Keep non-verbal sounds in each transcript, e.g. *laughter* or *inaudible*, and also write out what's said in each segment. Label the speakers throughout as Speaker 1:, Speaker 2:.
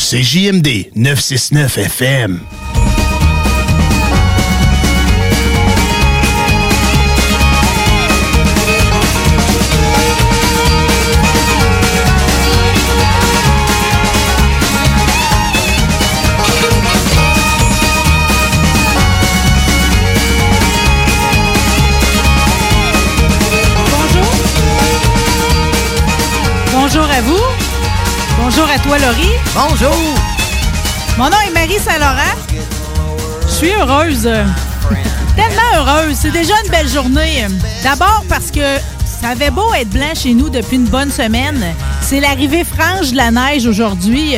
Speaker 1: C'est JMD 969 FM.
Speaker 2: Bonjour à toi, Laurie.
Speaker 3: Bonjour!
Speaker 2: Mon nom est Marie Saint-Laurent. Je suis heureuse. *laughs* Tellement heureuse. C'est déjà une belle journée. D'abord parce que ça avait beau être blanc chez nous depuis une bonne semaine. C'est l'arrivée franche de la neige aujourd'hui.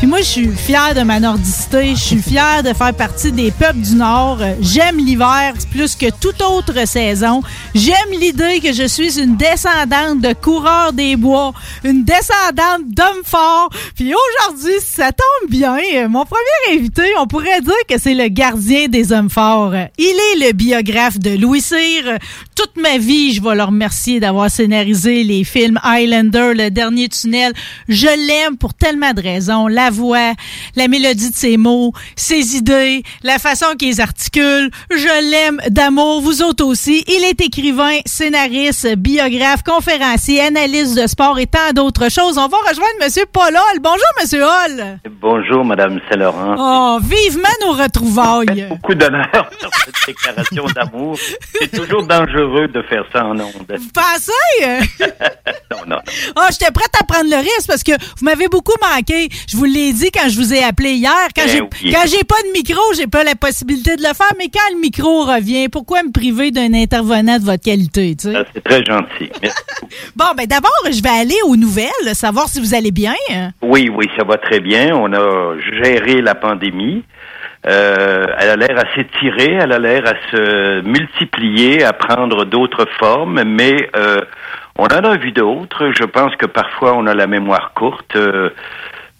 Speaker 2: Puis moi, je suis fière de ma nordicité. Je suis fière de faire partie des peuples du Nord. J'aime l'hiver plus que toute autre saison. J'aime l'idée que je suis une descendante de coureurs des bois, une descendante d'hommes forts. Puis aujourd'hui, ça tombe bien. Mon premier invité, on pourrait dire que c'est le gardien des hommes forts. Il est le biographe de Louis Cyr. Toute ma vie, je vais le remercier d'avoir scénarisé les films Highlander, Le Dernier Tunnel. Je l'aime pour tellement de raisons. Voix, la mélodie de ses mots, ses idées, la façon qu'il articule. Je l'aime d'amour. Vous autres aussi. Il est écrivain, scénariste, biographe, conférencier, analyste de sport et tant d'autres choses. On va rejoindre Monsieur Paul Hall. Bonjour, Monsieur Hall.
Speaker 4: Bonjour, Madame Saint-Laurent.
Speaker 2: Oh, vivement nos retrouvailles.
Speaker 4: Beaucoup d'honneur sur cette déclaration d'amour. C'est toujours dangereux de faire ça en ondes.
Speaker 2: Vous pensez? *laughs*
Speaker 4: Non, non.
Speaker 2: Ah, j'étais prête à prendre le risque parce que vous m'avez beaucoup manqué. Je vous l'ai dit quand je vous ai appelé hier. Quand
Speaker 4: Ben
Speaker 2: j'ai
Speaker 4: oui.
Speaker 2: pas de micro, j'ai pas la possibilité de le faire. Mais quand le micro revient, pourquoi me priver d'un intervenant de votre qualité, tu sais?
Speaker 4: Ah, C'est très gentil. Merci. *laughs*
Speaker 2: Bon, ben d'abord, je vais aller aux nouvelles, savoir si vous allez bien.
Speaker 4: Oui, oui, ça va très bien. On a géré la pandémie. Euh, elle a l'air à s'étirer, elle a l'air à se multiplier, à prendre d'autres formes, mais euh, on en a vu d'autres. Je pense que parfois on a la mémoire courte. Euh,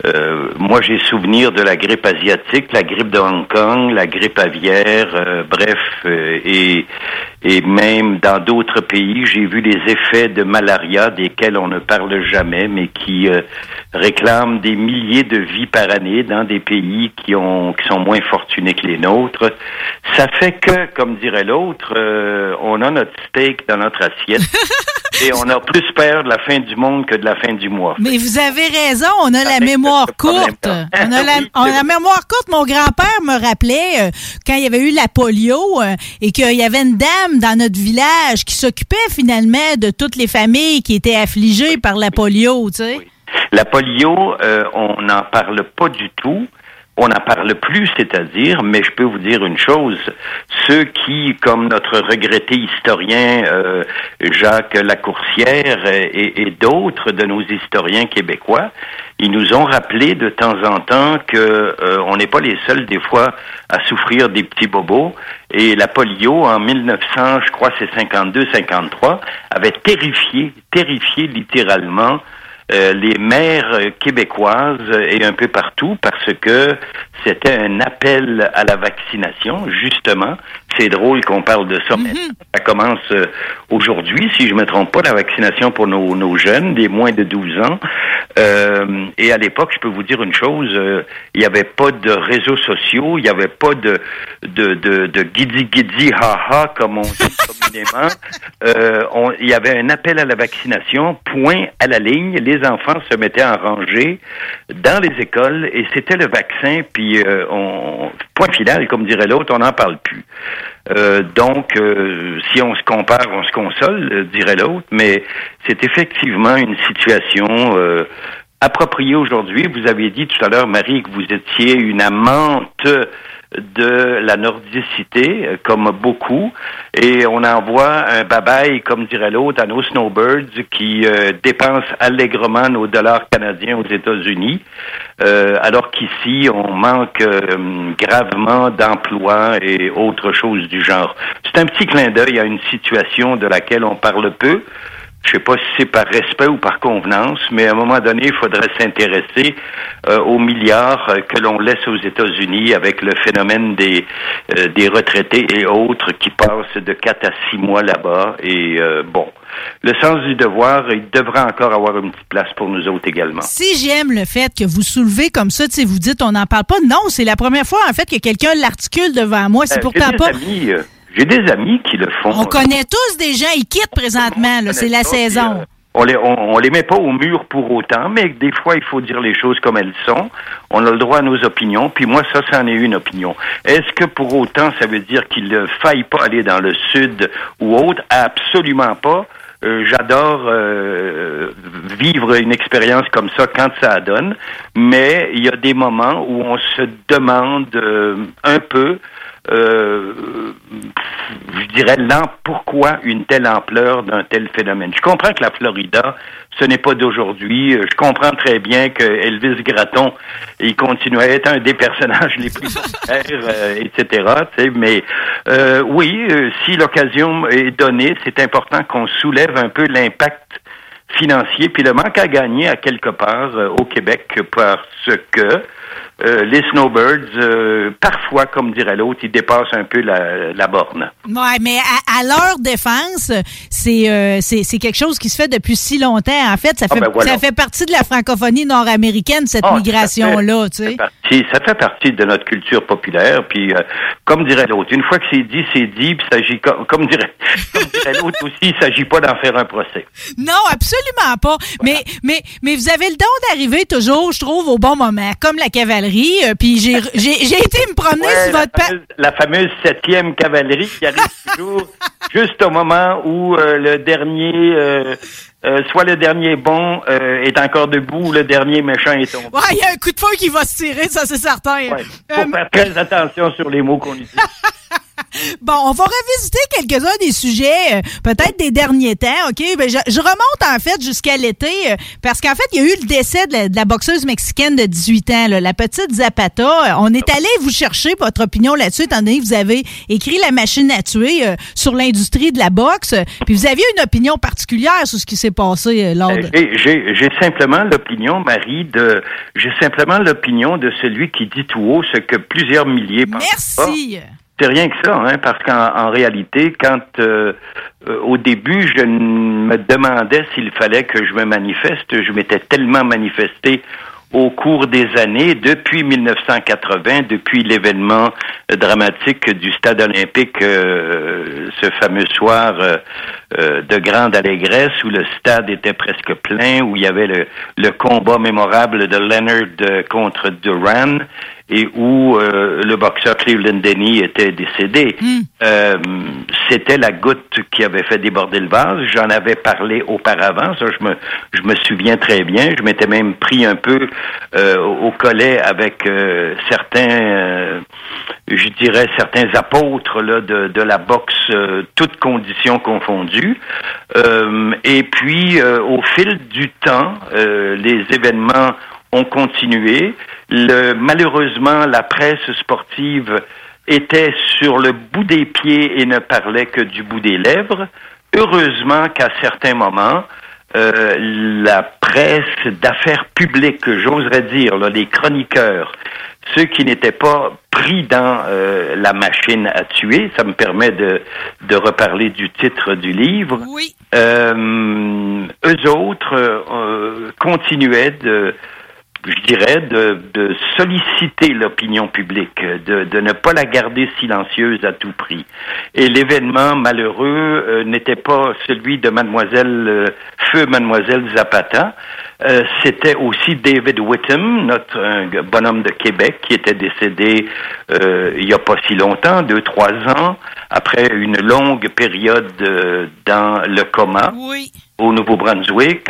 Speaker 4: euh, moi, j'ai souvenir de la grippe asiatique, la grippe de Hong Kong, la grippe aviaire, euh, bref, euh, et, et même dans d'autres pays, j'ai vu les effets de malaria desquels on ne parle jamais, mais qui euh, réclament des milliers de vies par année dans des pays qui ont qui sont moins fortunés que les nôtres. Ça fait que, comme dirait l'autre, euh, on a notre steak dans notre assiette *laughs* et on a plus peur de la fin du monde que de la fin du mois.
Speaker 2: Mais vous avez raison, on a la
Speaker 4: Avec
Speaker 2: mémoire courte. On a la,
Speaker 4: Oui,
Speaker 2: on a
Speaker 4: c'est
Speaker 2: la mémoire courte. Mon grand-père me rappelait euh, quand il y avait eu la polio euh, et qu'il y avait une dame dans notre village qui s'occupait finalement de toutes les familles qui étaient affligées par la polio, tu sais.
Speaker 4: Oui. La polio, euh, on n'en parle pas du tout. On n'en parle plus, c'est-à-dire, mais je peux vous dire une chose, ceux qui, comme notre regretté historien euh, Jacques Lacourcière et, d'autres de nos historiens québécois, ils nous ont rappelé de temps en temps que euh, on n'est pas les seuls des fois à souffrir des petits bobos. Et la polio en 1900, je crois c'est 52-53, avait terrifié, terrifié littéralement euh, les euh, québécoises et un peu partout parce que c'était un appel à la vaccination, justement. C'est drôle qu'on parle de ça, mais ça commence euh, aujourd'hui, si je me trompe pas, la vaccination pour nos, nos jeunes, des moins de 12 ans. Euh, et à l'époque, je peux vous dire une chose, euh, il n'y avait pas de réseaux sociaux, il n'y avait pas de de de, de guidi guidi ha ha comme on dit *laughs* communément. Euh, il y avait un appel à la vaccination, point à la ligne. Les enfants se mettaient en rangée dans les écoles et c'était le vaccin. Puis euh, on point final, comme dirait l'autre, on n'en parle plus. Euh, donc, euh, si on se compare, on se console, euh, dirait l'autre, mais c'est effectivement une situation euh, appropriée aujourd'hui. Vous avez dit tout à l'heure, Marie, que vous étiez une amante de la nordicité, euh, comme beaucoup, et on envoie un babaille, comme dirait l'autre, à nos snowbirds qui euh, dépensent allègrement nos dollars canadiens aux États-Unis, euh, alors qu'ici, on manque gravement d'emplois et autres choses du genre. C'est un petit clin d'œil à une situation de laquelle on parle peu. Je sais pas si c'est par respect ou par convenance, mais à un moment donné, il faudrait s'intéresser euh, aux milliards euh, que l'on laisse aux États-Unis avec le phénomène des euh, des retraités et autres qui passent de quatre à six mois là-bas. Et euh, bon, le sens du devoir, il devrait encore avoir une petite place pour nous autres également.
Speaker 2: Si j'aime le fait que vous soulevez comme ça, tu sais, vous dites on n'en parle pas. Non, c'est la première fois en fait que quelqu'un l'articule devant moi. C'est
Speaker 4: Euh,
Speaker 2: pourtant pas.
Speaker 4: amis, j'ai des amis qui le font.
Speaker 2: On connaît tous des gens, ils quittent présentement. C'est la
Speaker 4: Ça, puis,
Speaker 2: saison.
Speaker 4: euh, on les, on, on les met pas au mur pour autant, mais des fois, il faut dire les choses comme elles sont. On a le droit à nos opinions, puis moi, ça, c'en est une opinion. Est-ce que pour autant, ça veut dire qu'il ne faille pas aller dans le sud ou autre? Absolument pas. Euh, J'adore euh, vivre une expérience comme ça quand ça donne, mais il y a des moments où on se demande euh, un peu euh, je dirais, l'am- pourquoi une telle ampleur d'un tel phénomène? Je comprends que la Florida, ce n'est pas d'aujourd'hui. Euh, Je comprends très bien que Elvis Gratton, il continue à être un des personnages les plus populaires, euh, etc. Mais oui, si l'occasion est donnée, c'est important qu'on soulève un peu l'impact financier, puis le manque à gagner à quelque part au Québec parce que euh, les snowbirds, euh, parfois, comme dirait l'autre, ils dépassent un peu la, la borne.
Speaker 2: Ouais, mais à, à leur défense, c'est euh, c'est quelque chose qui se fait depuis si longtemps. En fait, ça
Speaker 4: Ah,
Speaker 2: fait
Speaker 4: ben voilà.
Speaker 2: ça fait partie de la francophonie nord-américaine cette
Speaker 4: Ah,
Speaker 2: migration là, tu sais.
Speaker 4: partie- ça fait partie de notre culture populaire. Puis, comme dirait l'autre, une fois que c'est dit, c'est dit. Puis, s'agit comme, comme dirait, *laughs* comme dirait l'autre aussi, il s'agit pas d'en faire un procès.
Speaker 2: Non, absolument pas. Mais, mais, mais vous avez le don d'arriver toujours, je trouve, au bon moment, comme la cavalerie. Euh, Puis *laughs* j'ai été me promener
Speaker 4: Ouais,
Speaker 2: sur
Speaker 4: la,
Speaker 2: votre page.
Speaker 4: fameuse, la fameuse septième cavalerie qui arrive *laughs* toujours juste au moment où euh, le dernier, euh, euh, soit le dernier bon est encore debout ou le dernier méchant est tombé.
Speaker 2: Ouais, il y a un coup de feu qui va se tirer, ça c'est certain.
Speaker 4: Ouais.
Speaker 2: Euh,
Speaker 4: Faut faire très attention sur les mots qu'on utilise. *laughs* *laughs*
Speaker 2: Bon, on va revisiter quelques-uns des sujets, euh, peut-être des derniers temps, OK? Ben, je, je remonte en fait jusqu'à l'été, euh, parce qu'en fait, il y a eu le décès de la, de la boxeuse mexicaine de 18 ans, là, la petite Zapata. Euh, On est allé vous chercher votre opinion là-dessus, étant donné que vous avez écrit La machine à tuer euh, sur l'industrie de la boxe, puis vous aviez une opinion particulière sur ce qui s'est passé lors de...
Speaker 4: J'ai- simplement l'opinion, Marie, de j'ai simplement l'opinion de celui qui dit tout haut ce que plusieurs milliers pensent pas. C'est rien que ça, hein, parce qu'en en réalité, quand euh, euh, au début, je me demandais s'il fallait que je me manifeste, je m'étais tellement manifesté au cours des années, depuis 1980, depuis l'événement dramatique du stade olympique, euh, ce fameux soir euh, euh, de grande allégresse où le stade était presque plein, où il y avait le, le combat mémorable de Leonard euh, contre Duran et où euh, le boxeur Cleveland Denny était décédé. Euh, C'était la goutte qui avait fait déborder le vase. J'en avais parlé auparavant, ça je me je me souviens très bien. Je m'étais même pris un peu euh, au collet avec euh, certains, euh, je dirais certains apôtres là, de, de la boxe, euh, toutes conditions confondues. Euh, et puis euh, au fil du temps, euh, les événements ont continué. Le, malheureusement, la presse sportive était sur le bout des pieds et ne parlait que du bout des lèvres. Heureusement qu'à certains moments, euh, la presse d'affaires publiques, j'oserais dire, là, les chroniqueurs, ceux qui n'étaient pas pris dans euh, la machine à tuer. Ça me permet de, de reparler du titre du livre.
Speaker 2: Oui.
Speaker 4: Euh, eux autres euh, continuaient de je dirais, de, de solliciter l'opinion publique, de, de, ne pas la garder silencieuse à tout prix. Et l'événement malheureux euh, n'était pas celui de mademoiselle euh, Feu Mademoiselle Zapata, euh, c'était aussi David Whittam, notre un bonhomme de Québec, qui était décédé il n'y a pas si longtemps, deux, trois ans, après une longue période dans le coma.
Speaker 2: Oui
Speaker 4: au Nouveau-Brunswick,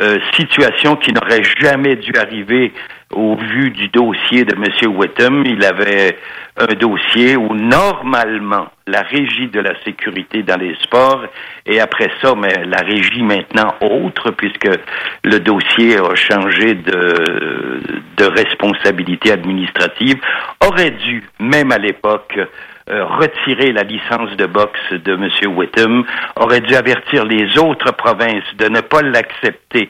Speaker 4: euh, situation qui n'aurait jamais dû arriver au vu du dossier de M. Whittam. Il avait un dossier où normalement la régie de la sécurité dans les sports et après ça, mais la régie maintenant autre puisque le dossier a changé de responsabilité administrative, aurait dû, même à l'époque, euh, retirer la licence de boxe de M. Whittam, aurait dû avertir les autres provinces de ne pas l'accepter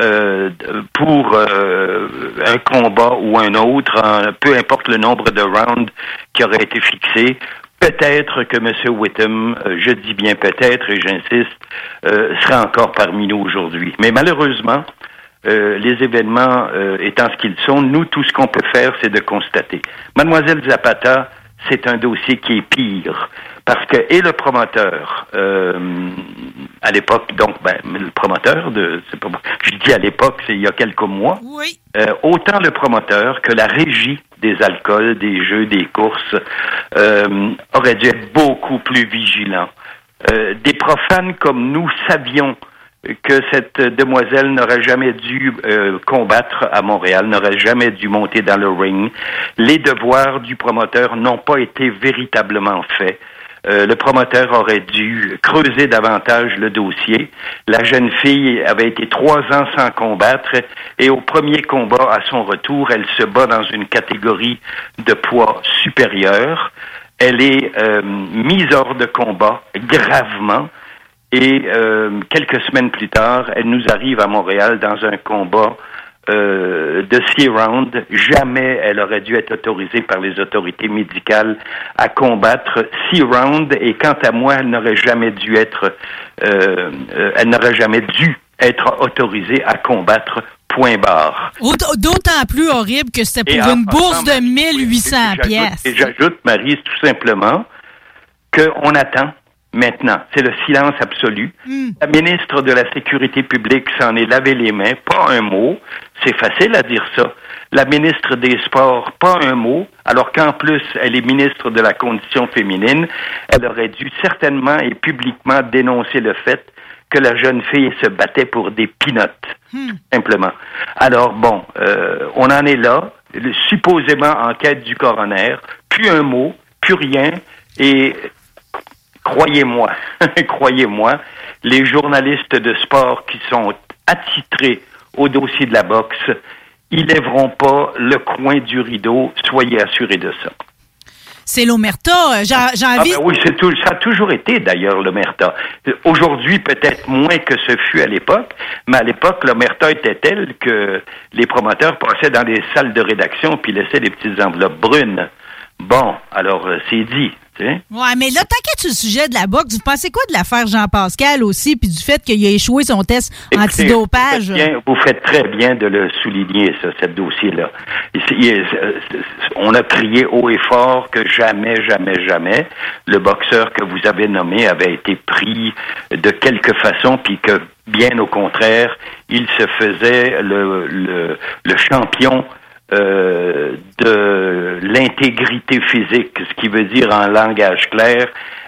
Speaker 4: euh, pour euh, un combat ou un autre, peu importe le nombre de rounds qui aurait été fixé. Peut-être que M. Whittam, je dis bien peut-être et j'insiste, sera encore parmi nous aujourd'hui. Mais malheureusement, les événements étant ce qu'ils sont, nous, tout ce qu'on peut faire, c'est de constater. Mademoiselle Zapata c'est un dossier qui est pire. Parce que, et le promoteur, euh, à l'époque, donc, ben, le promoteur de, c'est pas, je dis à l'époque, c'est il y a quelques mois,
Speaker 2: oui.
Speaker 4: euh, autant le promoteur que la régie des alcools, des jeux, des courses, euh, auraient dû être beaucoup plus vigilants. Euh, des profanes comme nous savions que cette demoiselle n'aurait jamais dû euh, combattre à Montréal, n'aurait jamais dû monter dans le ring. Les devoirs du promoteur n'ont pas été véritablement faits. Euh, le promoteur aurait dû creuser davantage le dossier. La jeune fille avait été trois ans sans combattre et au premier combat, à son retour, elle se bat dans une catégorie de poids supérieur. Elle est euh, mise hors de combat gravement. Et euh, quelques semaines plus tard, elle nous arrive à Montréal dans un combat euh, de six rounds. Jamais elle aurait dû être autorisée par les autorités médicales à combattre six rounds. Et quant à moi, elle n'aurait jamais dû être, euh, euh elle n'aurait jamais dû être autorisée à combattre point barre.
Speaker 2: D'autant plus horrible que c'était pour une bourse de 1800 pièces.
Speaker 4: Et j'ajoute, Marie, tout simplement qu'on attend maintenant. C'est le silence absolu.
Speaker 2: Hmm.
Speaker 4: La ministre de la Sécurité publique s'en est lavé les mains, pas un mot. C'est facile à dire ça. La ministre des Sports, pas un mot, alors qu'en plus, elle est ministre de la Condition féminine. Elle aurait dû certainement et publiquement dénoncer le fait que la jeune fille se battait pour des pinottes,
Speaker 2: hmm.
Speaker 4: simplement. Alors, bon, euh, on en est là, supposément en quête du coroner, plus un mot, plus rien, et croyez-moi, *laughs* croyez-moi, les journalistes de sport qui sont attitrés au dossier de la boxe, ils lèveront pas le coin du rideau, soyez assurés de ça.
Speaker 2: C'est l'Omerta. Euh, j'ai
Speaker 4: ah
Speaker 2: envie.
Speaker 4: ben oui, tout, ça a toujours été d'ailleurs l'Omerta. Aujourd'hui, peut-être moins que ce fut à l'époque, mais à l'époque, l'Omerta était tel que les promoteurs passaient dans les salles de rédaction puis laissaient des petites enveloppes brunes. Bon, alors euh, c'est dit.
Speaker 2: Ouais, mais là, t'inquiète sur le sujet de la boxe, vous pensez quoi de l'affaire Jean-Pascal aussi, puis du fait qu'il a échoué son test antidopage?
Speaker 4: Vous faites, vous faites très bien de le souligner, ça, ce dossier-là. On a crié haut et fort que jamais, jamais, jamais le boxeur que vous avez nommé avait été pris de quelque façon, puis que bien au contraire, il se faisait le, le, le champion euh, de l'intégrité physique, ce qui veut dire en langage clair,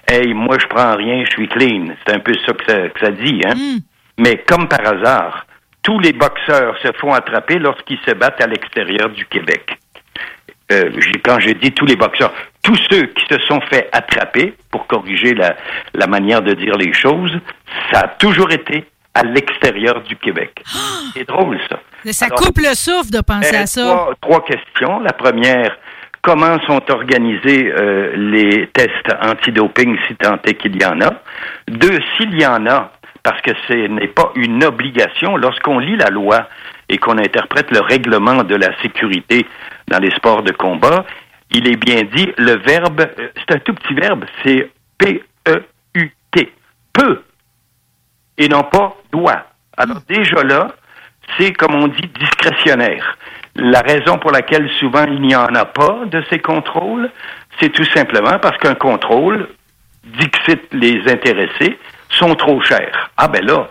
Speaker 4: hey, moi je prends rien, je suis clean. C'est un peu ça que ça, que ça dit, hein?
Speaker 2: Mm.
Speaker 4: Mais comme par hasard, tous les boxeurs se font attraper lorsqu'ils se battent à l'extérieur du Québec. Euh, quand j'ai dit tous les boxeurs, tous ceux qui se sont fait attraper, pour corriger la, la manière de dire les choses, ça a toujours été à l'extérieur du Québec. *gasps* C'est drôle, ça.
Speaker 2: Ça coupe le souffle de penser
Speaker 4: euh,
Speaker 2: à ça.
Speaker 4: Trois, trois, questions. La première, comment sont organisés euh, les tests antidoping si tant est qu'il y en a? Deux, s'il y en a, parce que ce n'est pas une obligation, lorsqu'on lit la loi et qu'on interprète le règlement de la sécurité dans les sports de combat, il est bien dit, le verbe, euh, c'est un tout petit verbe, c'est P-E-U-T, peut, et non pas doit. Alors déjà là, c'est, comme on dit, discrétionnaire. La raison pour laquelle souvent il n'y en a pas de ces contrôles, c'est tout simplement parce qu'un contrôle, dixit les intéressés, sont trop chers. Ah ben là,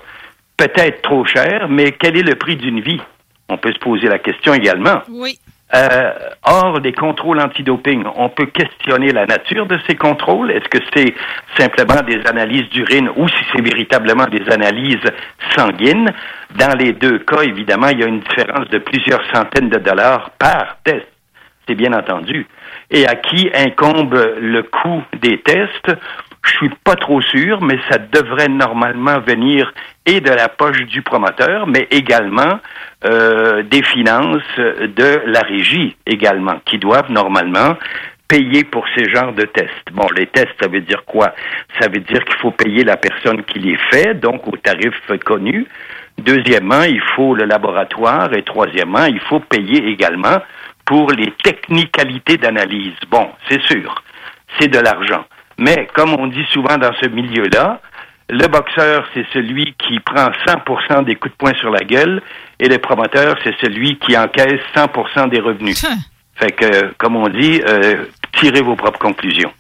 Speaker 4: peut-être trop cher, mais quel est le prix d'une vie? On peut se poser la question également.
Speaker 2: Oui.
Speaker 4: Euh, hors des contrôles antidoping, on peut questionner la nature de ces contrôles. Est-ce que c'est simplement des analyses d'urine ou si c'est véritablement des analyses sanguines? Dans les deux cas, évidemment, il y a une différence de plusieurs centaines de dollars par test. C'est bien entendu. Et à qui incombe le coût des tests? Je suis pas trop sûr, mais ça devrait normalement venir et de la poche du promoteur, mais également euh, des finances de la régie également, qui doivent normalement payer pour ces genres de tests. Bon, les tests, ça veut dire quoi? Ça veut dire qu'il faut payer la personne qui les fait, donc au tarif connu. Deuxièmement, il faut le laboratoire. Et troisièmement, il faut payer également pour les technicalités d'analyse. Bon, c'est sûr, c'est de l'argent. Mais comme on dit souvent dans ce milieu-là, le boxeur, c'est celui qui prend 100% des coups de poing sur la gueule et le promoteur, c'est celui qui encaisse 100% des revenus. Fait que, comme on dit, euh, tirez vos propres conclusions.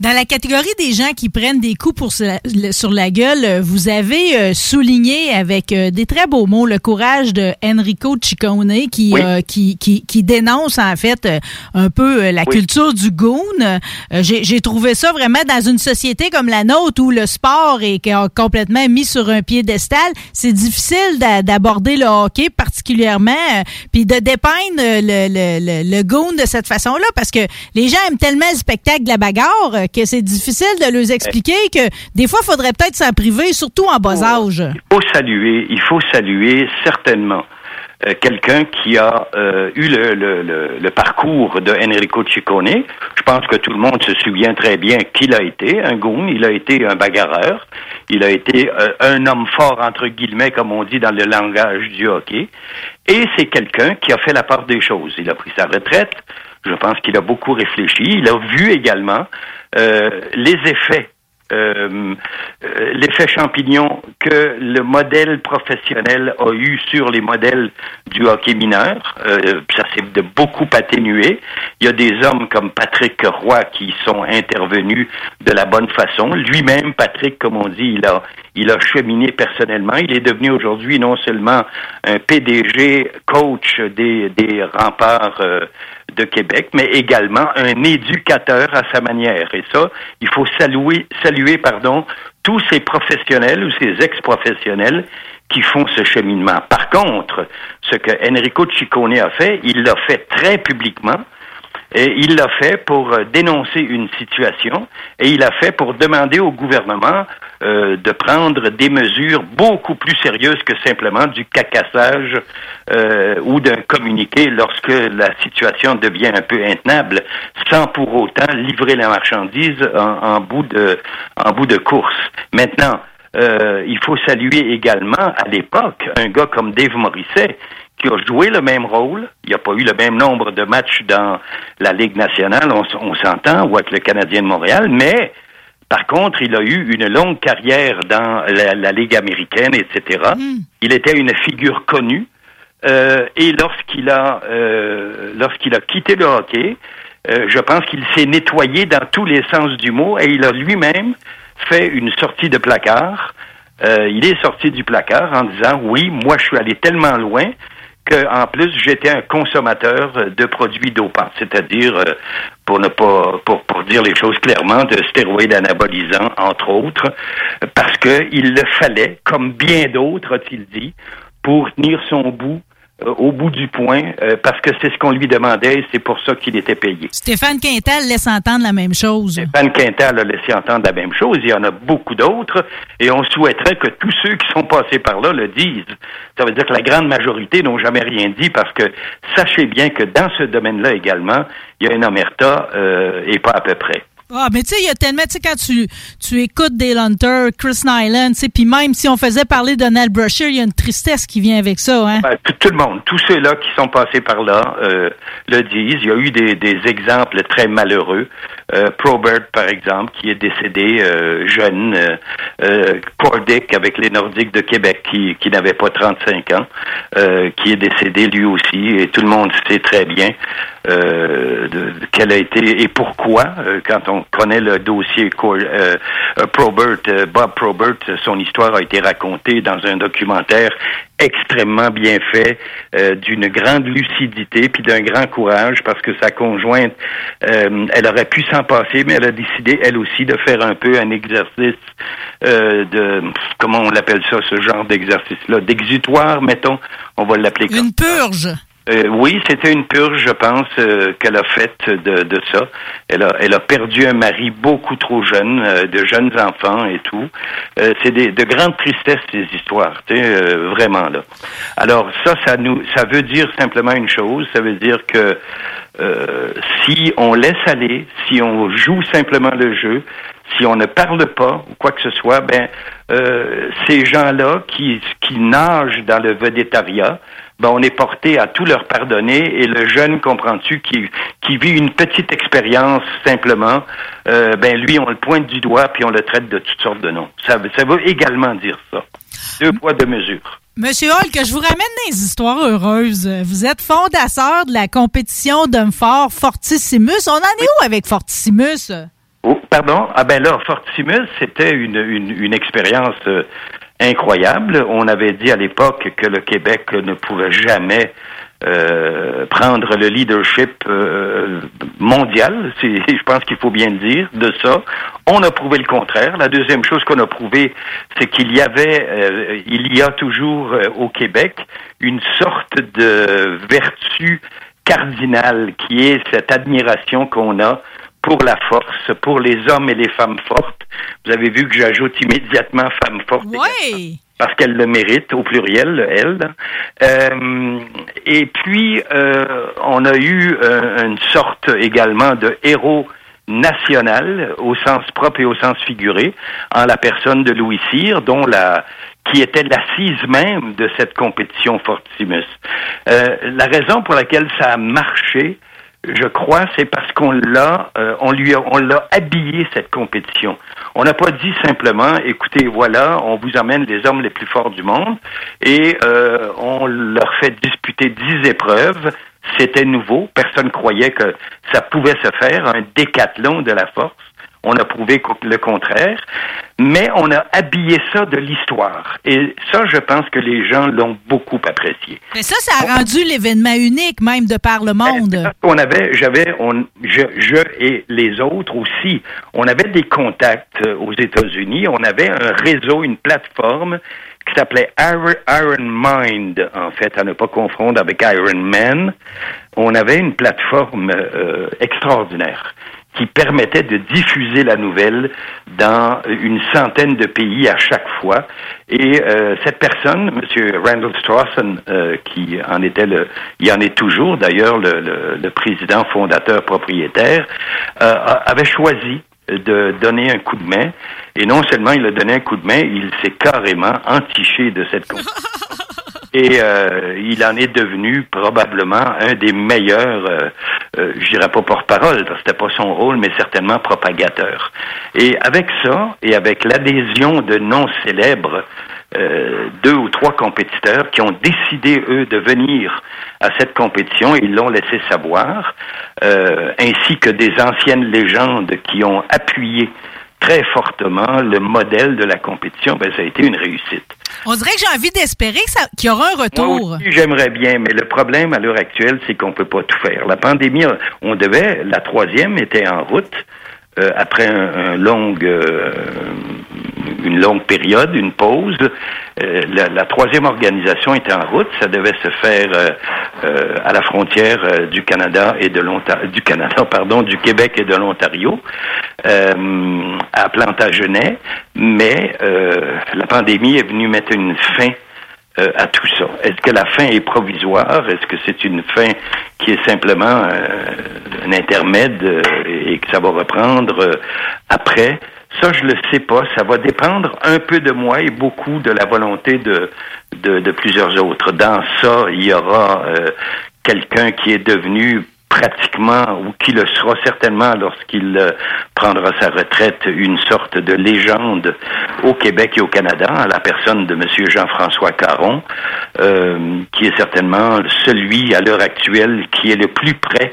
Speaker 2: Dans la catégorie des gens qui prennent des coups pour sur la gueule, euh, vous avez euh, souligné avec euh, des très beaux mots le courage de Enrico Ciccone qui, qui, qui, qui, dénonce en fait un peu la culture du goon. J'ai trouvé ça vraiment dans une société comme la nôtre où le sport est complètement mis sur un piédestal. C'est difficile d'aborder le hockey particulièrement puis de dépeindre le, le, le, goon de cette façon-là parce que les gens aiment tellement le spectacle de la bagarre que c'est difficile de leur expliquer que des fois, il faudrait peut-être s'en priver, surtout en bas âge.
Speaker 4: Il faut saluer, il faut saluer certainement euh, quelqu'un qui a euh, eu le, le, le, parcours de Enrico Ciccone. Je pense que tout le monde se souvient très bien qu'il a été un goon, il a été un bagarreur, il a été euh, un homme fort, entre guillemets, comme on dit dans le langage du hockey. Et c'est quelqu'un qui a fait la part des choses. Il a pris sa retraite. Je pense qu'il a beaucoup réfléchi. Il a vu également euh, les effets euh, euh, l'effet champignon que le modèle professionnel a eu sur les modèles du hockey mineur. Euh, ça s'est beaucoup atténué. Il y a des hommes comme Patrick Roy qui sont intervenus de la bonne façon. Lui-même, Patrick, comme on dit, il a, il a cheminé personnellement. Il est devenu aujourd'hui non seulement un PDG, coach des, des remparts de Québec, mais également un éducateur à sa manière. Et ça, il faut saluer, saluer pardon, tous ces professionnels ou ces ex-professionnels qui font ce cheminement. Par contre, ce que Enrico Ciccone a fait, il l'a fait très publiquement. Et il l'a fait pour euh, dénoncer une situation et il l'a fait pour demander au gouvernement euh, de prendre des mesures beaucoup plus sérieuses que simplement du cacassage euh, ou d'un communiqué lorsque la situation devient un peu intenable, sans pour autant livrer la marchandise en, bout de en bout de course. Maintenant, il faut saluer également à l'époque un gars comme Dave Morisset qui a joué le même rôle. Il n'y a pas eu le même nombre de matchs dans la Ligue nationale, on, s'entend, ou avec le Canadien de Montréal, mais par contre, il a eu une longue carrière dans la, Ligue américaine, etc. Mm. Il était une figure connue. Euh, et lorsqu'il a euh, lorsqu'il a quitté le hockey, euh, je pense qu'il s'est nettoyé dans tous les sens du mot et il a lui-même fait une sortie de placard. il est sorti du placard en disant oui, moi je suis allé tellement loin qu'en plus j'étais un consommateur de produits dopants, c'est-à-dire euh, pour ne pas pour, pour dire les choses clairement de stéroïdes anabolisants entre autres parce qu'il le fallait comme bien d'autres a-t-il dit pour tenir son bout euh, au bout du point euh, parce que c'est ce qu'on lui demandait et c'est pour ça qu'il était payé.
Speaker 2: Stéphane Quintal laisse entendre la même chose.
Speaker 4: Stéphane Quintal a laissé entendre la même chose. Il y en a beaucoup d'autres et on souhaiterait que tous ceux qui sont passés par là le disent. Ça veut dire que la grande majorité n'ont jamais rien dit parce que sachez bien que dans ce domaine-là également, il y a une omerta euh, et pas à peu près.
Speaker 2: Ah, mais tu sais, il y a tellement, tu sais, quand tu, tu écoutes Dale Hunter, Chris Nyland, tu sais, puis même si on faisait parler de Nell Brusher, il y a une tristesse qui vient avec ça, hein?
Speaker 4: Ben, tout, le monde, tous ceux-là qui sont passés par là euh, le disent. Il y a eu des, des exemples très malheureux. Euh, Probert, par exemple, qui est décédé euh, jeune. Euh, euh, Cordic avec les Nordiques de Québec, qui, qui n'avait pas 35 ans, qui est décédé lui aussi. Et tout le monde sait très bien euh, quelle a été et pourquoi. euh, quand on connaît le dossier euh, euh, Probert, euh, Bob Probert, son histoire a été racontée dans un documentaire extrêmement bien fait, d'une grande lucidité puis d'un grand courage parce que sa conjointe, elle aurait pu s'en passer, mais elle a décidé elle aussi de faire un peu un exercice de comment on l'appelle ça, ce genre d'exercice-là, d'exutoire, mettons, on va l'appeler comme
Speaker 2: Une purge.
Speaker 4: Euh, oui, c'était une purge, je pense, euh, qu'elle a faite de, de ça. Elle a, elle a perdu un mari beaucoup trop jeune, euh, de jeunes enfants et tout. Euh, c'est des, de grandes tristesses ces histoires, tu sais, euh, vraiment là. Alors ça, ça nous, ça veut dire simplement une chose. Ça veut dire que euh, si on laisse aller, si on joue simplement le jeu, si on ne parle pas ou quoi que ce soit, ben euh, ces gens-là qui, qui nagent dans le vedettariat, ben on est porté à tout leur pardonner et le jeune, comprends-tu, qui, qui vit une petite expérience simplement, euh, ben lui, on le pointe du doigt puis on le traite de toutes sortes de noms. Ça, veut- ça veut également dire ça. Deux poids, deux mesures.
Speaker 2: Monsieur Hall, que je vous ramène des histoires heureuses. Vous êtes fondateur de la compétition d'hommes forts Fortissimus. On en est où avec Fortissimus?
Speaker 4: Oh, pardon? Ah ben là, Fortissimus, c'était une, une, une expérience euh, incroyable. On avait dit à l'époque que le Québec ne pouvait jamais euh, prendre le leadership euh, mondial. Je pense qu'il faut bien le dire de ça. On a prouvé le contraire. La deuxième chose qu'on a prouvé, c'est qu'il y avait, euh, il y a toujours au Québec une sorte de vertu cardinale qui est cette admiration qu'on a pour la force, pour les hommes et les femmes fortes. Vous avez vu que j'ajoute immédiatement femmes fortes
Speaker 2: Oui.
Speaker 4: parce qu'elle le mérite au pluriel, elle. Euh, et puis, euh, on a eu euh, une sorte également de héros national au sens propre et au sens figuré en la personne de Louis Cyr, dont la qui était l'assise même de cette compétition Fortissimus. Euh, la raison pour laquelle ça a marché, je crois, c'est parce qu'on l'a, euh, on lui, a, on l'a habillé cette compétition. On n'a pas dit simplement, écoutez, voilà, on vous amène les hommes les plus forts du monde et euh, on leur fait disputer dix épreuves. C'était nouveau, personne croyait que ça pouvait se faire, un décathlon de la force. On a prouvé le contraire, mais on a habillé ça de l'histoire. Et ça, je pense que les gens l'ont beaucoup apprécié.
Speaker 2: Mais ça, ça a rendu l'événement unique, même de par le monde.
Speaker 4: On avait, j'avais, on, je, je et les autres aussi, on avait des contacts euh, aux États-Unis. On avait un réseau, une plateforme qui s'appelait Iron, Iron Mind, en fait, à ne pas confondre avec Iron Man. On avait une plateforme euh, extraordinaire qui permettait de diffuser la nouvelle dans une centaine de pays à chaque fois. Et euh, cette personne, M. Randall Strawson, euh, qui en était le, il en est toujours d'ailleurs le, le, le président fondateur propriétaire, euh, avait choisi de donner un coup de main. Et non seulement il a donné un coup de main, il s'est carrément entiché de cette *laughs* et euh, il en est devenu probablement un des meilleurs, euh, euh, je dirais pas porte-parole, parce que c'était pas son rôle, mais certainement propagateur. Et avec ça, et avec l'adhésion de non célèbres, euh, deux ou trois compétiteurs qui ont décidé, eux, de venir à cette compétition ils l'ont laissé savoir, euh, ainsi que des anciennes légendes qui ont appuyé très fortement le modèle de la compétition, ben, ça a été une réussite.
Speaker 2: On dirait que j'ai envie d'espérer qu'il y aura un retour.
Speaker 4: J'aimerais bien, mais le problème à l'heure actuelle, c'est qu'on peut pas tout faire. La pandémie, on devait, la troisième était en route euh, après un, un long, euh, une longue période, une pause. Euh, la, la troisième organisation était en route. Ça devait se faire euh, euh, à la frontière euh, du Canada et de l'Ontario, du Canada, *laughs* pardon, du Québec et de l'Ontario, euh, à Plantagenet. Mais euh, la pandémie est venue mettre une fin euh, à tout ça. Est-ce que la fin est provisoire? Est-ce que c'est une fin qui est simplement euh, un intermède euh, et, que ça va reprendre après? Ça, je le sais pas. Ça va dépendre un peu de moi et beaucoup de la volonté de, de, plusieurs autres. Dans ça, il y aura euh, quelqu'un qui est devenu pratiquement, ou qui le sera certainement lorsqu'il euh, prendra sa retraite, une sorte de légende au Québec et au Canada, à la personne de M. Jean-François Caron, euh, qui est certainement celui à l'heure actuelle qui est le plus près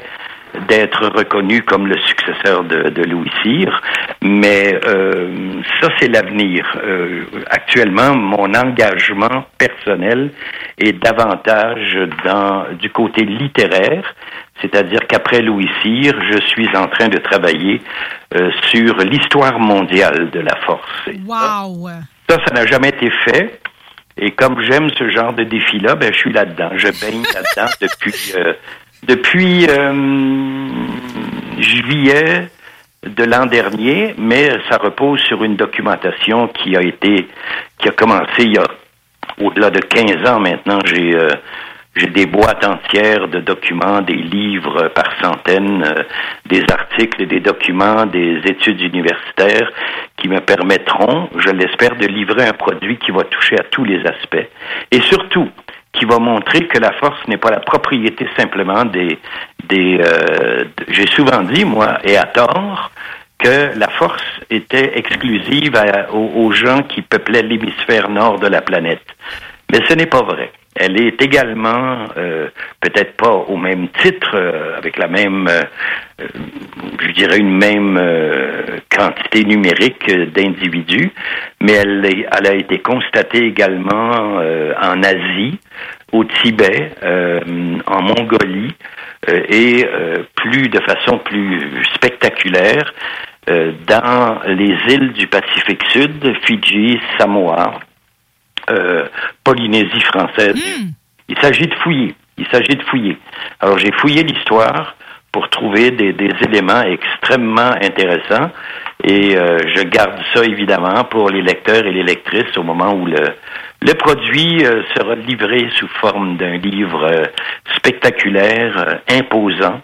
Speaker 4: d'être reconnu comme le successeur de, de Louis Cyr, mais euh, ça c'est l'avenir. Euh, actuellement, mon engagement personnel est davantage dans du côté littéraire, c'est-à-dire qu'après Louis Cyr, je suis en train de travailler euh, sur l'histoire mondiale de la force.
Speaker 2: Wow!
Speaker 4: Ça, ça n'a jamais été fait. Et comme j'aime ce genre de défi-là, ben, je suis là-dedans. Je baigne là-dedans *laughs* depuis euh, depuis euh, juillet de l'an dernier, mais ça repose sur une documentation qui a été, qui a commencé il y a au-delà de 15 ans maintenant. J'ai euh, j'ai des boîtes entières de documents, des livres par centaines, euh, des articles, des documents, des études universitaires qui me permettront, je l'espère, de livrer un produit qui va toucher à tous les aspects. Et surtout, qui va montrer que la force n'est pas la propriété simplement des des euh, j'ai souvent dit moi et à tort que la force était exclusive aux, gens qui peuplaient l'hémisphère nord de la planète. Mais ce n'est pas vrai. Elle est également, euh, peut-être pas au même titre, euh, avec la même, euh, je dirais une même euh, quantité numérique d'individus, mais elle, a été constatée également euh, en Asie, au Tibet, euh, en Mongolie, euh, et euh, plus de façon plus spectaculaire euh, dans les îles du Pacifique Sud, Fidji, Samoa, euh, Polynésie française. Il s'agit de fouiller. Il s'agit de fouiller. Alors j'ai fouillé l'histoire pour trouver des, éléments extrêmement intéressants. Et euh, je garde ça évidemment pour les lecteurs et les lectrices au moment où le, le produit euh, sera livré sous forme d'un livre euh, spectaculaire, euh, imposant,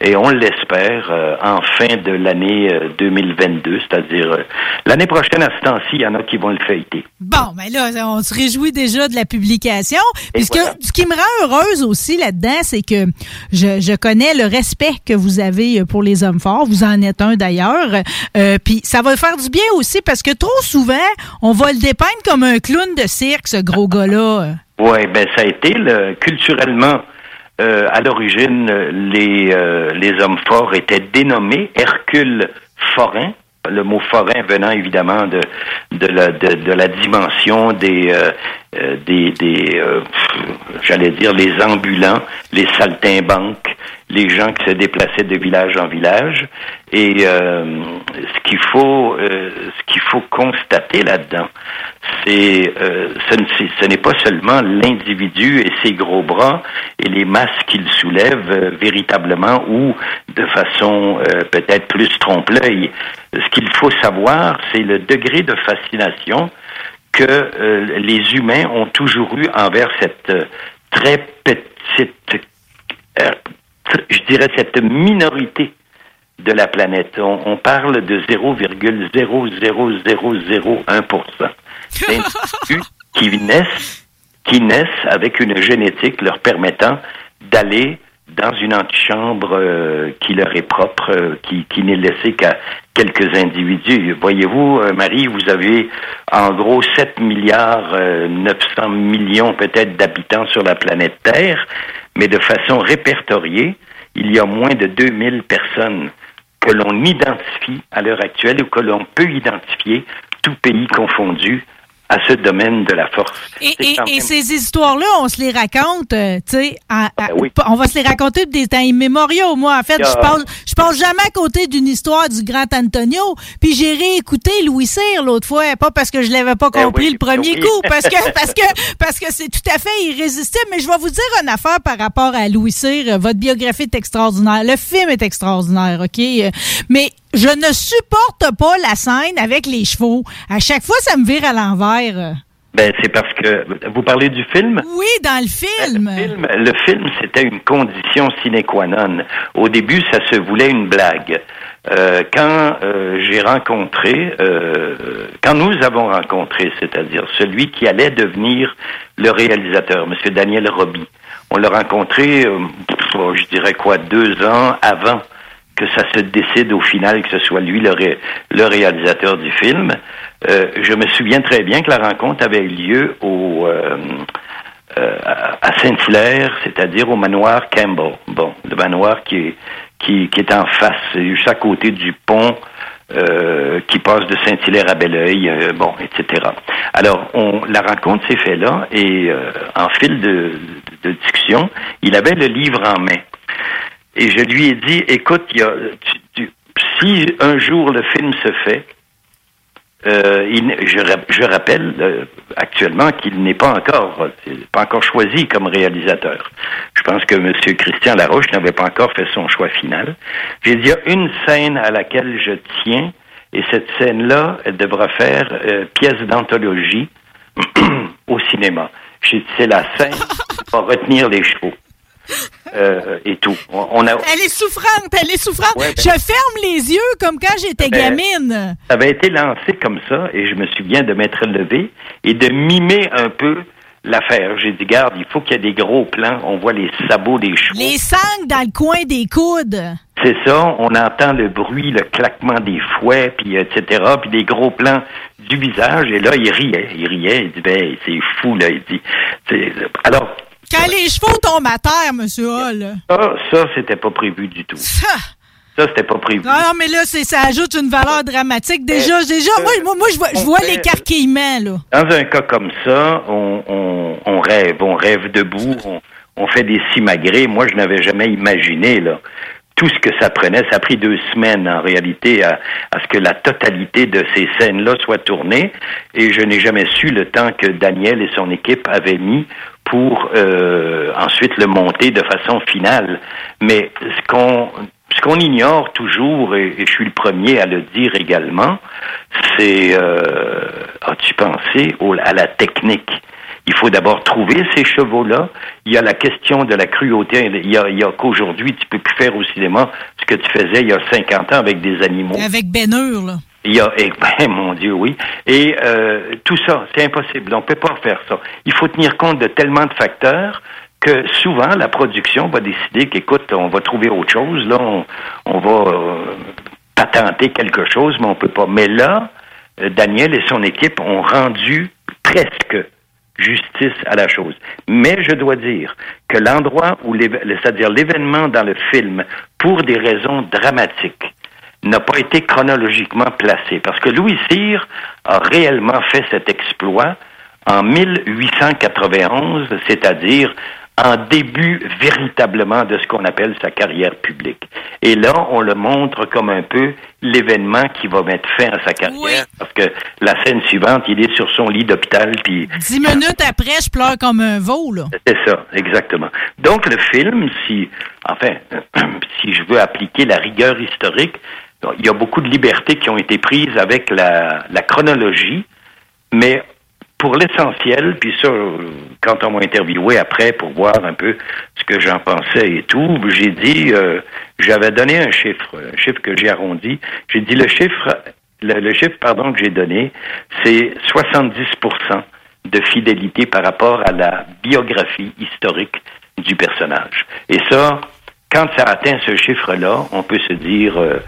Speaker 4: et on l'espère euh, en fin de l'année euh, 2022, c'est-à-dire euh, l'année prochaine à ce temps-ci, il y en a qui vont le feuilleter.
Speaker 2: Bon, mais là, on se réjouit déjà de la publication. Puisque
Speaker 4: voilà.
Speaker 2: ce qui me rend heureuse aussi là-dedans, c'est que je, je connais le respect que vous avez pour les hommes forts. Vous en êtes un d'ailleurs. Euh, Puis ça va faire du bien aussi parce que trop souvent, on va le dépeindre comme un clown de cirque, ce gros gars-là.
Speaker 4: Oui, ben ça a été le, culturellement euh, à l'origine les euh, les hommes forts étaient dénommés Hercule Forain. Le mot forain venant évidemment de de la de, la dimension des euh, euh, des des euh, j'allais dire les ambulants, les saltimbanques, les gens qui se déplaçaient de village en village. Et euh, ce qu'il faut euh, ce qu'il faut constater là-dedans, euh, c'est- ce n'est pas seulement l'individu et ses gros bras et les masses qu'il soulève véritablement ou de façon peut-être plus trompe-l'œil. Ce qu'il faut savoir, c'est le degré de fascination que les humains ont toujours eu envers cette très petite, je dirais cette minorité de la planète. On, on parle de 0,00001% d'individus *laughs* qui naissent, qui naissent avec une génétique leur permettant d'aller dans une antichambre euh, qui leur est propre, euh, qui, qui n'est laissée qu'à quelques individus. Voyez-vous, euh, Marie, vous avez en gros 7 milliards euh, 900 millions peut-être d'habitants sur la planète Terre, mais de façon répertoriée, il y a moins de 2000 personnes que l'on identifie à l'heure actuelle ou que l'on peut identifier, tout pays confondu, à ce domaine de la force.
Speaker 2: Et, ces histoires-là, on se les raconte, euh, tu sais,
Speaker 4: oui.
Speaker 2: on va se les raconter des temps immémoriaux. Moi, en fait,
Speaker 4: Ah.
Speaker 2: je passe, je passe jamais à côté d'une histoire du grand Antonio. Puis j'ai réécouté Louis Cyr l'autre fois, pas parce que je l'avais pas
Speaker 4: Ben
Speaker 2: compris
Speaker 4: oui,
Speaker 2: le premier
Speaker 4: oui.
Speaker 2: coup, parce que *laughs* parce que parce que c'est tout à fait irrésistible. Mais je vais vous dire une affaire par rapport à Louis Cyr. Votre biographie est extraordinaire, le film est extraordinaire, ok? Euh, Mais je ne supporte pas la scène avec les chevaux. À chaque fois, ça me vire à l'envers.
Speaker 4: Ben, c'est parce que vous parlez du film?
Speaker 2: Oui, dans le film.
Speaker 4: Le film, le film, c'était une condition sine qua non. Au début, ça se voulait une blague. Euh, quand euh, j'ai rencontré, euh, quand nous avons rencontré, c'est-à-dire celui qui allait devenir le réalisateur, Monsieur Daniel Roby, on l'a rencontré, je dirais quoi, deux ans avant que ça se décide au final que ce soit lui le, ré- le réalisateur du film. Euh, je me souviens très bien que la rencontre avait eu lieu au euh, euh, à Saint-Hilaire, c'est-à-dire au manoir Campbell. Bon, le manoir qui est qui, est en face, juste à côté du pont euh, qui passe de Saint-Hilaire à Belleuil, euh, bon, etc. Alors, on, la rencontre s'est faite là, et euh, en fil de, de discussion, il avait le livre en main. Et je lui ai dit, écoute, y a, tu- tu- si un jour le film se fait, euh, il- je, je rappelle euh, actuellement qu'il n'est pas encore il pas encore choisi comme réalisateur. Je pense que M. Christian Laroche n'avait pas encore fait son choix final. J'ai dit, il y a une scène à laquelle je tiens, et cette scène-là, elle devra faire euh, pièce d'anthologie *clears throat* au cinéma. J'ai dit, c'est la scène va retenir les chevaux. Euh, et tout. On, a,
Speaker 2: Elle est souffrante, elle est souffrante.
Speaker 4: Ouais, ben-
Speaker 2: Je ferme les yeux comme quand j'étais
Speaker 4: Ben-
Speaker 2: gamine.
Speaker 4: Ça avait été lancé comme ça et je me souviens de m'être levé et de mimer un peu l'affaire. J'ai dit, garde, il faut qu'il y ait des gros plans. On voit les sabots des chevaux.
Speaker 2: Les sangles dans le coin des coudes.
Speaker 4: C'est ça, on entend le bruit, le claquement des fouets, puis etc., puis des gros plans du visage. Et là, il riait, il riait, il dit, ben, c'est fou, là. Il dit, alors,
Speaker 2: Quand les chevaux tombent à terre, Monsieur Hall.
Speaker 4: ça, ça, c'était pas prévu du tout.
Speaker 2: Ça.
Speaker 4: Ça, c'était pas prévu.
Speaker 2: Non, non, mais là, c'est, ça ajoute une valeur dramatique. Déjà,
Speaker 4: Euh,
Speaker 2: déjà, moi, moi, moi, je vois, je vois l'écarquillement, là.
Speaker 4: Dans un cas comme ça, on, on, on rêve, on rêve debout, on, on fait des simagrées. Moi, je n'avais jamais imaginé là tout ce que ça prenait. Ça a pris deux semaines en réalité à, à ce que la totalité de ces scènes-là soit tournée, et je n'ai jamais su le temps que Daniel et son équipe avaient mis pour euh, ensuite le monter de façon finale. Mais ce qu'on ce qu'on ignore toujours, et, je suis le premier à le dire également, c'est euh, as-tu pensé à la technique? Il faut d'abord trouver ces chevaux-là. Il y a la question de la cruauté. Il y a, a qu'aujourd'hui, tu peux plus faire au cinéma ce que tu faisais il y a 50 ans avec des animaux.
Speaker 2: Avec Ben Hur, là.
Speaker 4: Il y a, eh *laughs* ben, mon Dieu, oui. Et euh, tout ça, c'est impossible. On peut pas faire ça. Il faut tenir compte de tellement de facteurs que souvent la production va décider qu'écoute, on va trouver autre chose. Là, on, on va euh, patenter quelque chose, mais on peut pas. Mais là, euh, Daniel et son équipe ont rendu presque justice à la chose. Mais je dois dire que l'endroit où, c'est-à-dire l'événement dans le film, pour des raisons dramatiques, n'a pas été chronologiquement placé. Parce que Louis Cyr a réellement fait cet exploit en 1891, c'est-à-dire en début véritablement de ce qu'on appelle sa carrière publique. Et là, on le montre comme un peu l'événement qui va mettre fin à sa carrière,
Speaker 2: Oui.
Speaker 4: parce que la scène suivante, il est sur son lit d'hôpital, puis
Speaker 2: Dix minutes après, je pleure comme un veau, là.
Speaker 4: c'est ça, exactement. Donc le film, si, enfin, *clears throat* si je veux appliquer la rigueur historique, il y a beaucoup de libertés qui ont été prises avec la, chronologie, mais pour l'essentiel, puis ça, quand on m'a interviewé après pour voir un peu ce que j'en pensais et tout, j'ai dit, euh, j'avais donné un chiffre, un chiffre que j'ai arrondi. J'ai dit le chiffre, le, le chiffre, pardon, que j'ai donné, c'est 70% de fidélité par rapport à la biographie historique du personnage. Et ça, quand ça atteint ce chiffre-là, on peut se dire euh,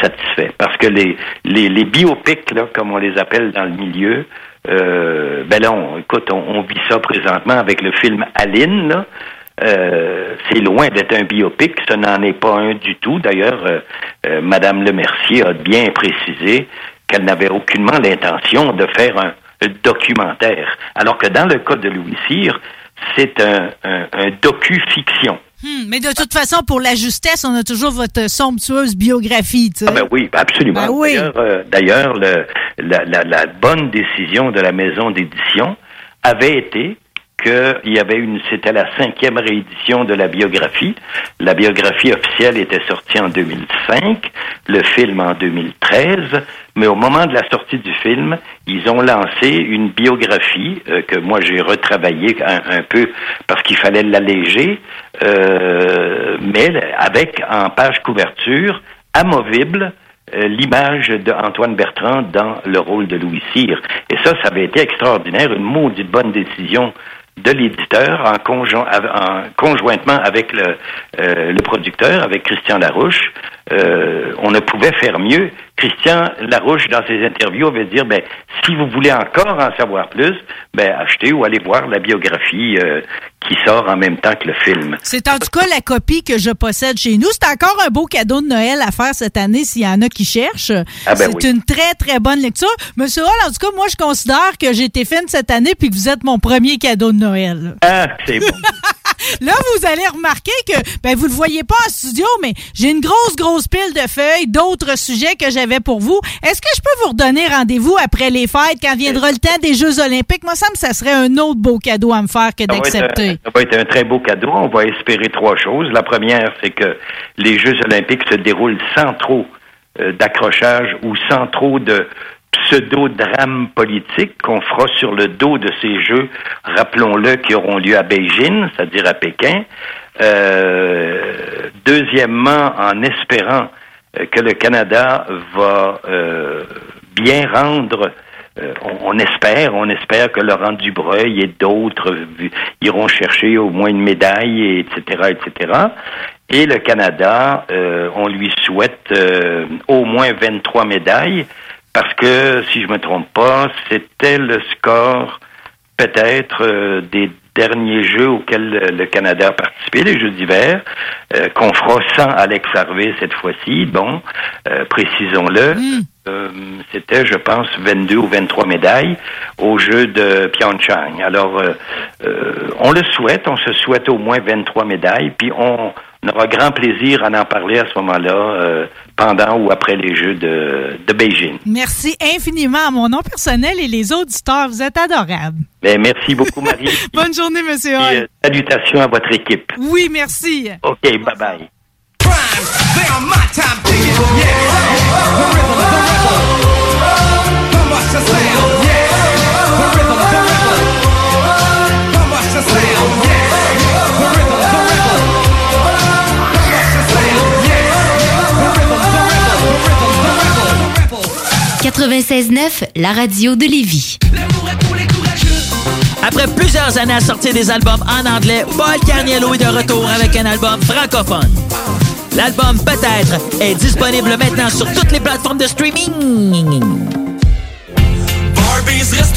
Speaker 4: satisfait. Parce que les, les, biopics, là, comme on les appelle dans le milieu, euh, ben là, on, écoute, on, vit ça présentement avec le film Aline, là. Euh, c'est loin d'être un biopic, ce n'en est pas un du tout. D'ailleurs, euh, euh, Madame Lemercier a bien précisé qu'elle n'avait aucunement l'intention de faire un, un documentaire. Alors que dans le cas de Louis Cyr, c'est un, un, un docu-fiction.
Speaker 2: Hmm, mais de toute façon, pour la justesse, on a toujours votre somptueuse biographie, tu sais.
Speaker 4: Ah ben oui, absolument.
Speaker 2: Ben oui.
Speaker 4: D'ailleurs, euh, la bonne décision de la maison d'édition avait été qu'il y avait une, c'était la cinquième réédition de la biographie. La biographie officielle était sortie en 2005, le film en 2013, mais au moment de la sortie du film, ils ont lancé une biographie euh, que moi j'ai retravaillée un, peu parce qu'il fallait l'alléger, euh, mais avec en page couverture amovible euh, l'image d'Antoine Bertrand dans le rôle de Louis Cyr. Et ça, ça avait été extraordinaire, une maudite bonne décision de l'éditeur en, en, conjointement avec euh, le, producteur, avec Christian Larouche. Euh, on ne pouvait faire mieux. Christian Larouche, dans ses interviews, avait dire, ben, si vous voulez encore en savoir plus, ben, achetez ou allez voir la biographie euh, qui sort en même temps que le film.
Speaker 2: C'est en tout cas la copie que je possède chez nous. C'est encore un beau cadeau de Noël à faire cette année s'il y en a qui cherchent. Ah ben c'est une très, très bonne lecture. Monsieur Hall, en tout cas, moi, je considère que j'ai été fine cette année puis que vous êtes mon premier cadeau de Noël.
Speaker 4: Ah, c'est bon. *laughs*
Speaker 2: Là, vous allez remarquer que, ben, vous le voyez pas en studio, mais j'ai une grosse, grosse pile de feuilles, d'autres sujets que j'avais pour vous. Est-ce que je peux vous redonner rendez-vous après les fêtes, quand viendra le temps des Jeux Olympiques? Moi, ça me, ça serait un autre beau cadeau à me faire que d'accepter.
Speaker 4: Ça va être un très beau cadeau. On va espérer trois choses. La première, c'est que les Jeux Olympiques se déroulent sans trop euh, d'accrochage ou sans trop de pseudo-drame politique qu'on fera sur le dos de ces Jeux, rappelons-le, qui auront lieu à Beijing, c'est-à-dire à Pékin. Euh, deuxièmement, en espérant euh, que le Canada va euh, bien rendre on, espère, on espère que Laurent Dubreuil et d'autres iront chercher au moins une médaille, etc., etc. Et le Canada, on lui souhaite au moins 23 médailles. Parce que, si je me trompe pas, c'était le score peut-être euh, des derniers jeux auxquels le Canada a participé, les Jeux d'hiver, euh, qu'on fera sans Alex Harvey cette fois-ci. Bon, euh, précisons-le. Mm. c'était, je pense, 22 ou 23 médailles aux Jeux de Pyeongchang. Alors, on le souhaite, on se souhaite au moins 23 médailles, puis on, on aura grand plaisir à en parler à ce moment-là, euh, pendant ou après les Jeux de, de Beijing.
Speaker 2: Merci infiniment à mon nom personnel et les auditeurs. Vous êtes adorables.
Speaker 4: Ben, merci beaucoup, Marie. *laughs*
Speaker 2: Bonne journée, monsieur Hall. Euh,
Speaker 4: salutations à votre équipe.
Speaker 2: Oui, merci.
Speaker 4: OK, bye-bye. Yeah.
Speaker 3: 96.9, la radio de Lévis.
Speaker 5: Après plusieurs années à sortir des albums en anglais, Paul Carniello est de retour avec un album francophone. L'album Peut-être est disponible maintenant sur toutes les plateformes de streaming.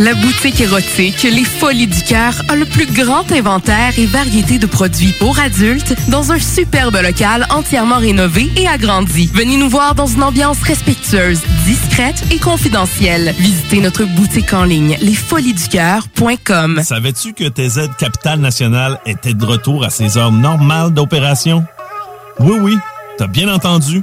Speaker 6: La boutique érotique Les Folies du Cœur a le plus grand inventaire et variété de produits pour adultes dans un superbe local entièrement rénové et agrandi. Venez nous voir dans une ambiance respectueuse, discrète et confidentielle. Visitez notre boutique en ligne lesfoliesducoeur.com.
Speaker 7: Savais-tu que TZ Capital National était de retour à ses heures normales d'opération? Oui, oui, t'as bien entendu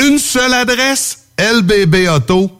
Speaker 8: une seule adresse, lbbauto.com.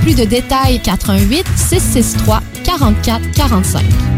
Speaker 9: plus de détails 418 663 44 45.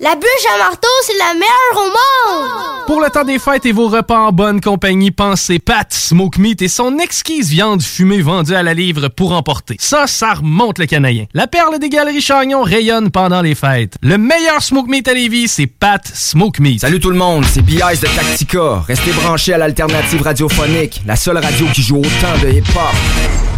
Speaker 10: La bûche à marteau, c'est la meilleure au monde!
Speaker 11: Pour le temps des fêtes et vos repas en bonne compagnie, pensez Pat Smoke Meat et son exquise viande fumée vendue à la livre pour emporter. Ça, ça remonte le canadien. La perle des galeries Chagnon rayonne pendant les fêtes. Le meilleur Smoke Meat à Lévis, c'est Pat Smoke Meat.
Speaker 12: Salut tout le monde, c'est B.I.S. de Tactica. Restez branchés à l'alternative radiophonique, la seule radio qui joue autant de hip-hop.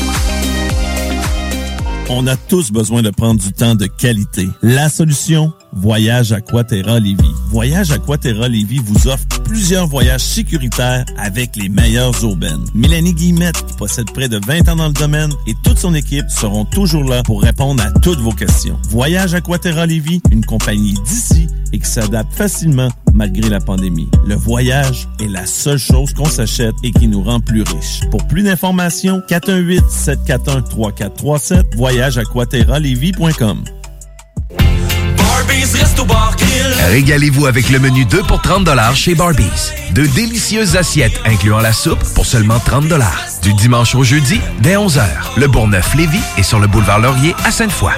Speaker 7: On a tous besoin de prendre du temps de qualité. La solution, Voyage Aquaterra Lévis. Voyage Aquaterra Lévis vous offre plusieurs voyages sécuritaires avec les meilleures aubaines. Mélanie Guillemette, possède près de 20 ans dans le domaine, et toute son équipe seront toujours là pour répondre à toutes vos questions. Voyage Aquaterra Lévis, une compagnie d'ici et qui s'adapte facilement malgré la pandémie. Le voyage est la seule chose qu'on s'achète et qui nous rend plus riches. Pour plus d'informations, 418-741-3437, voyageaquaterralévis.com.
Speaker 13: Régalez-vous avec le menu 2 pour 30 chez Barbies. De délicieuses assiettes incluant la soupe pour seulement 30 Du dimanche au jeudi, dès 11h. Le Bourgneuf-Lévis est sur le boulevard Laurier à Sainte-Foy.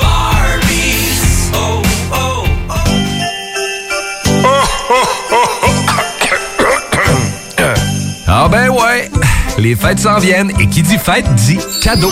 Speaker 13: Ah ben ouais, les fêtes s'en viennent et qui dit fête dit cadeau.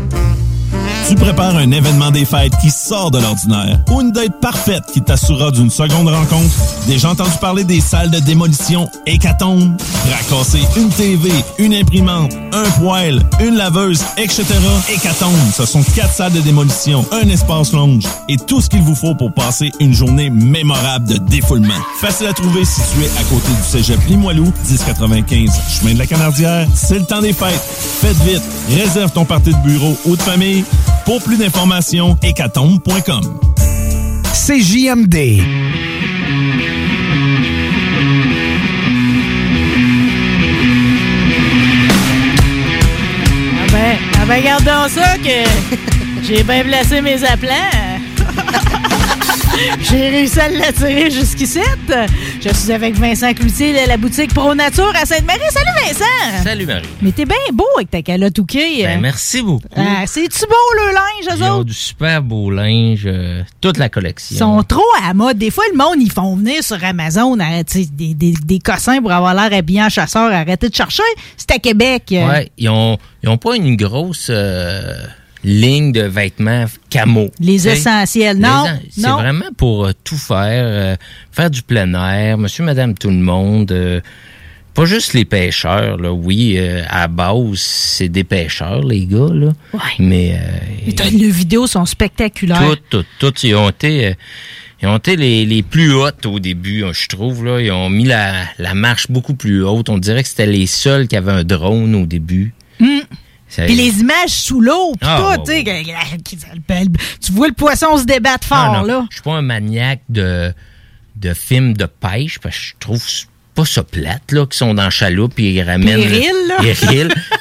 Speaker 7: Tu prépares un événement des fêtes qui sort de l'ordinaire ou une date parfaite qui t'assurera d'une seconde rencontre? Déjà entendu parler des salles de démolition Hécatombe? Racasser une TV, une imprimante, un poêle, une laveuse, etc. Hécatombe, ce sont quatre salles de démolition, un espace longe et tout ce qu'il vous faut pour passer une journée mémorable de défoulement. Facile à trouver situé à côté du cégep Limoilou, 1095 chemin de la Canardière. C'est le temps des fêtes. Faites vite, réserve ton parti de bureau ou de famille. Pour plus d'informations, hécatombe.com.
Speaker 1: CJMD.
Speaker 2: Ah ben, ah ben gardons ça que j'ai bien placé mes appelants. *laughs* J'ai réussi à l'attirer jusqu'ici. Je suis avec Vincent Cloutier de la boutique Pro Nature à Sainte-Marie. Salut Vincent!
Speaker 14: Salut Marie.
Speaker 2: Mais t'es bien beau avec ta calotte au
Speaker 14: Ben, merci beaucoup.
Speaker 2: Ah, C'est-tu beau le linge, eux
Speaker 14: Ils ont du super beau linge, euh, toute la collection.
Speaker 2: Ils sont trop à la mode. Des fois, le monde, ils font venir sur Amazon sais, des, des, des cossins pour avoir l'air habillé en chasseur. Arrêtez de chercher. C'est à Québec. euh.
Speaker 14: Ouais, ils ont, ils ont pas une grosse euh, ligne de vêtements camo.
Speaker 2: Les essentiels. Non,
Speaker 14: C'est vraiment pour euh, tout faire, euh, faire du plein air, monsieur, madame, tout le monde. euh, pas juste les pêcheurs, là. Oui, à base, c'est des pêcheurs, les gars, là. Mais, euh,
Speaker 2: Les vidéos sont spectaculaires.
Speaker 14: tout, tout, tout, ils ont été, ils ont été les, les plus hautes au début, hein, je trouve. Là. Ils ont mis la, la marche beaucoup plus haute. On dirait que c'était les seuls qui avaient un drone au début.
Speaker 2: Hmm. Puis les images sous l'eau, puis
Speaker 14: Ah,
Speaker 2: tout, tu sais, que- tu vois le poisson se débattre fort,
Speaker 14: Ah, non.
Speaker 2: là.
Speaker 14: Je suis pas un maniaque de, de films de pêche parce que je trouve pas ça plate, là, qui sont dans chaloupe et ils ramènent.
Speaker 2: Péril, là.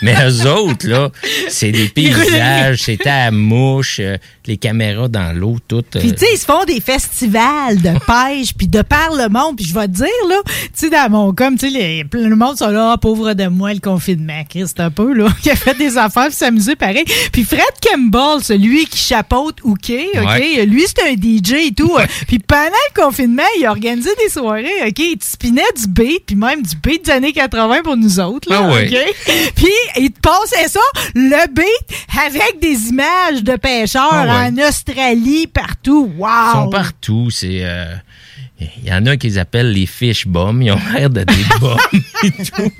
Speaker 14: Mais eux autres, là, c'est des *laughs* paysages, c'était à la mouche, euh, les caméras dans l'eau, tout. euh,
Speaker 2: Puis, tu sais, ils se font des festivals de *laughs* pêche, puis de par le monde. Puis, je vais te dire, là, tu sais, dans mon com, tu sais, de monde sont là, Ah, pauvre de moi, le confinement. Christ, un peu, là. *laughs* Il a fait des affaires, puis s'amuser pareil. Puis, Fred Campbell, celui qui chapeaute OK, OK,
Speaker 14: Ouais.
Speaker 2: lui, c'est un DJ et tout. Puis, pendant le confinement, il a organisé des soirées, OK, il te spinait du beat, puis même du beat des années 80 pour nous autres, là,
Speaker 14: Ah ouais.
Speaker 2: OK? Puis, il te passait ça, le beat, avec des images de pêcheurs
Speaker 14: Ah ouais.
Speaker 2: En Australie, partout. Wow!
Speaker 14: Ils sont partout. C'est. euh, Il y en a qui les appellent les fish bombs. Ils ont l'air de des bombes et tout.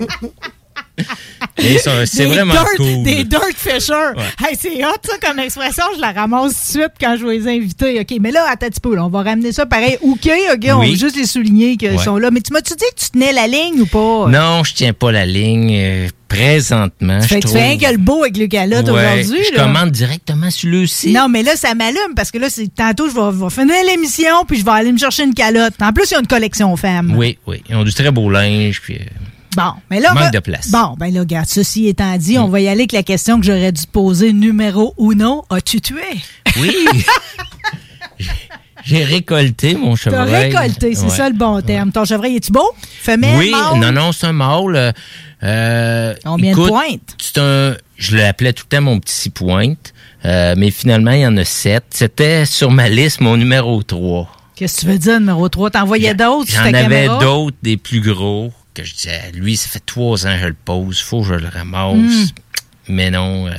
Speaker 14: C'est
Speaker 2: Des
Speaker 14: vraiment
Speaker 2: dirt-
Speaker 14: cool.
Speaker 2: Des dirt fishers. Hey, c'est hot, ça, comme expression. Je la ramasse tout de suite quand je vais les inviter. OK, mais là, attends un petit peu. là, on va ramener ça pareil. OK, OK, on va juste les souligner qu'ils
Speaker 14: Ouais.
Speaker 2: sont là. Mais tu m'as-tu dit que tu tenais la ligne ou pas?
Speaker 14: Non, je tiens pas la ligne euh, présentement.
Speaker 2: Fait
Speaker 14: je
Speaker 2: que tu fais rien que le beau avec le calotte
Speaker 14: Ouais,
Speaker 2: aujourd'hui.
Speaker 14: Je
Speaker 2: là.
Speaker 14: commande directement sur le site.
Speaker 2: Non, mais là, ça m'allume parce que là, c'est tantôt, je vais, finir l'émission puis je vais aller me chercher une calotte. En plus, il y a une collection femmes.
Speaker 14: Oui, oui. Ils ont du très beau linge. Puis, euh,
Speaker 2: Bon, mais là.
Speaker 14: Manque
Speaker 2: va-
Speaker 14: de place. Mm.
Speaker 2: Bon, ben là, regarde, ceci étant dit, on va y aller avec la question que j'aurais dû te poser. Numéro uno, as-tu tué?
Speaker 14: Oui. *laughs* J'ai- récolté mon
Speaker 2: T'as
Speaker 14: chevreuil.
Speaker 2: récolté, c'est
Speaker 14: Ouais.
Speaker 2: ça le bon terme. Ton chevreuil, est-tu beau? Femelle,
Speaker 14: Oui,
Speaker 2: mâle?
Speaker 14: non, non, c'est un mâle. Euh,
Speaker 2: Combien de pointes?
Speaker 14: C'est un, je l'appelais tout le temps mon petit six pointes, euh, mais finalement, il y en a sept. C'était sur ma liste mon numéro 3.
Speaker 2: Qu'est-ce que tu veux dire, numéro 3? T'en voyais d'autres
Speaker 14: J'en avais d'autres, des plus gros, que je disais, lui, ça fait trois ans que je le pose, faut que je le ramasse.
Speaker 2: Hmm.
Speaker 14: Mais non, euh,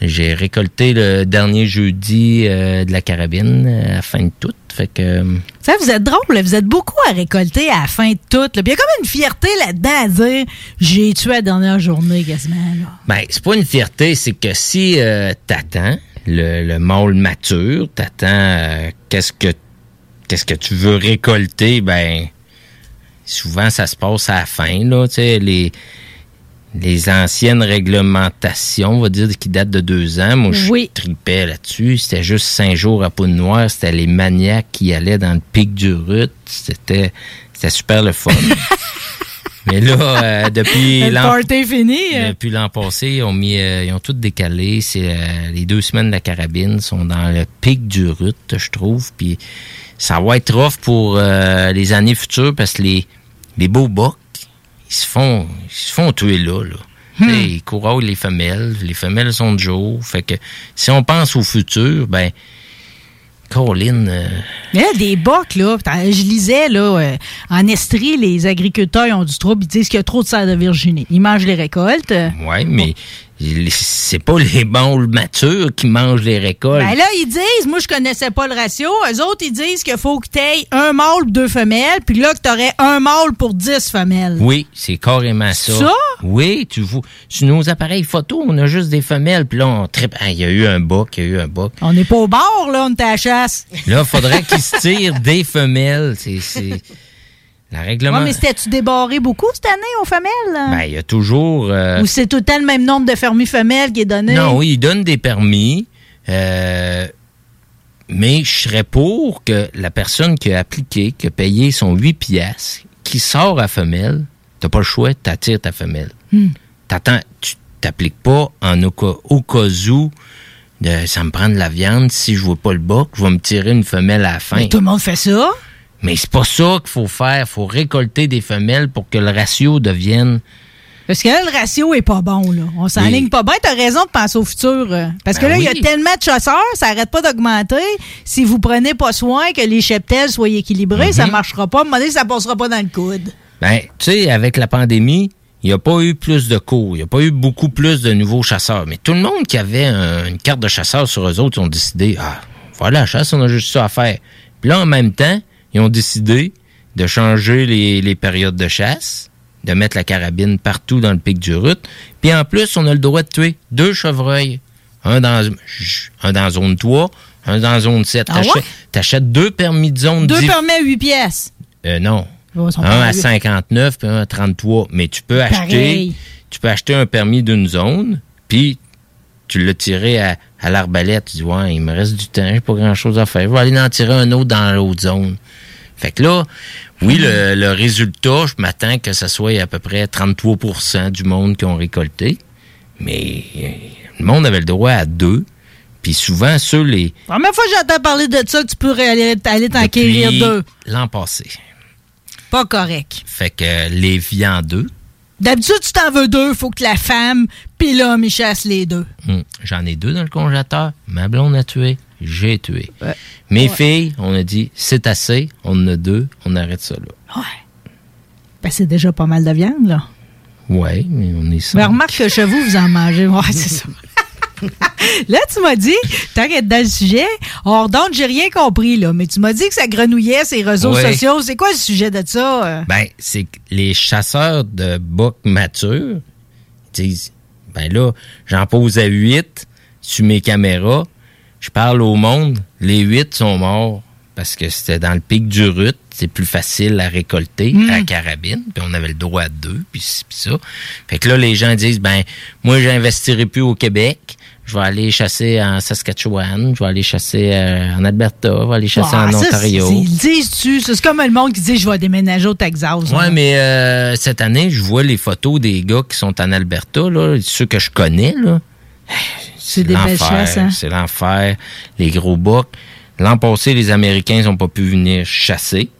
Speaker 14: j'ai récolté le dernier jeudi euh, de la carabine euh, à la fin de tout. Fait que...
Speaker 2: Ça, vous êtes drôle, vous êtes beaucoup à récolter à la fin de tout. Puis il y a comme une fierté là-dedans à dire j'ai tué la dernière journée quasiment. Là.
Speaker 14: Ben, c'est pas une fierté, c'est que si euh, t'attends le, le mâle mature, t'attends euh, qu'est-ce que qu'est-ce que tu veux récolter, ben souvent ça se passe à la fin, là, tu sais, les les anciennes réglementations, on va dire, qui datent de deux ans, moi je
Speaker 2: Oui.
Speaker 14: tripais là-dessus. C'était juste cinq jours à peau de noir. C'était les maniaques qui allaient dans le pic du Rut. C'était c'était super le fun. *laughs* Mais là, euh, depuis l'an
Speaker 2: fini.
Speaker 14: depuis l'an passé, ils ont mis, euh, ils ont tout décalé. C'est euh, les deux semaines de la carabine sont dans le pic du Rut, je trouve. Puis ça va être rough pour euh, les années futures parce que les les beaux bocs, ils se font, ils se font tuer là. là. Sais, Ils courent les femelles. Les femelles sont de jour. Fait que si on pense au futur, ben, Colin, euh,
Speaker 2: Mais là, des bocs, là, je lisais, là, euh, en Estrie, les agriculteurs ils ont du trouble. Ils disent qu'il y a trop de serre de Virginie. Ils mangent les récoltes.
Speaker 14: ouais, mais c'est pas les bons matures qui mangent les récoltes.
Speaker 2: Ben là, ils disent, moi, je connaissais pas le ratio. Eux autres, ils disent qu'il faut que tu aies un mâle, deux femelles, puis là, que tu aurais un mâle pour dix femelles.
Speaker 14: Oui, c'est carrément ça.
Speaker 2: Ça?
Speaker 14: Oui, tu vois. Sur nos appareils photo, on a juste des femelles, puis là, on tripe. Ah, Il y a eu un boc, il y a eu un boc.
Speaker 2: On n'est pas au bord, là, on est à la chasse.
Speaker 14: Là, il faudrait qu'ils se tirent des femelles. C'est... La règlement...
Speaker 2: Ouais, mais c'était-tu débarré beaucoup cette année aux femelles?
Speaker 14: Ben, il y a toujours... euh,
Speaker 2: Ou c'est tout le temps le même nombre de fermis femelles qui est donné?
Speaker 14: Non, oui, ils donnent des permis. euh, mais je serais pour que la personne qui a appliqué, qui a payé son 8 piastres, qui sort à femelle, t'as pas le choix, t'attires ta femelle.
Speaker 2: Hmm.
Speaker 14: T'attends, tu t'appliques pas en au cas, au cas où de, ça me prend de la viande, si je vois pas le boc, je vais me tirer une femelle à la fin.
Speaker 2: Mais tout le monde fait ça?
Speaker 14: Mais c'est pas ça qu'il faut faire. faut récolter des femelles pour que le ratio devienne...
Speaker 2: Parce que là, le ratio est pas bon, là. On s'enligne pas bien. T'as raison de penser au futur. euh, Parce que
Speaker 14: Ben
Speaker 2: là, il y a tellement de chasseurs, ça arrête pas d'augmenter. Si vous prenez pas soin que les cheptels soient équilibrés, ça
Speaker 14: Mhm.
Speaker 2: marchera pas. À un moment donné, ça passera pas dans le coude.
Speaker 14: Ben, tu sais, avec la pandémie, il n'y a pas eu plus de cours, il n'y a pas eu beaucoup plus de nouveaux chasseurs. Mais tout le monde qui avait un- une carte de chasseur sur eux autres, ils ont décidé, ah, voilà, la chasse, on a juste ça à faire. Puis là, en même temps, ils ont décidé de changer les, les périodes de chasse, de mettre la carabine partout dans le pic du Rut. Puis en plus, on a le droit de tuer deux chevreuils. un dans, un dans zone 3, un dans zone 7.
Speaker 2: Ah?
Speaker 14: T'achètes- T'achètes deux permis de zone
Speaker 2: Deux permis à 8 pièces?
Speaker 14: euh, non.
Speaker 2: Oh,
Speaker 14: un à
Speaker 2: huit.
Speaker 14: 59 puis un à 33. Mais tu peux acheter, tu peux acheter un permis d'une zone, puis tu l'as tiré à, à l'arbalète. Tu dis, ouais, il me reste du temps, j'ai pas grand chose à faire. Je vais aller en tirer un autre dans l'autre zone. Fait que là, oui, le, le résultat, je m'attends que ce soit à peu près 33% du monde qui ont récolté. Mais euh, le monde avait le droit à deux. Puis souvent, ceux les.
Speaker 2: La première fois que j'entends parler de ça, que tu peux aller, aller t'enquérir deux.
Speaker 14: L'an passé.
Speaker 2: Pas correct.
Speaker 14: Fait que les viandeux,
Speaker 2: D'habitude, tu t'en veux deux, faut que la femme puis l'homme, ils chassent les deux.
Speaker 14: Hum, J'en ai deux dans le congélateur. Ma blonde a tué. J'ai tué. Mes
Speaker 2: Ouais.
Speaker 14: filles, on a dit, c'est assez. On en a deux. On arrête ça là.
Speaker 2: Ben, c'est déjà pas mal de viande, là.
Speaker 14: Ouais, mais on est ça.
Speaker 2: Mais remarque que chez vous, vous en mangez. Ouais, c'est ça. *laughs* *laughs* là, tu m'as dit, tant qu'être dans le sujet, hors d'onde, j'ai rien compris, là, mais tu m'as dit que ça grenouillait ces réseaux sociaux. C'est quoi le sujet de ça? euh?
Speaker 14: Ben, c'est que les chasseurs de bocs matures disent, ben là, j'en pose à huit sur mes caméras. Je parle au monde. Les huit sont morts parce que c'était dans le pic du Rut. C'est plus facile à récolter
Speaker 2: Mm.
Speaker 14: à la carabine. Puis on avait le droit à deux, puis puis ça. Fait que là, les gens disent, ben, moi, j'investirai plus au Québec. Je vais aller chasser en Saskatchewan. Je vais aller chasser euh, en Alberta. Je vais aller chasser
Speaker 2: Ah,
Speaker 14: en Ontario.
Speaker 2: disent-tu? C'est comme le monde qui dit je vais déménager au Texas.
Speaker 14: Ouais,
Speaker 2: là.
Speaker 14: mais euh, cette année, je vois les photos des gars qui sont en Alberta, là, ceux que je connais, là.
Speaker 2: C'est des belles chasses, hein?
Speaker 14: C'est l'enfer. Les gros bocs. L'an passé, les Américains n'ont pas pu venir chasser.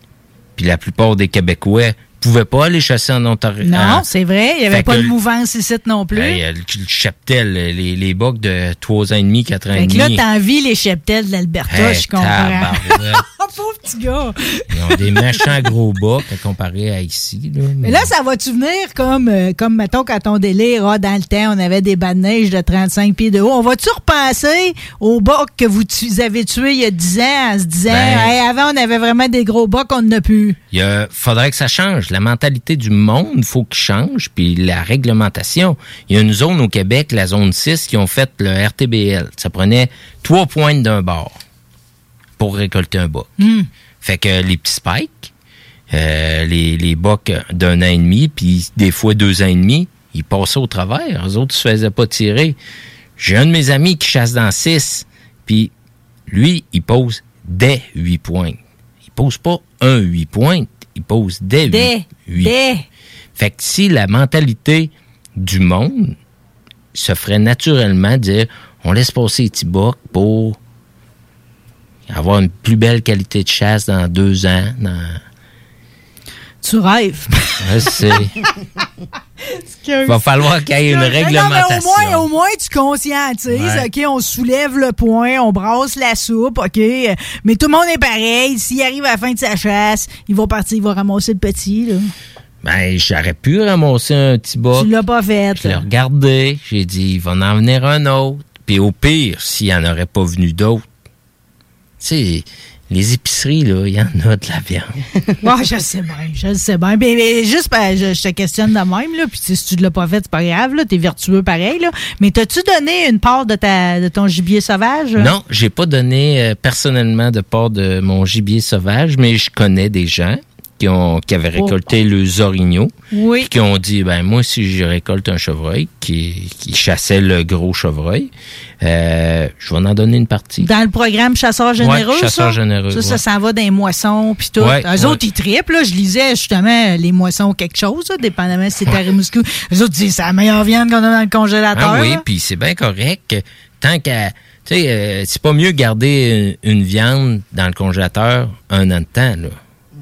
Speaker 14: Puis la plupart des Québécois pouvaient pas aller chasser en Ontario.
Speaker 2: Non,
Speaker 14: en-
Speaker 2: c'est vrai. Il n'y avait
Speaker 14: Fait
Speaker 2: pas de
Speaker 14: le-
Speaker 2: mouvance ici non plus.
Speaker 14: Hey, euh, le, le cheptel, les, les bocs de 3 ans et demi, 4 ans et
Speaker 2: fait que
Speaker 14: demi.
Speaker 2: là, t'envies les cheptels de l'Alberta,
Speaker 14: Hey,
Speaker 2: je comprends. *laughs* oh, pauvre petit gars.
Speaker 14: Ils ont des méchants gros bocs à comparer à ici. Là.
Speaker 2: Mais là, ça va-tu venir comme, euh, comme, mettons, quand on délire, ah, dans le temps, on avait des bas de neige de 35 pieds de haut. On va-tu repenser aux bocs que vous tu- avez tués il y a 10 ans en se disant,
Speaker 14: Ben.
Speaker 2: Hey, avant, on avait vraiment des gros bocs, on n'a plus?
Speaker 14: Il faudrait que ça change. La mentalité du monde, faut qu'il change, puis la réglementation. Il y a une zone au Québec, la zone 6, qui ont fait le RTBL. Ça prenait trois pointes d'un bord pour récolter un boc.
Speaker 2: Hmm.
Speaker 14: Fait que les petits spikes, euh, les, les bocs d'un an et demi, puis des fois deux ans et demi, ils passaient au travers. Eux autres se faisaient pas tirer. J'ai un de mes amis qui chasse dans 6, puis lui, il pose des 8 points. Il pose pas un 8 points, il pose des 8.
Speaker 2: Des, des.
Speaker 14: Fait que si la mentalité du monde se ferait naturellement dire on laisse passer les petits bocs pour avoir une plus belle qualité de chasse dans deux ans. Dans...
Speaker 2: Tu rêves.
Speaker 14: Je sais. *laughs* Il va falloir qu'il y ait une
Speaker 2: Non, mais
Speaker 14: réglementation.
Speaker 2: au moins, au moins, tu conscientises.
Speaker 14: Ouais.
Speaker 2: OK, on soulève le point, on brasse la soupe, OK. Mais tout le monde est pareil. S'il arrive à la fin de sa chasse, il va partir, il va ramasser le petit, là.
Speaker 14: Ben, j'aurais pu ramasser un petit boc.
Speaker 2: Tu l'as pas fait.
Speaker 14: Je l'ai regardé. J'ai dit, il va en venir un autre. Puis au pire, s'il n'y en aurait pas venu d'autres, tu sais, les épiceries, là, il y en a de la viande. *laughs*
Speaker 2: Ouais, je sais bien, je sais bien. Mais, mais juste, ben, je, je te questionne de même, là. Puis si tu ne l'as pas fait, c'est pas grave, là. T'es vertueux pareil, là. Mais t'as-tu donné une part de, ta, de ton gibier sauvage?
Speaker 14: Non, j'ai pas donné euh, personnellement de part de mon gibier sauvage, mais je connais des gens qui ont qui avaient
Speaker 2: Oh.
Speaker 14: récolté le orignaux,
Speaker 2: Oui.
Speaker 14: puis qui ont dit ben moi si je récolte un chevreuil qui, qui chassait le gros chevreuil, euh, je vais en donner une partie.
Speaker 2: Dans le programme Chasseurs généreux,
Speaker 14: Ouais, Chasseurs
Speaker 2: ça?
Speaker 14: généreux,
Speaker 2: Ça, ça s'en va dans les moissons, puis tout.
Speaker 14: Ouais,
Speaker 2: Eux autres, ils triplent, là. Je lisais, justement, les moissons quelque chose, là, dépendamment si c'est à Rimouski. Eux autres disent, c'est la meilleure viande qu'on a dans le congélateur.
Speaker 14: Ah oui, puis c'est bien correct. que Tant qu'à tu sais, euh, c'est pas mieux garder une, une viande dans le congélateur un an de temps là.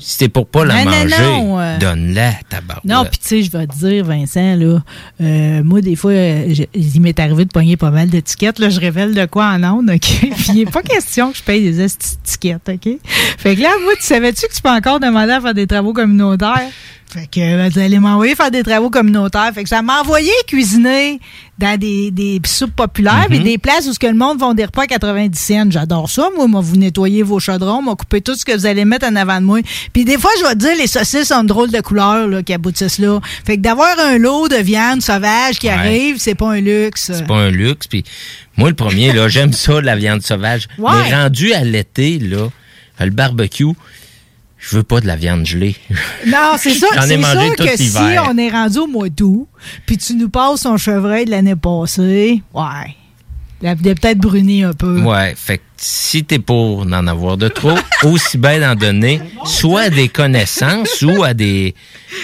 Speaker 14: Si t'es pour pas la
Speaker 2: Non,
Speaker 14: manger,
Speaker 2: non, euh.
Speaker 14: donne-la, tabarouette.
Speaker 2: Non, puis tu sais, je vais te dire, Vincent, là, euh, moi, des fois, euh, je- il m'est arrivé de pogner pas mal d'étiquettes. Là, je révèle de quoi en ondes, OK? *laughs* Puis il n'est pas question que je paye des étiquettes, OK? Fait que là, moi, tu savais-tu que tu peux encore demander à faire des travaux communautaires? Fait que euh, vous allez m'envoyer faire des travaux communautaires. Fait que ça m'a envoyé cuisiner dans des, des soupes populaires et des places où ce que le monde font des repas à 90 cents. J'adore ça, moi. Moi, vous nettoyez vos chaudrons, moi, couper tout ce que vous allez mettre en avant de moi. Puis des fois, je vais te dire, les saucisses ont une drôle de couleur là, qui aboutissent là. Fait que d'avoir un lot de viande sauvage qui
Speaker 14: Ouais.
Speaker 2: arrive, c'est pas un luxe.
Speaker 14: C'est pas un luxe. Puis moi, le premier, là, *laughs* j'aime ça, la viande sauvage.
Speaker 2: Ouais.
Speaker 14: Mais rendu à l'été, là, le barbecue, je veux pas de la viande gelée.
Speaker 2: Non, c'est ça. *laughs*
Speaker 14: J'en ai
Speaker 2: C'est
Speaker 14: mangé
Speaker 2: sûr
Speaker 14: tout
Speaker 2: que si on est rendu au mois d'août, puis tu nous passes son chevreuil de l'année passée, ouais. Il a peut-être bruni un peu.
Speaker 14: Ouais, fait que si t'es pour n'en avoir de trop, *laughs* aussi bien d'en donner, soit à des connaissances ou à des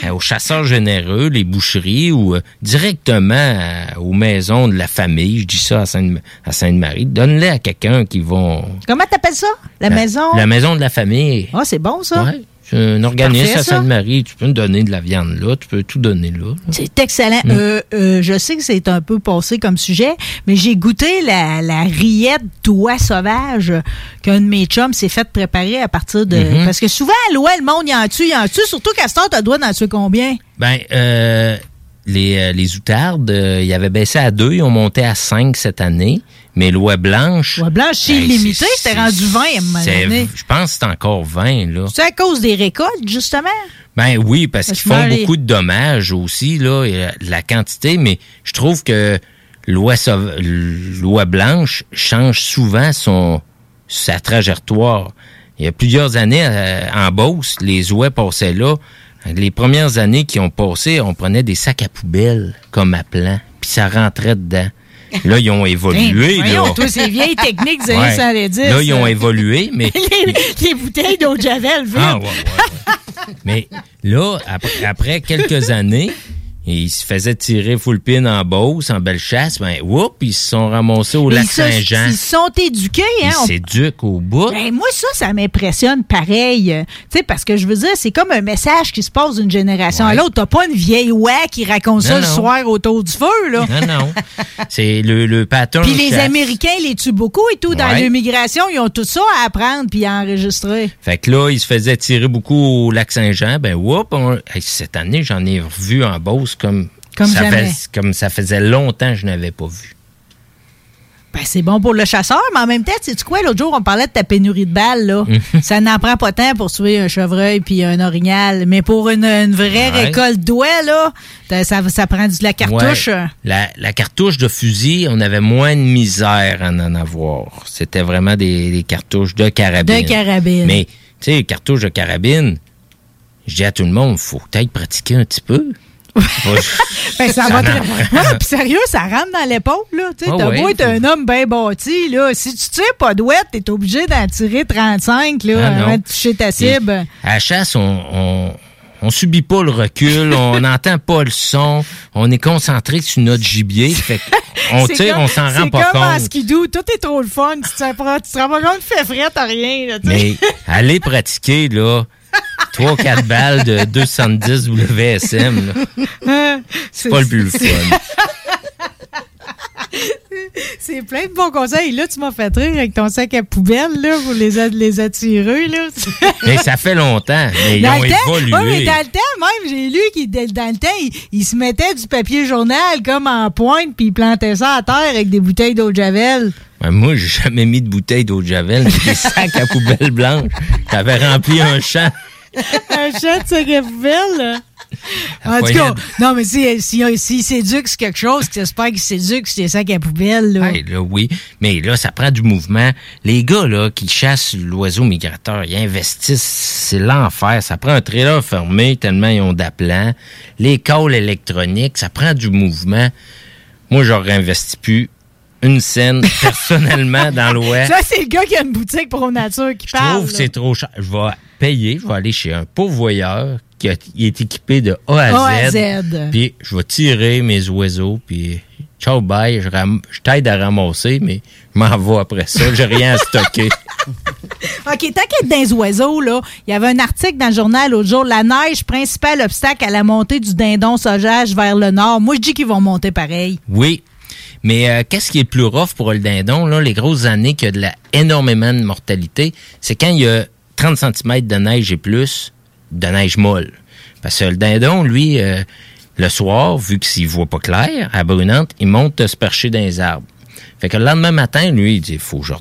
Speaker 14: euh, aux chasseurs généreux, les boucheries ou euh, directement euh, aux maisons de la famille. Je dis ça à Sainte- à Sainte-Marie. Donne-les à quelqu'un qui vont
Speaker 2: Comment t'appelles ça? La, maison?
Speaker 14: La maison de la famille.
Speaker 2: Ah, c'est bon, ça.
Speaker 14: Ouais. Un organisme
Speaker 2: Parfait,
Speaker 14: à. Sainte-Marie. Tu peux me donner de la viande là, tu peux tout donner là.
Speaker 2: C'est excellent.
Speaker 14: Mm.
Speaker 2: Euh, euh, je sais que c'est un peu passé comme sujet, mais j'ai goûté la, la rillette d'oie sauvage qu'un de mes chums s'est fait préparer à partir de...
Speaker 14: Mhm.
Speaker 2: Parce que souvent, à l'oie, le monde y en tue, y en tue. Surtout heure, t'as droit d'en tuer combien?
Speaker 14: Ben, euh, les, euh, les outardes, euh, ils avaient baissé à deux, ils ont monté à cinq cette année. Mais l'oie blanche.
Speaker 2: L'oie blanche, c'est
Speaker 14: ben,
Speaker 2: illimité,
Speaker 14: c'est-
Speaker 2: c'était rendu 20 à un moment donné.
Speaker 14: Je pense que c'est encore 20, là.
Speaker 2: C'est à cause des récoltes, justement?
Speaker 14: Ben oui, parce
Speaker 2: Parce
Speaker 14: qu'ils font beaucoup de dommages aussi, là, et la, quantité, mais je trouve que l'oie blanche change souvent son sa trajectoire. Il y a plusieurs années, euh, en Beauce, les oies passaient là. Les premières années qui ont passé, on prenait des sacs à poubelle comme à plan, puis ça rentrait dedans. Là, ils ont évolué.
Speaker 2: Ben,
Speaker 14: là.
Speaker 2: toi, ces vieilles techniques des années. 70.
Speaker 14: Là, ils ont évolué, mais *laughs*
Speaker 2: les, les bouteilles d'eau de Javel,
Speaker 14: ah, ouais, ouais, ouais. Mais là, après, après quelques années, ils se faisaient tirer full pin en Beauce, en belle chasse. Ben, whoop, ils se sont ramassés au lac Saint-Jean.
Speaker 2: Ils sont éduqués, hein?
Speaker 14: Ils
Speaker 2: On-
Speaker 14: s'éduquent au bout.
Speaker 2: Ben, moi, ça, ça m'impressionne pareil. Euh, Tu sais, parce que je veux dire, c'est comme un message qui se passe d'une génération à l'autre. T'as pas une vieille ouais qui raconte ça
Speaker 14: Non,
Speaker 2: le soir autour du feu, là.
Speaker 14: Non, non. *laughs* C'est le, le pattern.
Speaker 2: Puis les
Speaker 14: chasse.
Speaker 2: Américains les tuent beaucoup et tout. Dans
Speaker 14: Ouais.
Speaker 2: l'immigration, ils ont tout ça à apprendre puis à enregistrer.
Speaker 14: Fait que là, ils se faisaient tirer beaucoup au lac Saint-Jean. Ben, whoop, on- hey, cette année, j'en ai revu en Beauce comme,
Speaker 2: Comme
Speaker 14: ça comme faisait longtemps que je n'avais pas vu.
Speaker 2: Ben, c'est bon pour le chasseur, mais en même temps, tu sais quoi, l'autre jour, on parlait de ta pénurie de balles, là.
Speaker 14: Mhm.
Speaker 2: ça n'en prend pas tant pour tuer un chevreuil puis un orignal. Mais pour une, une vraie
Speaker 14: Ouais.
Speaker 2: récolte d'oie, là, ça, ça prend de la cartouche.
Speaker 14: Ouais. La, la cartouche de fusil, on avait moins de misère à en avoir. C'était vraiment des, des cartouches de carabine.
Speaker 2: De carabine.
Speaker 14: Mais, tu sais, cartouches de carabine, je dis à tout le monde, faut peut-être pratiquer un petit peu.
Speaker 2: Ben, ça
Speaker 14: Ça
Speaker 2: va très... Ouais, puis sérieux, ça rentre dans l'épaule, là. Tu sais,
Speaker 14: Ah
Speaker 2: t'as beau être un homme bien bâti, là. Si tu tires pas d'ouette, t'es obligé d'en tirer 35, là,
Speaker 14: Ah, non.
Speaker 2: avant de toucher ta cible.
Speaker 14: À la chasse, on, on, on subit pas le recul, on *laughs* n'entend pas le son, on est concentré sur notre gibier. Fait *laughs* on
Speaker 2: C'est
Speaker 14: tire,
Speaker 2: comme-
Speaker 14: on s'en rend
Speaker 2: C'est
Speaker 14: pas
Speaker 2: comme en
Speaker 14: compte.
Speaker 2: skidoo, tout est trop le fun. Tu te rends pas tu te rends pas compte, tu fais frais, t'as rien, là.
Speaker 14: Mais *laughs* allez pratiquer, là, 3-4 balles de 210 WSM. *laughs* C'est pas le plus fun. *laughs*
Speaker 2: C'est plein de bons conseils. Là, tu m'as fait rire avec ton sac à poubelle, là, pour les, les attirer, là. *laughs*
Speaker 14: Mais ça fait longtemps. Mais ils
Speaker 2: Dans
Speaker 14: ont
Speaker 2: le temps,
Speaker 14: évolué.
Speaker 2: ouais, mais dans le temps, même, j'ai lu qu'il dans le temps, il, il se mettait du papier journal comme en pointe, puis il plantait ça à terre avec des bouteilles d'eau de javel.
Speaker 14: Ben, moi, j'ai jamais mis de bouteille d'eau de Javel, des sacs à poubelle blanche. J'avais rempli un champ. *laughs*
Speaker 2: Un chat de sac à poubelle, là. En tout cas, non, mais si, si, s'il s'éduque sur quelque chose, j'espère qu'il s'éduque sur les sacs à poubelle, là.
Speaker 14: Hey, là, oui, mais là, ça prend du mouvement. Les gars, là, qui chassent l'oiseau migrateur, ils investissent, c'est l'enfer. Ça prend un trailer fermé tellement ils ont d'aplants. Les calls électroniques, ça prend du mouvement. Moi, j'aurais investi plus une scène personnellement dans l'Ouest. *laughs*
Speaker 2: Ça, c'est le gars qui a une boutique pour nature qui
Speaker 14: Je
Speaker 2: parle.
Speaker 14: trouve que c'est trop cher. Je vais payer, je vais aller chez un pourvoyeur qui, est équipé de A à Z.
Speaker 2: A à Z.
Speaker 14: Puis je vais tirer mes oiseaux, puis ciao, bye, je, ram- je t'aide à ramasser, mais je m'en vais après ça. J'ai rien à stocker. *laughs*
Speaker 2: OK, dans les oiseaux, là, il y avait un article dans le journal l'autre jour, la neige, principal obstacle à la montée du dindon sauvage vers le nord. Moi, je dis qu'ils vont monter pareil.
Speaker 14: Oui. Mais euh, qu'est-ce qui est le plus rough pour le dindon, là, les grosses années qu'il y a de la, énormément de mortalité, c'est quand il y a 30 cm de neige et plus, de neige molle. Parce que le dindon, lui, euh, le soir, vu qu'il voit pas clair, à brunante, il monte se percher dans les arbres. Fait que le lendemain matin, lui, il dit, faut que je,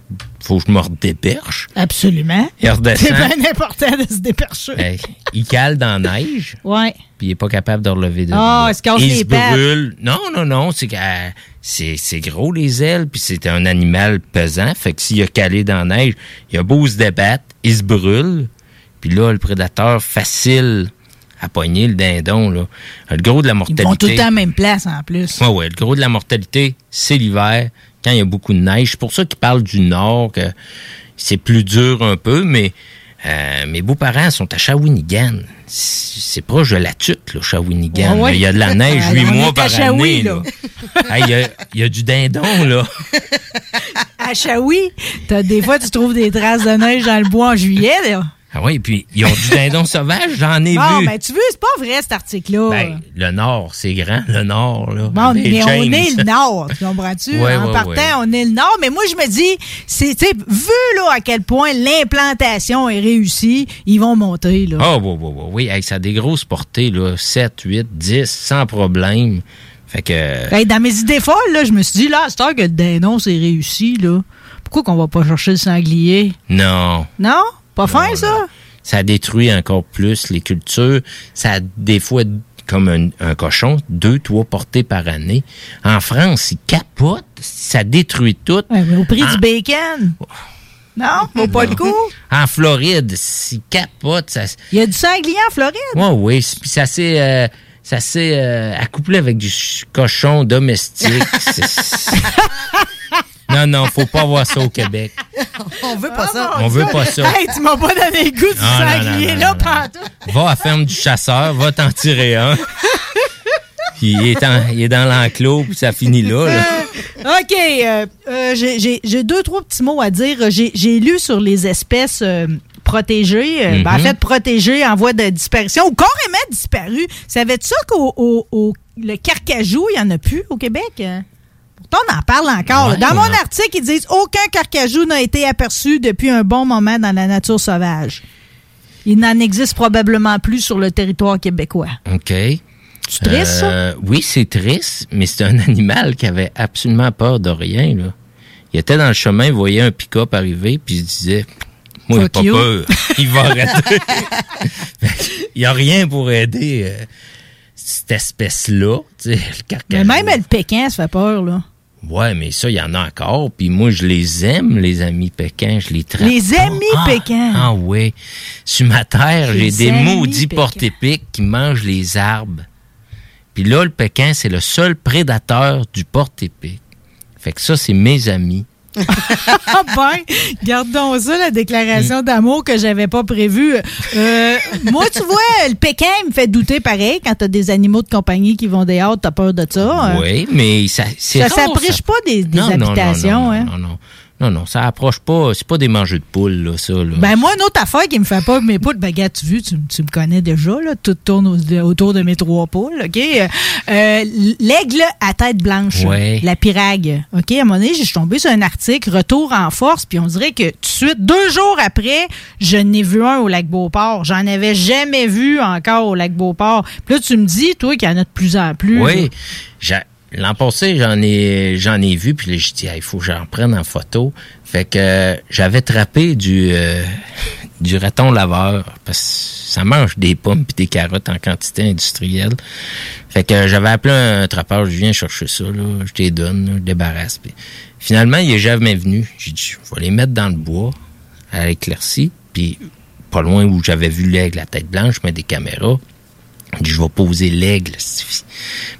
Speaker 14: faut que je me redéperche.
Speaker 2: Absolument.
Speaker 14: Il redescend.
Speaker 2: C'est bien important de se dépercher.
Speaker 14: Ben, il cale dans la neige,
Speaker 2: Ouais.
Speaker 14: puis il est pas capable de relever de
Speaker 2: Ah, il se casse
Speaker 14: Il
Speaker 2: les
Speaker 14: se brûle. Non, non, non, c'est que, euh, c'est c'est gros les ailes, puis c'est un animal pesant. Fait que s'il a calé dans la neige, il a beau se débattre, il se brûle. Puis là, le prédateur facile à pogner le dindon, là. Le gros de la
Speaker 2: Ils
Speaker 14: mortalité.
Speaker 2: vont tout le temps à la même place, en plus.
Speaker 14: Ouais, ouais. Le gros de la mortalité, c'est l'hiver, quand il y a beaucoup de neige. C'est pour ça qu'ils parlent du nord, que c'est plus dur un peu, mais euh, mes beaux-parents sont à Shawinigan. C'est proche de la tuque, là, Shawinigan.
Speaker 2: Ouais.
Speaker 14: Il y a de la neige huit mois par année.
Speaker 2: là.
Speaker 14: là. Hey, Il y, a, il y a du dindon, là. *laughs*
Speaker 2: À Shawi, des fois, tu trouves des traces de neige dans le bois en juillet, là.
Speaker 14: Ah oui, puis ils ont du dindon *laughs* sauvage, j'en ai
Speaker 2: Bon,
Speaker 14: vu.
Speaker 2: ben, tu veux, c'est pas vrai, cet article-là.
Speaker 14: Ben, le nord, c'est grand, le nord, là.
Speaker 2: Bon, mais on est le Nord, tu comprends-tu?
Speaker 14: Ouais,
Speaker 2: en
Speaker 14: ouais,
Speaker 2: partant,
Speaker 14: ouais.
Speaker 2: on est le Nord. Mais moi, je me dis, c'est, vu là à quel point l'implantation est réussie, ils vont monter, là.
Speaker 14: Ah, oui, oui, oui. oui. Hey, ça a des grosses portées, là. 7, 8, 10, sans problème. Fait que.
Speaker 2: Hey, dans mes idées folles, là, je me suis dit, là, c'est heure que le dindon c'est réussi, là. Pourquoi qu'on va pas chercher le sanglier?
Speaker 14: Non.
Speaker 2: Non? Pas fin, ça?
Speaker 14: Ça détruit encore plus les cultures. Ça a des fois, comme un, un cochon, deux, trois portées par année. En France, ils capotent. Ça détruit tout.
Speaker 2: Ouais, mais au prix du bacon. Non? *laughs* Vaut pas le coup?
Speaker 14: En Floride, s'ils capotent, ça.
Speaker 2: Il y a du sanglier en Floride?
Speaker 14: Oui, oui. Puis ça s'est. euh, ça s'est euh, accouplé avec du ch- cochon domestique. *laughs* Non, non, faut pas avoir ça au Québec.
Speaker 2: On veut pas ça.
Speaker 14: On veut pas ça.
Speaker 2: Hey, tu m'as pas donné le goût du sanglier, là, pantoute.
Speaker 14: Va à la ferme du chasseur, va t'en tirer un. Puis il est, en- il est dans l'enclos, puis ça finit là. là.
Speaker 2: OK. euh, euh, j'ai- deux, trois petits mots à dire. J'ai lu sur les espèces euh, protégées. euh, ben, en
Speaker 14: Mhm.
Speaker 2: fait, protégées en voie de disparition ou carrément disparues. Savais-tu ça qu'au au- au- le carcajou, il n'y en a plus au Québec? Pourtant, on en parle encore.
Speaker 14: Ouais,
Speaker 2: dans mon
Speaker 14: ouais.
Speaker 2: article, ils disent aucun carcajou n'a été aperçu depuis un bon moment dans la nature sauvage. Il n'en existe probablement plus sur le territoire québécois.
Speaker 14: OK.
Speaker 2: C'est triste, ça?
Speaker 14: Euh, Oui, c'est triste, mais c'est un *laughs* animal qui avait absolument peur de rien. Là. Il était dans le chemin, il voyait un pick-up arriver, puis il se disait Moi, j'ai pas
Speaker 2: you.
Speaker 14: peur. *laughs* Il va arrêter. il n'y a rien pour aider euh, cette espèce-là. tu sais, le
Speaker 2: Mais même le Pékin, ça fait peur, là.
Speaker 14: Ouais, mais ça, il y en a encore. Puis moi, je les aime, les amis pékins. Je les traite.
Speaker 2: Les
Speaker 14: pas.
Speaker 2: amis
Speaker 14: Ah,
Speaker 2: pékins.
Speaker 14: Ah oui. Sur ma terre, j'ai des maudits porte-épics qui mangent les arbres. Puis là, le pékin, c'est le seul prédateur du porte-épic. Fait que ça, c'est mes amis.
Speaker 2: Ah ben, gardons ça, la déclaration d'amour que j'avais pas prévue. Euh, moi, tu vois, le Pékin me fait douter pareil. Quand t'as des animaux de compagnie qui vont dehors, t'as peur de ça. hein.
Speaker 14: Oui, mais ça, c'est
Speaker 2: Ça
Speaker 14: rare,
Speaker 2: s'approche pas des, des
Speaker 14: Non, non, non,
Speaker 2: habitations.
Speaker 14: non,
Speaker 2: hein.
Speaker 14: non, non, non, non, ça approche pas. C'est pas des mangeux de poules, là, ça. Là.
Speaker 2: Ben moi, une autre affaire qui me fait pas mes poules, ben gars, tu tu, tu me connais déjà, là, tout tourne au- autour de mes trois poules, OK? Euh, euh, L'aigle à tête blanche,
Speaker 14: Ouais.
Speaker 2: la pirague, OK? À un moment donné, je suis tombée sur un article, Retour en force, puis on dirait que tout de suite, deux jours après, je n'ai vu un au lac Beauport. J'en avais jamais vu encore au lac Beauport. Puis là, tu me dis, toi, qu'il y en a de plus en plus.
Speaker 14: Oui.
Speaker 2: là.
Speaker 14: L'an passé, j'en ai j'en ai vu, puis j'ai dit, il faut que j'en prenne en photo. Fait que euh, j'avais trappé du euh, *laughs* du raton laveur, parce que ça mange des pommes puis des carottes en quantité industrielle. Fait que euh, j'avais appelé un trappeur, je viens chercher ça, là, je les donne, je débarrasse. Puis finalement, il est jamais venu. J'ai dit, je vais les mettre dans le bois, à l'éclaircie, puis pas loin où j'avais vu l'aigle à tête blanche, je mets des caméras. Je vais poser l'aigle.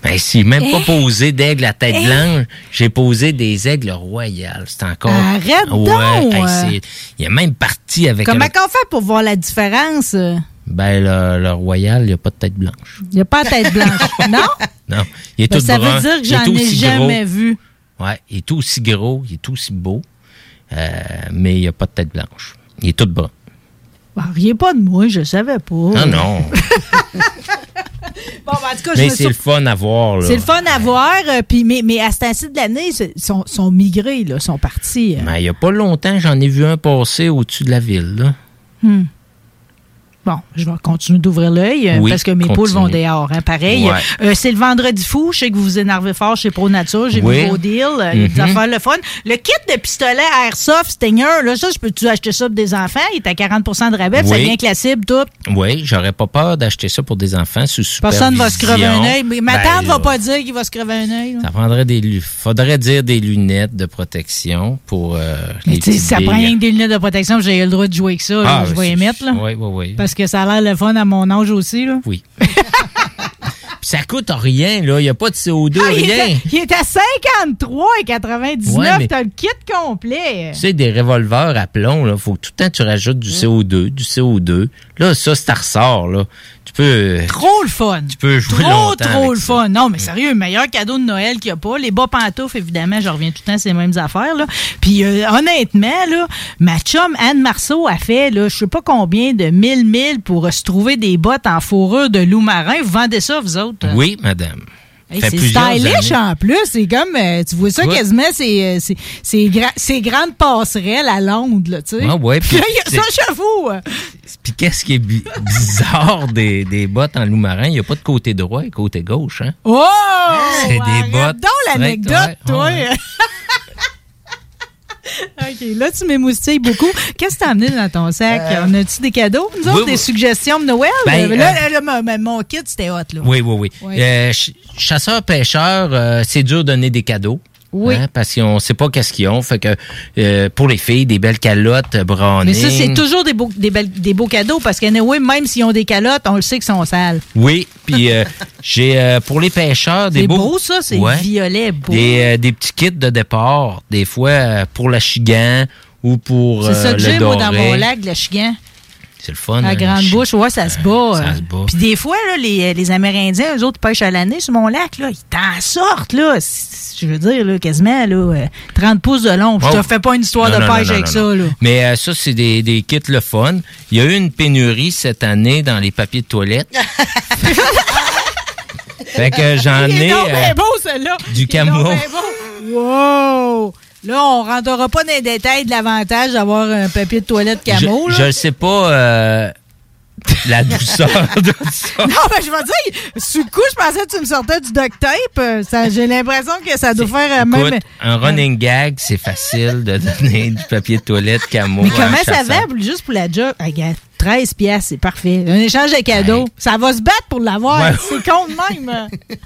Speaker 14: Ben, si même pas
Speaker 2: Eh?
Speaker 14: posé d'aigle à tête
Speaker 2: Eh?
Speaker 14: blanche, j'ai posé des aigles royales. C'est encore.
Speaker 2: Arrête
Speaker 14: ouais,
Speaker 2: donc!
Speaker 14: hey, Il a même parti avec.
Speaker 2: Comment qu'on fait pour voir la différence? Il
Speaker 14: Ben, le, le royal, il n'y a pas de tête blanche.
Speaker 2: n'y a pas de tête blanche, *laughs* non?
Speaker 14: Non. Il est
Speaker 2: Ben,
Speaker 14: tout
Speaker 2: ça
Speaker 14: brun.
Speaker 2: veut dire que
Speaker 14: Il est
Speaker 2: j'en ai jamais
Speaker 14: gros.
Speaker 2: vu.
Speaker 14: Ouais, il est tout aussi gros, il est tout aussi beau, euh, mais il n'y a pas de tête blanche. Il est tout brun.
Speaker 2: Bah, riez pas de moi, je savais pas.
Speaker 14: Ah non. *laughs*
Speaker 2: Bon, ben, en tout cas, je
Speaker 14: mais c'est le fun à voir. là.
Speaker 2: C'est le fun à voir, euh, puis mais, mais à ce temps-ci de l'année, ils sont, sont migrés, là, sont partis. euh.
Speaker 14: Mais il n'y a pas longtemps, j'en ai vu un passer au-dessus de la ville. Là.
Speaker 2: Hmm. Bon, je vais continuer d'ouvrir l'œil euh,
Speaker 14: Oui,
Speaker 2: parce que mes poules vont dehors, hein, pareil.
Speaker 14: Ouais.
Speaker 2: Euh, c'est le vendredi fou. Je sais que vous vous énervez fort chez Pro Nature. J'ai
Speaker 14: Oui.
Speaker 2: vu vos deals. des
Speaker 14: Mhm.
Speaker 2: affaires le fun. Le kit de pistolet Airsoft Stinger, là, ça, je peux-tu acheter ça pour des enfants? Il est à 40 de rabais. puis Ça
Speaker 14: Oui.
Speaker 2: vient cible, tout.
Speaker 14: Oui, j'aurais pas peur d'acheter ça pour des enfants sous.
Speaker 2: Personne va se crever un œil. Mais ma
Speaker 14: Ben,
Speaker 2: tante va
Speaker 14: là,
Speaker 2: pas dire qu'il va se crever un œil. là.
Speaker 14: Ça prendrait des faudrait dire des lunettes de protection pour euh,
Speaker 2: Mais
Speaker 14: les
Speaker 2: ça prend rien que des lunettes de protection, j'ai le droit de jouer avec ça. là,
Speaker 14: Ah,
Speaker 2: je
Speaker 14: ben,
Speaker 2: vais y
Speaker 14: c'est-
Speaker 2: mettre. Là.
Speaker 14: Oui, oui, oui.
Speaker 2: Parce que ça a l'air le fun à mon âge aussi. Là.
Speaker 14: Oui. *laughs* Puis ça coûte rien, là. Il n'y a pas de CO2,
Speaker 2: Ah, il,
Speaker 14: rien.
Speaker 2: est à, il est à 53,99.
Speaker 14: Ouais, mais-
Speaker 2: T'as le kit complet.
Speaker 14: Tu sais, des revolvers à plomb, là, faut que tout le temps tu rajoutes du CO2, du CO2. Là, ça, ça ressort, là. Tu peux.
Speaker 2: Trop le fun.
Speaker 14: Tu peux jouer
Speaker 2: Trop,
Speaker 14: longtemps.
Speaker 2: trop
Speaker 14: avec
Speaker 2: le
Speaker 14: ça.
Speaker 2: fun. Non, mais sérieux, meilleur cadeau de Noël qu'il n'y a pas. Les bas pantoufles, évidemment, je reviens tout le temps ces mêmes affaires. Là. Puis euh, honnêtement, là, ma chum Anne Marceau a fait, là, je sais pas combien de mille mille pour euh, se trouver des bottes en fourrure de loup marin. Vous vendez ça, vous autres?
Speaker 14: Oui, madame.
Speaker 2: Hey, c'est stylish
Speaker 14: années.
Speaker 2: en plus. C'est comme, euh, tu vois ça
Speaker 14: Ouais.
Speaker 2: quasiment, c'est euh, c'est- c'est gra- c'est grande passerelle à Londres, là, tu sais.
Speaker 14: Ouais, ouais,
Speaker 2: a ça, j'avoue.
Speaker 14: Puis qu'est-ce qui est bi- bizarre des, des bottes en loup marin? Il n'y a pas de côté droit et côté gauche, hein?
Speaker 2: Oh!
Speaker 14: C'est des bottes
Speaker 2: donc l'anecdote,
Speaker 14: ouais,
Speaker 2: toi.
Speaker 14: ouais. *laughs*
Speaker 2: OK, là, tu m'émoustilles beaucoup. Qu'est-ce que t'as amené dans ton sac? On a-tu des cadeaux? Nous
Speaker 14: Euh, oui,
Speaker 2: autres, des suggestions de Noël?
Speaker 14: Ben,
Speaker 2: Euh, là,
Speaker 14: euh,
Speaker 2: là, là, mon- mon kit, c'était hot, là.
Speaker 14: Oui, oui, oui.
Speaker 2: Oui.
Speaker 14: Euh, ch- Chasseurs-pêcheurs, euh, c'est dur de donner des cadeaux.
Speaker 2: Oui.
Speaker 14: hein, parce qu'on ne sait pas qu'est-ce qu'ils ont. Fait que euh, pour les filles, des belles calottes euh, browning.
Speaker 2: Mais ça, c'est toujours des beaux, des, belles- des beaux cadeaux parce que, oui, même s'ils ont des calottes, on le sait qu'ils sont sales.
Speaker 14: Oui, puis euh, *laughs* j'ai euh, pour les pêcheurs des
Speaker 2: C'est
Speaker 14: beaux.
Speaker 2: beau, ça, c'est
Speaker 14: Ouais.
Speaker 2: violet, beau.
Speaker 14: Des, des petits kits de départ, des fois pour la chigan ou pour
Speaker 2: C'est ça que j'ai, moi, dans mon lac, le chigan.
Speaker 14: C'est le fun.
Speaker 2: La
Speaker 14: hein,
Speaker 2: grande bouche, ouais, ça se bat.
Speaker 14: Ça
Speaker 2: euh.
Speaker 14: se bat.
Speaker 2: Puis des fois, là, les, les Amérindiens, eux autres, pêchent à l'année sur mon lac, là. Ils t'en sortent, là. Je veux dire, là, quasiment, là, euh, 30 pouces de long. Je
Speaker 14: Oh.
Speaker 2: te fais pas une histoire
Speaker 14: Non,
Speaker 2: de
Speaker 14: non,
Speaker 2: pêche
Speaker 14: non,
Speaker 2: avec ça, là.
Speaker 14: Mais euh, ça, c'est des, des kits le fun. Il y a eu une pénurie cette année dans les papiers de toilette. *laughs* fait que j'en ai euh,
Speaker 2: beau,
Speaker 14: du camo.
Speaker 2: Wow! Là, on rentrera pas dans les détails de l'avantage d'avoir un papier de toilette camo,
Speaker 14: Je ne sais pas euh, la douceur *laughs* de ça.
Speaker 2: Non, mais je vais dire, sur le coup, je pensais que tu me sortais du duct tape. Ça- J'ai l'impression que ça doit faire euh,
Speaker 14: Écoute,
Speaker 2: même.
Speaker 14: un running gag, c'est facile de donner du papier de toilette camo.
Speaker 2: Mais comment ça va, juste pour la job? Ah, regarde, 13 piastres, c'est parfait. Un échange de cadeaux. Ça va se battre pour l'avoir.
Speaker 14: Ouais.
Speaker 2: C'est con de même. *laughs*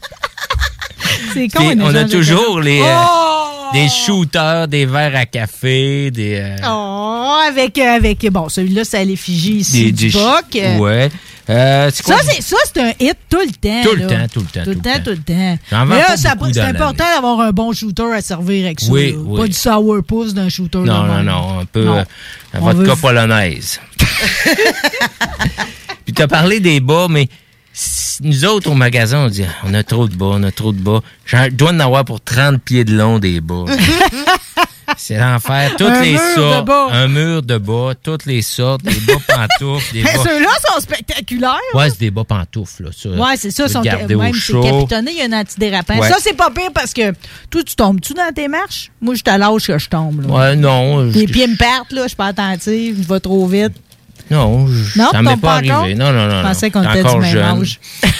Speaker 2: c'est con,
Speaker 14: on a toujours les, euh,
Speaker 2: Oh!
Speaker 14: des shooters, des verres à café, des... euh,
Speaker 2: Oh, avec, euh, avec, bon, celui-là, c'est à l'effigie ici
Speaker 14: des,
Speaker 2: du
Speaker 14: des Ouais. Euh, quoi?
Speaker 2: Ça, c'est un hit tout le temps.
Speaker 14: Tout le
Speaker 2: là.
Speaker 14: temps, tout le temps,
Speaker 2: Tout le temps, tout le temps. Mais là, c'est important d'avoir un bon shooter à servir avec ça.
Speaker 14: Oui, oui.
Speaker 2: Pas du sourpuss d'un shooter.
Speaker 14: Non, non, non, un peu
Speaker 2: Non.
Speaker 14: vodka
Speaker 2: veut-
Speaker 14: polonaise. *laughs* Puis tu as parlé des bas, mais nous autres, au magasin, on dit on a trop de bas, on a trop de bas. J'en dois en avoir pour 30 pieds de long des bas. *laughs* C'est l'enfer. Toutes
Speaker 2: Un
Speaker 14: les
Speaker 2: mur de
Speaker 14: sortes.
Speaker 2: bas.
Speaker 14: Un mur de bas, toutes les sortes. Des bas pantoufles, des *laughs*
Speaker 2: Mais
Speaker 14: bas.
Speaker 2: ceux-là sont spectaculaires.
Speaker 14: Ouais, c'est des bas pantoufles, là. Ça,
Speaker 2: Ouais, c'est ça. Sont,
Speaker 14: garder
Speaker 2: même
Speaker 14: au
Speaker 2: c'est
Speaker 14: chaud.
Speaker 2: capitonné, il y a un antidérapant.
Speaker 14: Ouais.
Speaker 2: Ça, c'est pas pire parce que toi, tu tombes-tu dans tes marches? Moi, je suis à l'âge que je tombe. Là.
Speaker 14: Ouais, non.
Speaker 2: Les
Speaker 14: je-
Speaker 2: pieds me partent, là, je suis pas attentive, je vais trop vite.
Speaker 14: Non, je-
Speaker 2: Non,
Speaker 14: ça m'est pas arrivé.
Speaker 2: encore?
Speaker 14: Non, non, non.
Speaker 2: Je pensais qu'on était du même
Speaker 14: jeune.
Speaker 2: âge. *laughs*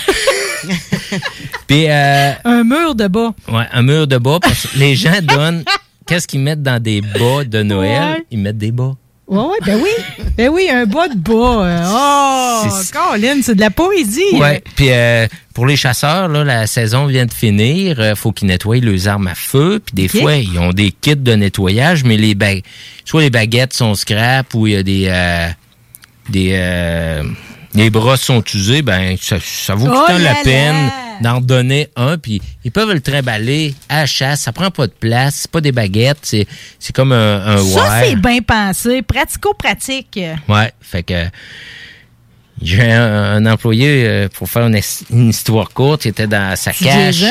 Speaker 14: Puis, euh,
Speaker 2: Un mur de bas.
Speaker 14: Ouais, un mur de bas, parce que les gens donnent. *laughs* Qu'est-ce qu'ils mettent dans des bas de Noël?
Speaker 2: Ouais.
Speaker 14: Ils mettent des bas.
Speaker 2: Ouais, ouais, ben oui. Ben oui, un bas de bas. euh, *laughs* Oh, Colin, c'est de la poésie.
Speaker 14: Ouais. Puis euh, pour les chasseurs, là, la saison vient de finir. Il faut qu'ils nettoient leurs armes à feu. Puis des fois, ils ont des kits de nettoyage, mais les ba- soit les baguettes sont scrap ou il y a des. euh, des euh, les bras sont usés, ben ça, ça vaut
Speaker 2: Oh
Speaker 14: la peine d'en donner un. Puis ils peuvent le trimballer à la chasse. Ça prend pas de place. C'est pas des baguettes. C'est, c'est comme un, un
Speaker 2: Ça, c'est bien pensé. Pratico-pratique.
Speaker 14: Ouais, fait que j'ai un, un employé euh, pour faire une, his- une histoire courte, il était dans sa cage.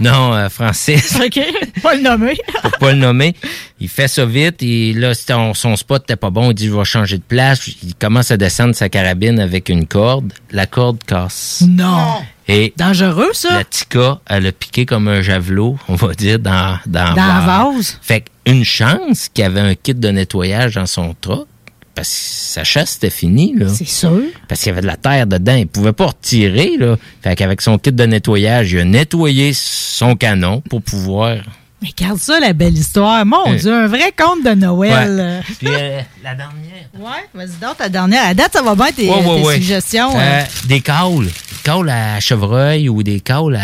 Speaker 14: Non, euh, Francis, *laughs*
Speaker 2: OK. Pas le nommer.
Speaker 14: pour pas le nommer. Il fait ça vite et là c'était- on- son spot n'était pas bon, il dit je vais changer de place. Il commence à descendre sa carabine avec une corde, la corde casse.
Speaker 2: Non.
Speaker 14: Et
Speaker 2: Dangereux, ça.
Speaker 14: la tika, elle a piqué comme un javelot, on va dire, dans, dans,
Speaker 2: Dans la
Speaker 14: la
Speaker 2: vase.
Speaker 14: Fait une chance qu'il y avait un kit de nettoyage dans son truck. Parce que sa chasse, c'était fini, là.
Speaker 2: C'est sûr.
Speaker 14: Parce qu'il y avait de la terre dedans. Il pouvait pas retirer, là. Fait qu'avec son kit de nettoyage, il a nettoyé son canon pour pouvoir...
Speaker 2: Mais regarde ça, la belle histoire. Mon
Speaker 14: Euh.
Speaker 2: Dieu, un vrai conte de Noël. *laughs*
Speaker 14: Puis euh, la dernière.
Speaker 2: Ouais, vas-y donc, ta dernière. À date, ça va bien tes,
Speaker 14: Ouais, ouais,
Speaker 2: tes
Speaker 14: ouais.
Speaker 2: suggestions.
Speaker 14: Euh,
Speaker 2: hein?
Speaker 14: des caules. Des caules à chevreuil ou des caules à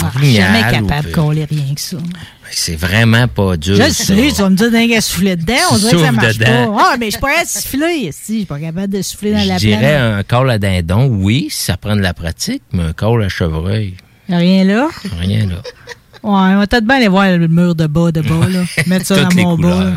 Speaker 2: Ah,
Speaker 14: orignal.
Speaker 2: jamais
Speaker 14: ou
Speaker 2: capable de coller rien que ça.
Speaker 14: C'est vraiment pas dur.
Speaker 2: Je sais, tu vas me dire d'un gars souffler dedans. On dirait que ça marche
Speaker 14: dedans.
Speaker 2: pas. Ah, mais je suis pas de souffler. Si, je suis pas capable de souffler dans
Speaker 14: Je
Speaker 2: la
Speaker 14: dirais
Speaker 2: plaine.
Speaker 14: un col à dindon, oui, si ça prend de la pratique, mais un col à chevreuil,
Speaker 2: rien là?
Speaker 14: rien là.
Speaker 2: Ouais, on va peut-être bien aller voir le mur de bas, de bas, là. *laughs* Mettre ça dans mon bas. *laughs*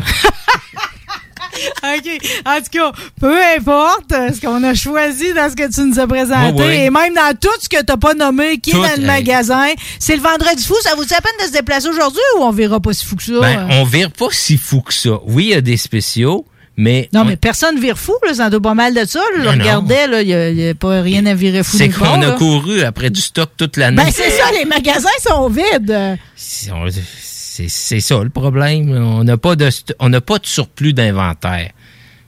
Speaker 2: OK. En tout cas, peu importe euh, ce qu'on a choisi dans ce que tu nous as présenté, et même dans tout ce que tu n'as pas nommé, qui
Speaker 14: Tout,
Speaker 2: est dans le
Speaker 14: hey.
Speaker 2: magasin, c'est le vendredi fou. Ça vous dit la peine de se déplacer aujourd'hui ou on verra pas si fou que ça?
Speaker 14: Ben,
Speaker 2: euh?
Speaker 14: on vire pas si fou que ça. Oui, il y a des spéciaux, mais,
Speaker 2: Non, mais personne vire fou, là. Ça doit pas mal de ça. Je
Speaker 14: non.
Speaker 2: regardais, là. Il n'y a, pas rien à virer fou.
Speaker 14: c'est qu'on a couru après du stock toute l'année.
Speaker 2: Ben, c'est ça, les magasins sont vides.
Speaker 14: C'est- ça le problème. On n'a pas de on n'a pas de surplus d'inventaire.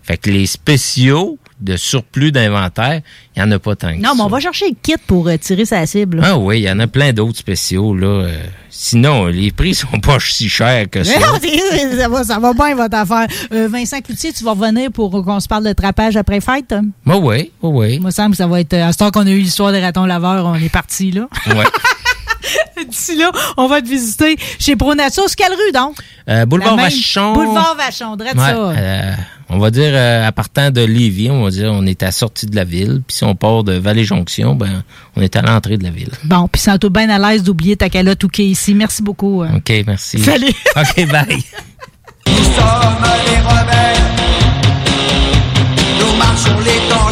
Speaker 14: Fait que les spéciaux de surplus d'inventaire, il n'y en a pas tant que
Speaker 2: Non, mais
Speaker 14: ça.
Speaker 2: on va chercher le kit pour euh, tirer sa cible. là.
Speaker 14: Ah oui, il y en a plein d'autres spéciaux là. Euh, sinon, les prix sont pas *laughs* si chers que ça. *laughs*
Speaker 2: Mais ça, va, ça va bien, votre affaire. Euh, Vincent Cloutier, tu vas revenir pour qu'on se parle de trapage après fête? hein?
Speaker 14: Moi, oui, oui, oui.
Speaker 2: Il me semble que ça va être. À ce temps qu'on a eu l'histoire des ratons laveurs, on est parti, là.
Speaker 14: Ouais. *laughs* *laughs*
Speaker 2: D'ici là, on va te visiter chez Pronature. C'est quelle rue, donc?
Speaker 14: Euh, Boulevard Vachon.
Speaker 2: Boulevard Vachon, drette
Speaker 14: Ouais,
Speaker 2: ça.
Speaker 14: euh, on va dire, euh, à partant de Lévis, on va dire, on est à la sortie de la ville. Puis si on part de Vallée-Jonction, ben, on est à l'entrée de la ville.
Speaker 2: Bon, puis sens-toi bien à l'aise d'oublier ta calotte ou ici. Merci beaucoup.
Speaker 14: OK, merci.
Speaker 2: Salut. *laughs*
Speaker 14: OK, bye.
Speaker 15: Nous sommes les rebelles. Nous marchons les dans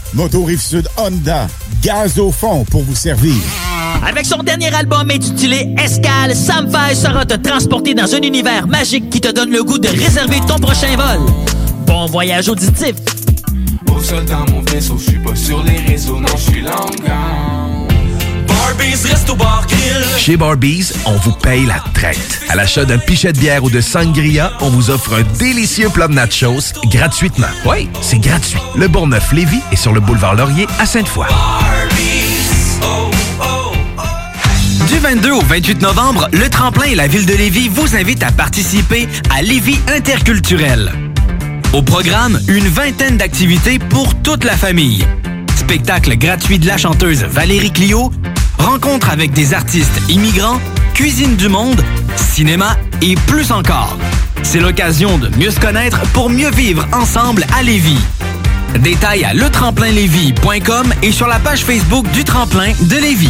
Speaker 16: Moto Rive-Sud Honda, gaz au fond pour vous servir.
Speaker 5: Avec son dernier album intitulé Escale, Sam Fay sera te transporter dans un univers magique qui te donne le goût de réserver ton prochain vol. Bon voyage auditif.
Speaker 15: Au sol dans mon vaisseau, je suis pas sur les réseaux, non, je suis longueur. Barbies, resto bar, grill.
Speaker 13: Chez Barbies, on vous paye la traite. À l'achat d'un pichet de bière ou de sangria, on vous offre un délicieux plat de nachos gratuitement. Oui, c'est gratuit. Le Bourgneuf-Lévis est sur le boulevard Laurier à Sainte-Foy.
Speaker 17: Du 22 au 28 novembre, le Tremplin et la Ville de Lévis vous invitent à participer à Lévis Interculturel. Au programme, une vingtaine d'activités pour toute la famille. Spectacle gratuit de la chanteuse Valérie Clio, rencontre avec des artistes immigrants, cuisine du monde, cinéma et plus encore. C'est l'occasion de mieux se connaître pour mieux vivre ensemble à Lévis. Détails à letremplinlévis.com et sur la page Facebook du Tremplin de Lévis.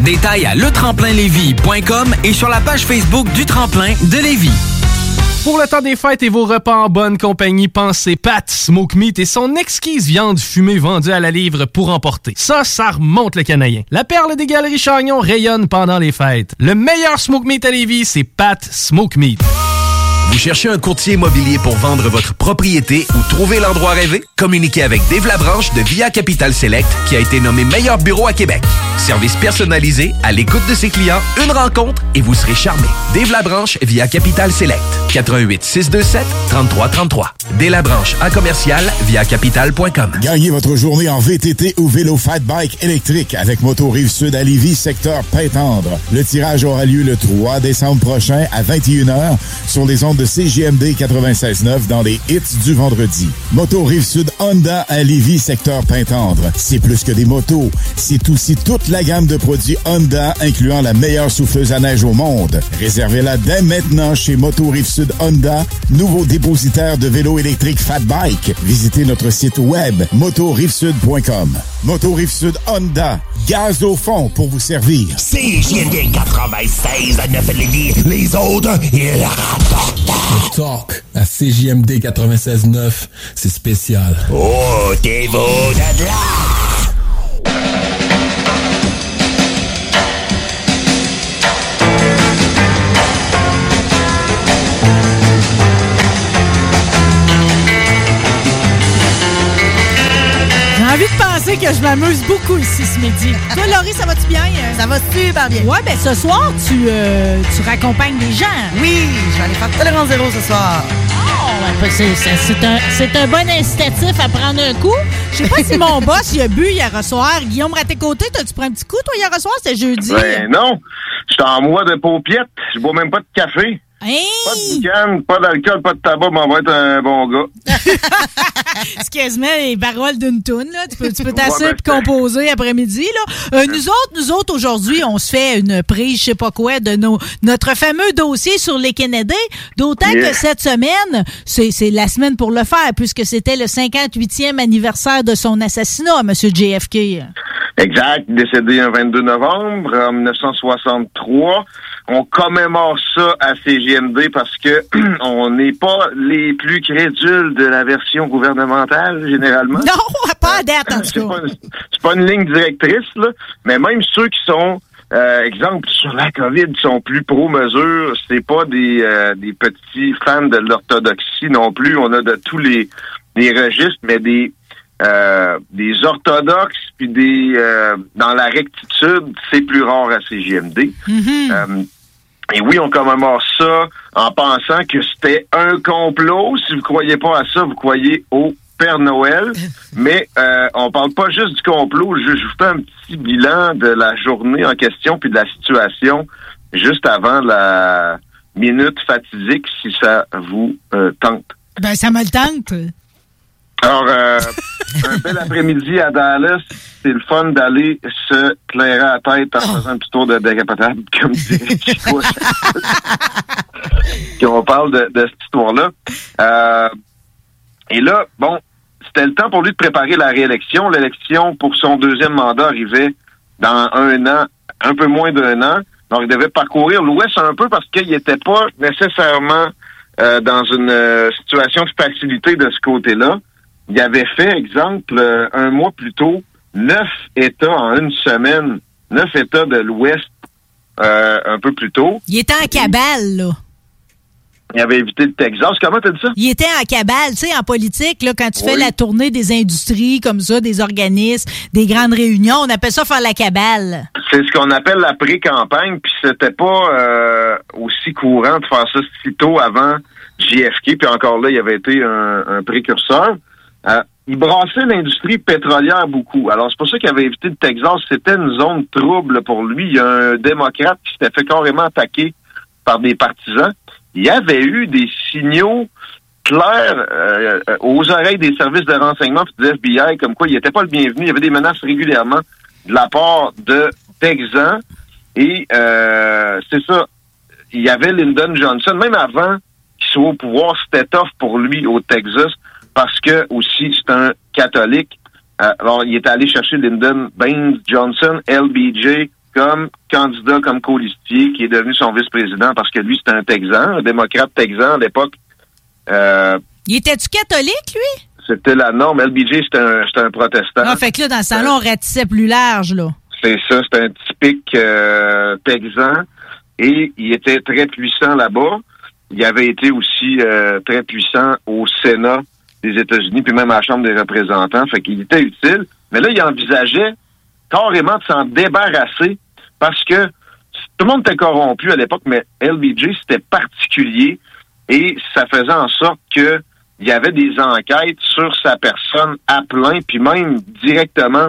Speaker 17: Détails à letremplinlévis.com et sur la page Facebook du Tremplin de Lévis.
Speaker 11: Pour le temps des fêtes et vos repas en bonne compagnie, pensez Pat Smoke Meat et son exquise viande fumée vendue à la livre pour emporter. Ça, ça remonte le canadien. La perle des galeries Chagnon rayonne pendant les fêtes. Le meilleur Smoke Meat à Lévis, c'est Pat Smoke Meat.
Speaker 13: Vous cherchez un courtier immobilier pour vendre votre propriété ou trouver l'endroit rêvé? Communiquez avec Dave Labranche de Via Capital Select qui a été nommé meilleur bureau à Québec. Service personnalisé, à l'écoute de ses clients, une rencontre et vous serez charmé. Dave Labranche via Capital Select. 88 627 3333. Dave Labranche à commercial via capital.com.
Speaker 16: Gagnez votre journée en VTT ou vélo fat bike électrique avec Moto Rive Sud à Lévis, secteur Pintendre. Le tirage aura lieu le 3 décembre prochain à 21h sur les ondes de CGMD 96.9 dans les hits du vendredi. Moto Rive Sud Honda à Lévis, secteur Pintendre. C'est plus que des motos, c'est aussi toute la gamme de produits Honda incluant la meilleure souffleuse à neige au monde. Réservez-la dès maintenant chez Moto Rive Sud Honda, nouveau dépositaire de vélos électriques Fat Bike. Visitez notre site web motorivesud.com. Moto Rive Sud Honda, gaz au fond pour vous servir.
Speaker 1: CJMD 96 à 9 Lévis. Les autres, ils rapportent.
Speaker 18: Le talk à CJMD 96.9, c'est spécial.
Speaker 1: Oh, t'es beau de là!
Speaker 2: Que je m'amuse beaucoup ici ce midi. Toi, Laurie, ça va-tu bien? Ça va super bien. Ouais, ben ce soir, tu, euh, tu raccompagnes des gens. Oui, je vais aller faire tolérance zéro ce soir. Oh, c'est, c'est- c'est un, c'est un bon incitatif à prendre un coup. Je sais pas si mon *laughs* boss, il a bu hier soir. Guillaume, à tes côtés, t'as-tu pris un petit coup, toi, hier soir? C'était jeudi.
Speaker 19: Ben non, je suis en mois de paupiette. Je bois même pas de café. Pas de boucan, pas d'alcool, pas de tabac, mais on va être un bon gars. *laughs*
Speaker 2: Quasiment les paroles d'une toune, là. Tu peux, tu peux
Speaker 19: Ouais,
Speaker 2: tasser
Speaker 19: ben,
Speaker 2: puis composer après-midi, là. Euh, nous autres, nous autres, aujourd'hui, on se fait une prise, je sais pas quoi, de nos, notre fameux dossier sur les Kennedy. D'autant
Speaker 19: Yeah.
Speaker 2: que cette semaine, c'est, la semaine pour le faire, puisque c'était le 58e anniversaire de son assassinat, M. JFK.
Speaker 19: Exact, décédé un 22 novembre en 1963. On commémore ça à CGMD parce que *clears throat* on n'est pas les plus crédules de la version gouvernementale, généralement. *laughs*
Speaker 2: Non, pas à date, en
Speaker 19: C'est pas, une- c'est pas une ligne directrice, là, mais même ceux qui sont, euh, exemple, sur la COVID, sont plus pro-mesure, c'est pas des, euh, des petits fans de l'orthodoxie non plus. On a de tous les, les registres, mais des euh, des orthodoxes puis des euh, dans la rectitude, c'est plus rare à CGMD. Euh, et oui, on commémore ça en pensant que c'était un complot. Si vous croyez pas à ça, vous croyez au Père Noël. *laughs* Mais euh, on parle pas juste du complot. Je, je vous fais un petit bilan de la journée en question puis de la situation juste avant la minute fatidique, si ça vous euh, tente.
Speaker 2: Ben, ça me le tente.
Speaker 19: Alors, euh, un bel après-midi à Dallas, c'est le fun d'aller se clairer la tête en faisant un petit tour de décapotable, *laughs* comme dirait. Puis on parle de, de cette histoire-là. Euh, et là, bon, c'était le temps pour lui de préparer la réélection. L'élection pour son deuxième mandat arrivait dans un an, un peu moins d'un an. Donc, il devait parcourir l'Ouest un peu parce qu'il n'était pas nécessairement euh, dans une euh, situation de facilité de ce côté-là. Il avait fait, exemple, euh, un mois plus tôt, neuf États en une semaine, neuf États de l'Ouest euh, un peu plus tôt.
Speaker 2: Il était en cabale, là.
Speaker 19: Il avait évité le Texas. Comment t'as dit ça?
Speaker 2: Il était en cabale, tu sais, en politique, là, quand tu fais la tournée des industries comme ça, des organismes, des grandes réunions, on appelle ça faire la cabale.
Speaker 19: C'est ce qu'on appelle la pré-campagne, puis c'était pas euh, aussi courant de faire ça si tôt avant JFK, puis encore là, il avait été un, un précurseur. Euh, il brassait l'industrie pétrolière beaucoup. Alors, c'est pour ça qu'il avait évité le Texas. C'était une zone trouble pour lui. Il y a un démocrate qui s'était fait carrément attaquer par des partisans. Il y avait eu des signaux clairs euh, aux oreilles des services de renseignement puis du FBI comme quoi il n'était pas le bienvenu. Il y avait des menaces régulièrement de la part de Texans. Et euh, c'est ça. Il y avait Lyndon Johnson, même avant qu'il soit au pouvoir, c'était tough pour lui au Texas parce que aussi c'est un catholique. Euh, alors, il est allé chercher Lyndon Baines Johnson, LBJ, comme candidat, comme colistier, qui est devenu son vice-président parce que lui, c'était un Texan, un démocrate texan à l'époque. Euh,
Speaker 2: Il était-tu catholique, lui?
Speaker 19: c'était la norme. LBJ, c'était un, c'était un protestant.
Speaker 2: Ah, fait que là, dans ce temps-là, on ratissait plus large, là.
Speaker 19: C'est ça, c'est un typique euh, texan. Et il était très puissant là-bas. Il avait été aussi euh, très puissant au Sénat des États-Unis, puis même à la Chambre des représentants. Fait qu'il était utile. Mais là, il envisageait carrément de s'en débarrasser parce que tout le monde était corrompu à l'époque, mais LBJ, c'était particulier et ça faisait en sorte que il y avait des enquêtes sur sa personne à plein, puis même directement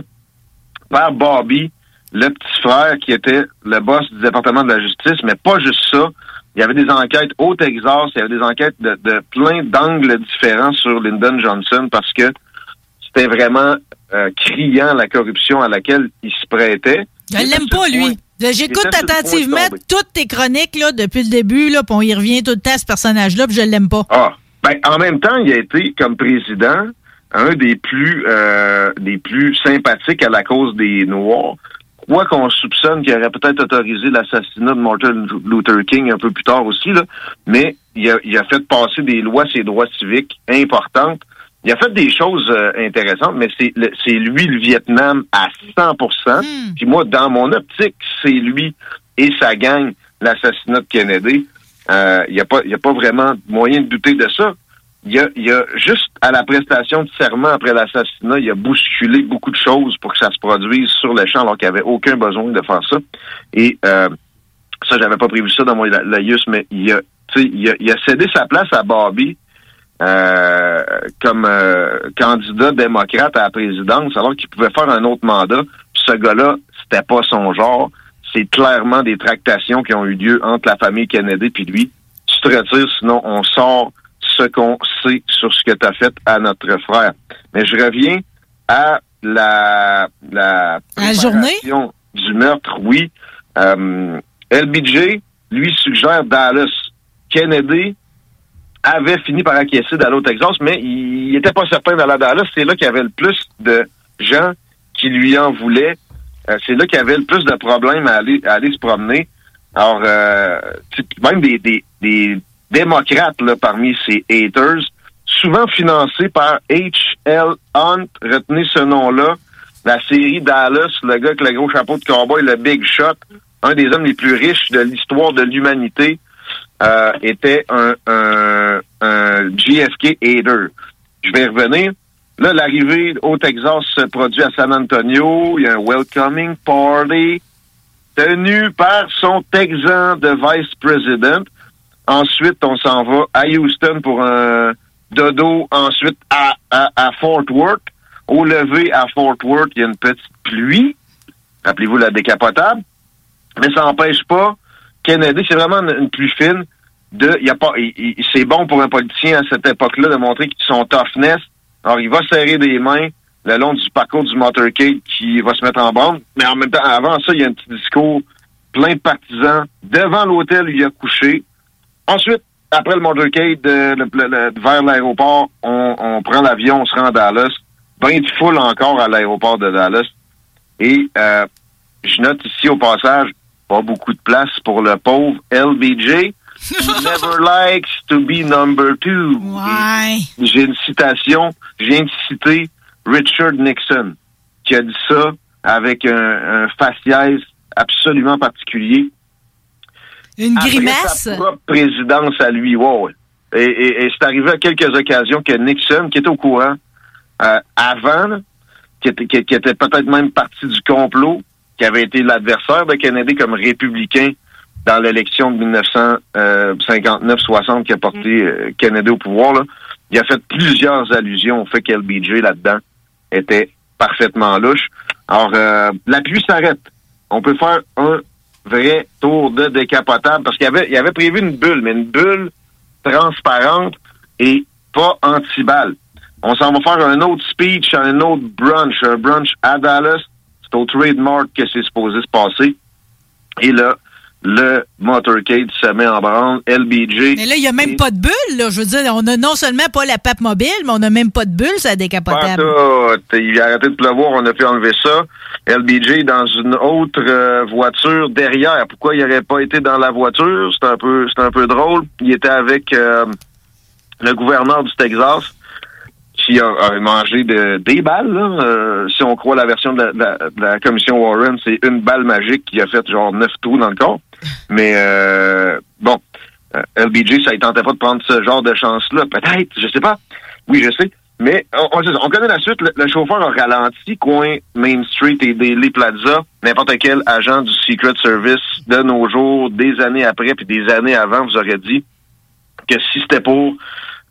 Speaker 19: par Bobby, le petit frère qui était le boss du département de la justice, mais pas juste ça. Il y avait des enquêtes au Texas, il y avait des enquêtes de, de plein d'angles différents sur Lyndon Johnson parce que c'était vraiment euh, criant la corruption à laquelle il se prêtait.
Speaker 2: Je l'aime pas, lui. J'écoute attentivement toutes tes chroniques là, depuis le début, là, puis on y revient tout le temps à ce personnage-là, puis je l'aime pas.
Speaker 19: Ah, ben en même temps, il a été comme président un des plus euh, des plus sympathiques à la cause des Noirs. Quoi qu'on soupçonne qu'il aurait peut-être autorisé l'assassinat de Martin Luther King un peu plus tard aussi, là, mais il a, il a fait passer des lois, ses droits civiques importantes. Il a fait des choses euh, intéressantes, mais c'est lui le Vietnam à 100% Puis moi, dans mon optique, c'est lui et sa gang l'assassinat de Kennedy. Euh, Il n'y a pas, y a pas vraiment moyen de douter de ça. Il y a, il a juste à la prestation de serment après l'assassinat, il a bousculé beaucoup de choses pour que ça se produise sur le champ alors qu'il n'y avait aucun besoin de faire ça. Et euh, ça, j'avais pas prévu ça dans mon la- laïus, mais il a, il a, il a cédé sa place à Bobby euh, comme euh, candidat démocrate à la présidence, alors qu'il pouvait faire un autre mandat. Ce gars-là, c'était pas son genre. C'est clairement des tractations qui ont eu lieu entre la famille Kennedy puis lui. Tu te retires, sinon on sort ce qu'on sait sur ce que tu as fait à notre frère. Mais je reviens à la, la
Speaker 2: la journée?
Speaker 19: du meurtre, oui. Euh, LBJ, lui, suggère Dallas. Kennedy avait fini par acquiescer d'aller au Texas, mais il était pas certain d'aller à Dallas. C'est là qu'il y avait le plus de gens qui lui en voulaient. Euh, c'est là qu'il y avait le plus de problèmes à aller, à aller se promener. Alors, euh, même des, des, des démocrates là, parmi ces haters, souvent financés par H.L. Hunt, retenez ce nom-là, la série Dallas, le gars avec le gros chapeau de cowboy, le Big Shot, un des hommes les plus riches de l'histoire de l'humanité, euh, était un, un, un JFK hater. Je vais revenir. Là, l'arrivée au Texas se produit à San Antonio. Il y a un welcoming party tenu par son Texan de vice-president. Ensuite, on s'en va à Houston pour un dodo. Ensuite, à, à, Fort Worth. Au lever à Fort Worth, il y a une petite pluie. Rappelez-vous la décapotable. Mais ça n'empêche pas Kennedy, c'est vraiment une, pluie fine. De, y a pas, c'est bon pour un politicien à cette époque-là de montrer son toughness. Alors, il va serrer des mains le long du parcours du motorcade qui va se mettre en bande. Mais en même temps, avant ça, il y a un petit discours plein de partisans devant l'hôtel où il a couché. Ensuite, après le motorcade, euh, le- le- le- vers l'aéroport, on, on prend l'avion, on se rend à Dallas. Ben de foule encore à l'aéroport de Dallas. Et euh, je note ici au passage, pas beaucoup de place pour le pauvre LBJ. He *laughs* never likes to be number two. J'ai une citation, je viens de citer Richard Nixon, qui a dit ça avec un, un faciès absolument particulier.
Speaker 2: Une
Speaker 19: Après
Speaker 2: grimace?
Speaker 19: sa propre présidence à lui, ouais. Et, et- et c'est arrivé à quelques occasions que Nixon, qui était au courant euh, avant, là, qui était, qui, qui était peut-être même parti du complot, qui avait été l'adversaire de Kennedy comme républicain dans l'élection de 1959-60 qui a porté euh, Kennedy au pouvoir, là, il a fait plusieurs allusions au fait qu'LBJ là-dedans était parfaitement louche. Alors, euh, la pluie s'arrête. On peut faire un vrai tour de décapotable parce qu'il y avait, il avait prévu une bulle, mais une bulle transparente et pas anti-balle. On s'en va faire un autre speech, un autre brunch, un brunch à Dallas. C'est au trademark que c'est supposé se passer. Et là, le motorcade se met en branle. LBJ.
Speaker 2: Mais là, il n'y a même pas de bulle, là. Je veux dire, on a non seulement pas la pape mobile, mais on n'a même pas de bulle, ça décapotable.
Speaker 19: Pas tout. Il a arrêté de pleuvoir, on a pu enlever ça. LBJ dans une autre euh, voiture derrière. Pourquoi il n'aurait pas été dans la voiture? C'est un peu c'est un peu drôle. Il était avec euh, le gouverneur du Texas qui a, a mangé de, des balles. là. Euh, si on croit la version de la, de la- commission Warren, c'est une balle magique qui a fait genre neuf trous dans le corps. Mais euh, bon, euh, LBJ, ça ne tentait pas de prendre ce genre de chance-là. Peut-être, je sais pas. Oui, je sais. Mais on, on, on connaît la suite. Le, chauffeur a ralenti, coin Main Street et Daily Plaza. N'importe quel agent du Secret Service de nos jours, des années après puis des années avant, vous aurait dit que si c'était pour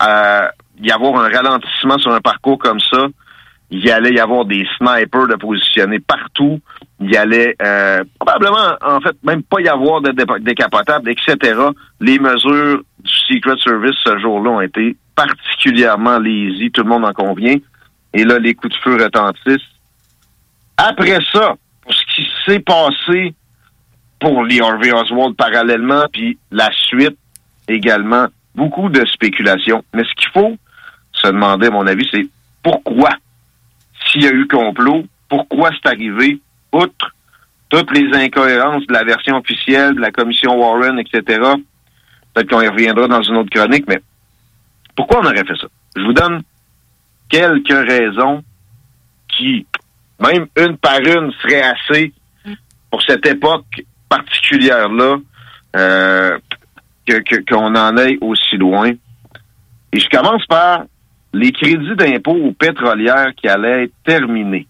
Speaker 19: euh, y avoir un ralentissement sur un parcours comme ça, il y allait y avoir des snipers de positionnés partout. Il y allait euh, probablement, en fait, même pas y avoir de dé- décapotable, etc. Les mesures du Secret Service ce jour-là ont été particulièrement lazy, tout le monde en convient. Et là, les coups de feu retentissent. Après ça, pour ce qui s'est passé pour les Harvey Oswald parallèlement, puis la suite également, beaucoup de spéculation. Mais ce qu'il faut se demander, à mon avis, c'est pourquoi, s'il y a eu complot, pourquoi c'est arrivé, outre toutes les incohérences de la version officielle de la commission Warren, etc. Peut-être qu'on y reviendra dans une autre chronique, mais pourquoi on aurait fait ça? Je vous donne quelques raisons qui, même une par une, seraient assez pour cette époque particulière-là, euh, que- qu'on en aille aussi loin. Et je commence par les crédits d'impôt aux pétrolières qui allaient être terminés.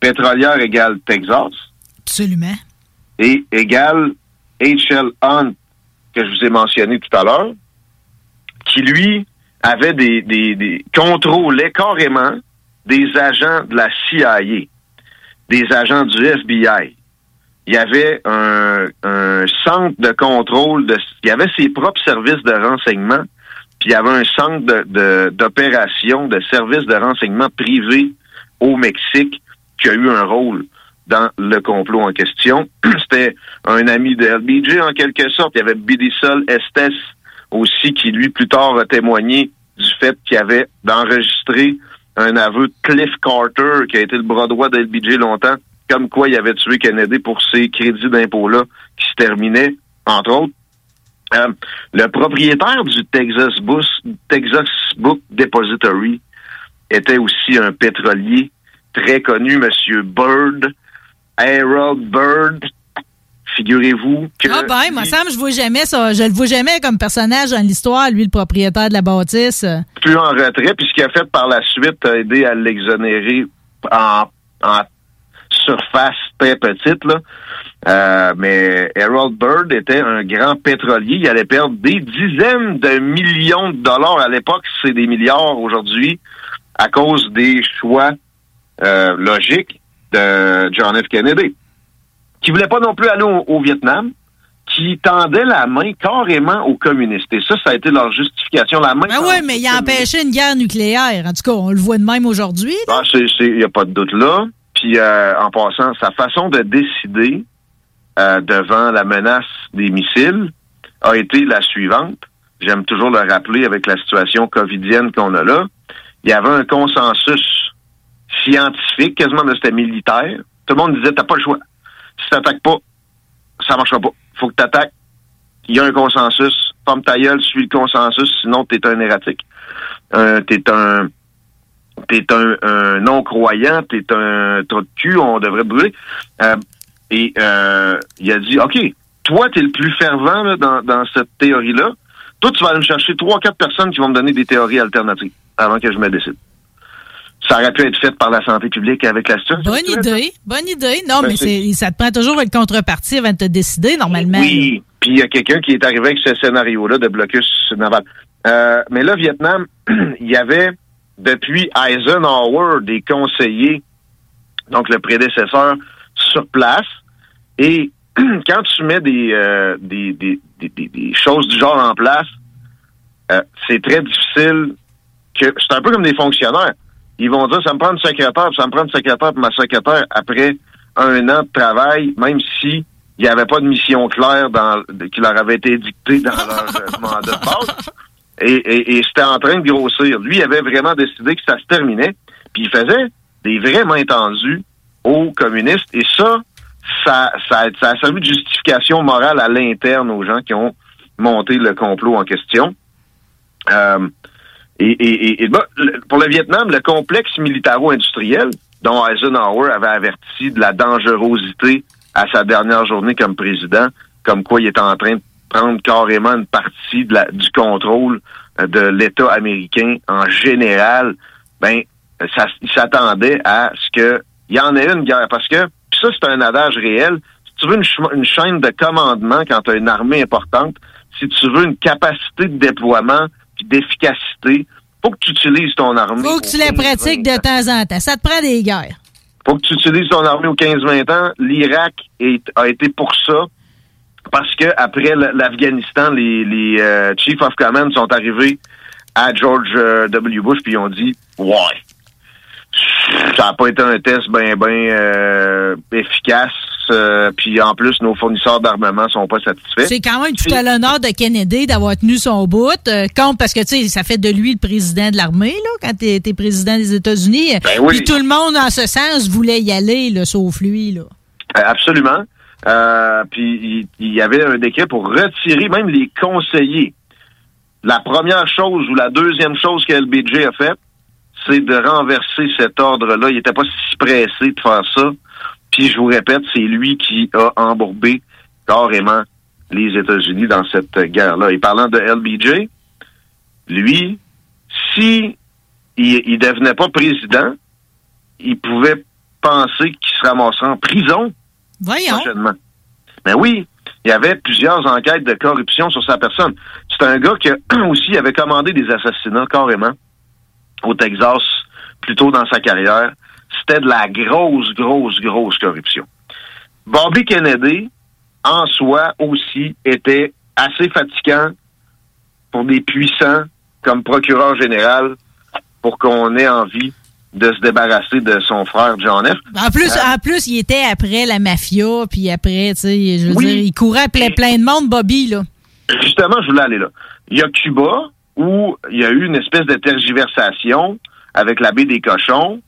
Speaker 19: Pétrolière égale Texas
Speaker 2: Absolument.
Speaker 19: et égale H.L. Hunt, que je vous ai mentionné tout à l'heure, qui, lui, avait des, des, des contrôlait carrément des agents de la CIA, des agents du FBI. Il y avait un, un centre de contrôle, de, il y avait ses propres services de renseignement, puis il y avait un centre de- d'opération, de, services de renseignement privé au Mexique qui a eu un rôle dans le complot en question. *clears throat* C'était un ami de LBJ en quelque sorte. Il y avait Billy Sol Estes aussi qui, lui, plus tard a témoigné du fait qu'il avait enregistré un aveu de Cliff Carter, qui a été le bras droit de LBJ longtemps, comme quoi il avait tué Kennedy pour ces crédits d'impôt-là qui se terminaient, entre autres. Euh, le propriétaire du Texas, Bus, Texas Book Depository était aussi un pétrolier très connu, Monsieur Bird, Harold Bird. Figurez-vous que
Speaker 2: Ah ben, moi, Sam, je vois jamais ça. Je le vois jamais comme personnage dans l'histoire, lui, le propriétaire de la bâtisse.
Speaker 19: plus en retrait, puis ce qu'il a fait par la suite a aidé à l'exonérer en, en surface très petite. Là. Euh, mais Harold Bird était un grand pétrolier. Il allait perdre des dizaines de millions de dollars à l'époque. C'est des milliards aujourd'hui à cause des choix euh, logiques de John F. Kennedy, qui voulait pas non plus aller au, au Vietnam, qui tendait la main carrément aux communistes. Et ça, ça a été leur justification. La main
Speaker 2: Ben oui, mais il a empêché une guerre nucléaire. En tout cas, on le voit de même aujourd'hui.
Speaker 19: Ah, c'est, il n'y a pas de doute là. Puis, euh, en passant, sa façon de décider euh, devant la menace des missiles a été la suivante. J'aime toujours le rappeler avec la situation covidienne qu'on a là. Il y avait un consensus scientifique, quasiment de c'était militaire. Tout le monde disait, t'as pas le choix. Si t'attaques pas, ça marchera pas. Faut que t'attaques. Il y a un consensus. Forme ta gueule, suis le consensus, sinon t'es un erratique. Euh, t'es un t'es un, non-croyant, t'es un trou de cul, on devrait brûler. Euh, et euh, il a dit, OK, toi, t'es le plus fervent dans, dans cette théorie-là. Toi, tu vas aller me chercher trois, quatre personnes qui vont me donner des théories alternatives avant que je me décide. Ça aurait pu être fait par la santé publique avec la situation.
Speaker 2: Bonne idée, bonne idée. Non,
Speaker 19: Ben,
Speaker 2: mais
Speaker 19: c'est-
Speaker 2: ça te prend toujours une contrepartie avant de te décider, normalement.
Speaker 19: Oui, puis il y a quelqu'un qui est arrivé avec ce scénario-là de blocus naval. Euh, mais là, Vietnam, *clears throat* il y avait depuis Eisenhower des conseillers, donc le prédécesseur, sur place. Et *clears throat* quand tu mets des, euh, des, des, des- des choses du genre en place, euh, c'est très difficile que. C'est un peu comme des fonctionnaires. Ils vont dire, ça me prend une secrétaire, puis ça me prend une secrétaire pour ma secrétaire après un an de travail, même si il n'y avait pas de mission claire dans, qui leur avait été dictée dans leur euh, *laughs* mandat de base. Et, et, et c'était en train de grossir. Lui, il avait vraiment décidé que ça se terminait, puis il faisait des vrais mains tendues aux communistes. Et ça, ça, ça, ça a servi de justification morale à l'interne aux gens qui ont monté le complot en question. Euh, et, et, et- pour le Vietnam, le complexe militaro-industriel dont Eisenhower avait averti de la dangerosité à sa dernière journée comme président, comme quoi il était en train de prendre carrément une partie du contrôle euh, de l'État américain en général, ben il s'attendait à ce que il y en ait une guerre. Parce que puis ça, c'est un adage réel. Si tu veux une, ch- une chaîne de commandement quand tu as une armée importante, si tu veux une capacité de déploiement puis d'efficacité, faut que tu utilises ton armée.
Speaker 2: Faut que tu
Speaker 19: 15-20
Speaker 2: pratiques de temps en temps. Ça te prend des guerres.
Speaker 19: faut que tu utilises ton armée aux 15-20 ans. L'Irak a été pour ça parce que après l'Afghanistan, les, les euh, Chief of Command sont arrivés à George euh, W. Bush puis ils ont dit ouais. Ça n'a pas été un test bien ben euh, efficace. euh, puis en plus, nos fournisseurs d'armement sont pas satisfaits.
Speaker 2: C'est quand même tout à l'honneur de Kennedy d'avoir tenu son bout. euh, compte parce que, tu sais, ça fait de lui le président de l'armée, là, quand t'es es président des États-Unis.
Speaker 19: Ben oui.
Speaker 2: Puis tout le monde, en ce sens, voulait y aller, là, sauf lui, là.
Speaker 19: Euh, Absolument. Puis il, il y avait un décret pour retirer même les conseillers. La première chose ou la deuxième chose que LBJ a faite, c'est de renverser cet ordre-là. Il n'était pas si pressé de faire ça. Puis je vous répète, c'est lui qui a embourbé carrément les États-Unis dans cette guerre-là. Et parlant de LBJ, lui, si il, il devenait pas président, il pouvait penser qu'il se ramasserait en prison
Speaker 2: Voyons.
Speaker 19: prochainement. Mais oui, il y avait plusieurs enquêtes de corruption sur sa personne. C'est un gars qui *clears throat* aussi avait commandé des assassinats carrément au Texas plus tôt dans sa carrière. C'était de la grosse, grosse, grosse corruption. Bobby Kennedy, en soi aussi, était assez fatigant pour des puissants comme procureur général pour qu'on ait envie de se débarrasser de son frère John F.
Speaker 2: En plus,
Speaker 19: Euh,
Speaker 2: en plus, il était après la mafia, puis après, tu sais, je veux
Speaker 19: Oui.
Speaker 2: dire, il courait plein, plein de monde, Bobby, là.
Speaker 19: Justement, je voulais aller là. Il y a Cuba, où il y a eu une espèce de tergiversation avec la baie des cochons,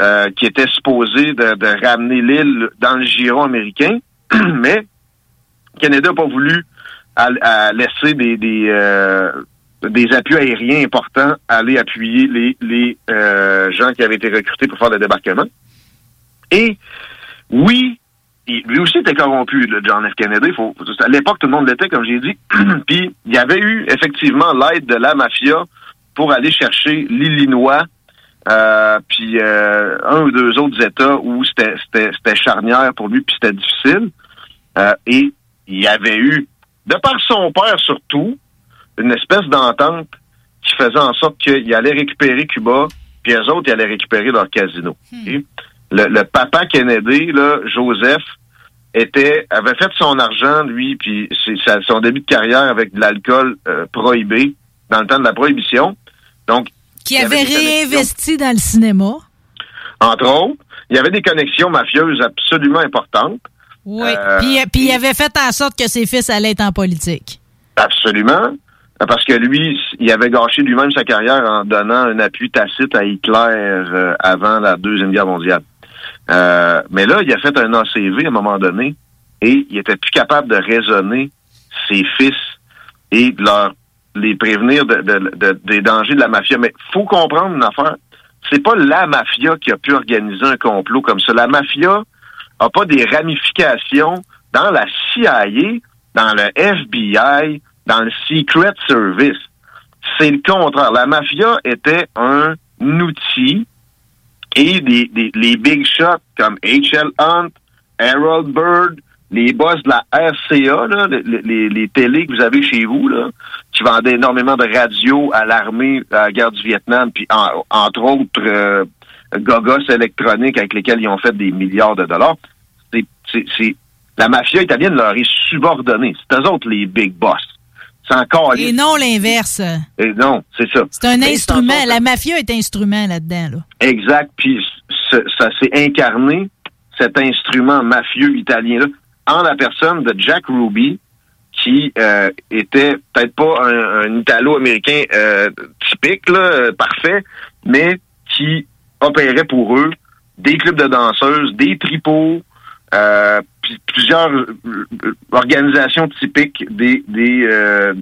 Speaker 19: euh, qui était supposée de, de ramener l'île dans le giron américain, *clears throat* mais Canada n'a pas voulu à- à laisser des, des, euh, des appuis aériens importants aller appuyer les, les euh, gens qui avaient été recrutés pour faire le débarquement. Et oui, il- lui aussi était corrompu, le John F. Kennedy. Faut, à l'époque, tout le monde l'était, comme j'ai dit. *clears throat* Puis il y avait eu effectivement l'aide de la mafia pour aller chercher l'Illinois, euh, puis euh, un ou deux autres États où c'était c'était- c'était charnière pour lui, puis c'était difficile. Euh, et il y avait eu, de par son père surtout, une espèce d'entente qui faisait en sorte qu'il allait récupérer Cuba, puis les autres, ils allaient récupérer leur casino. Ok? Le, le papa Kennedy, là, Joseph, était avait fait son argent, lui, puis son début de carrière avec de l'alcool euh, prohibé dans le temps de la prohibition. Donc,
Speaker 2: Qui avait réinvesti dans le cinéma.
Speaker 19: Entre autres, il y avait des connexions mafieuses absolument importantes.
Speaker 2: Oui.
Speaker 19: Euh,
Speaker 2: puis, puis il avait fait en sorte que ses fils allaient être en politique.
Speaker 19: Absolument. Parce que lui, il avait gâché lui-même sa carrière en donnant un appui tacite à Hitler euh, avant la Deuxième Guerre mondiale. Euh, mais là, il a fait un ACV à un moment donné et il était plus capable de raisonner ses fils et de leur les prévenir de, de- de- des dangers de la mafia. Mais faut comprendre une affaire. C'est pas la mafia qui a pu organiser un complot comme ça. La mafia a pas des ramifications dans la CIA, dans le FBI, dans le Secret Service. C'est le contraire. La mafia était un outil et des, les big shots comme H.L. Hunt, Harold Bird, les boss de la RCA, les, les, les télés que vous avez chez vous, là, qui vendaient énormément de radios à l'armée à la guerre du Vietnam, puis en- entre autres euh, gogos électroniques avec lesquels ils ont fait des milliards de dollars. C'est, c'est, c'est- la mafia italienne leur est subordonnée. C'est eux autres les big boss. C'est encore
Speaker 2: Et non l'inverse.
Speaker 19: Et non, c'est ça.
Speaker 2: C'est un instrument. La mafia est instrument là-dedans. Là.
Speaker 19: Exact. Puis ça s'est incarné, cet instrument mafieux italien-là, en la personne de Jack Ruby, qui euh, était peut-être pas un, un Italo-américain euh, typique, là, euh, parfait, mais qui opérait pour eux des clubs de danseuses, des tripots, euh, puis plusieurs euh, euh, organisations typiques des, des euh,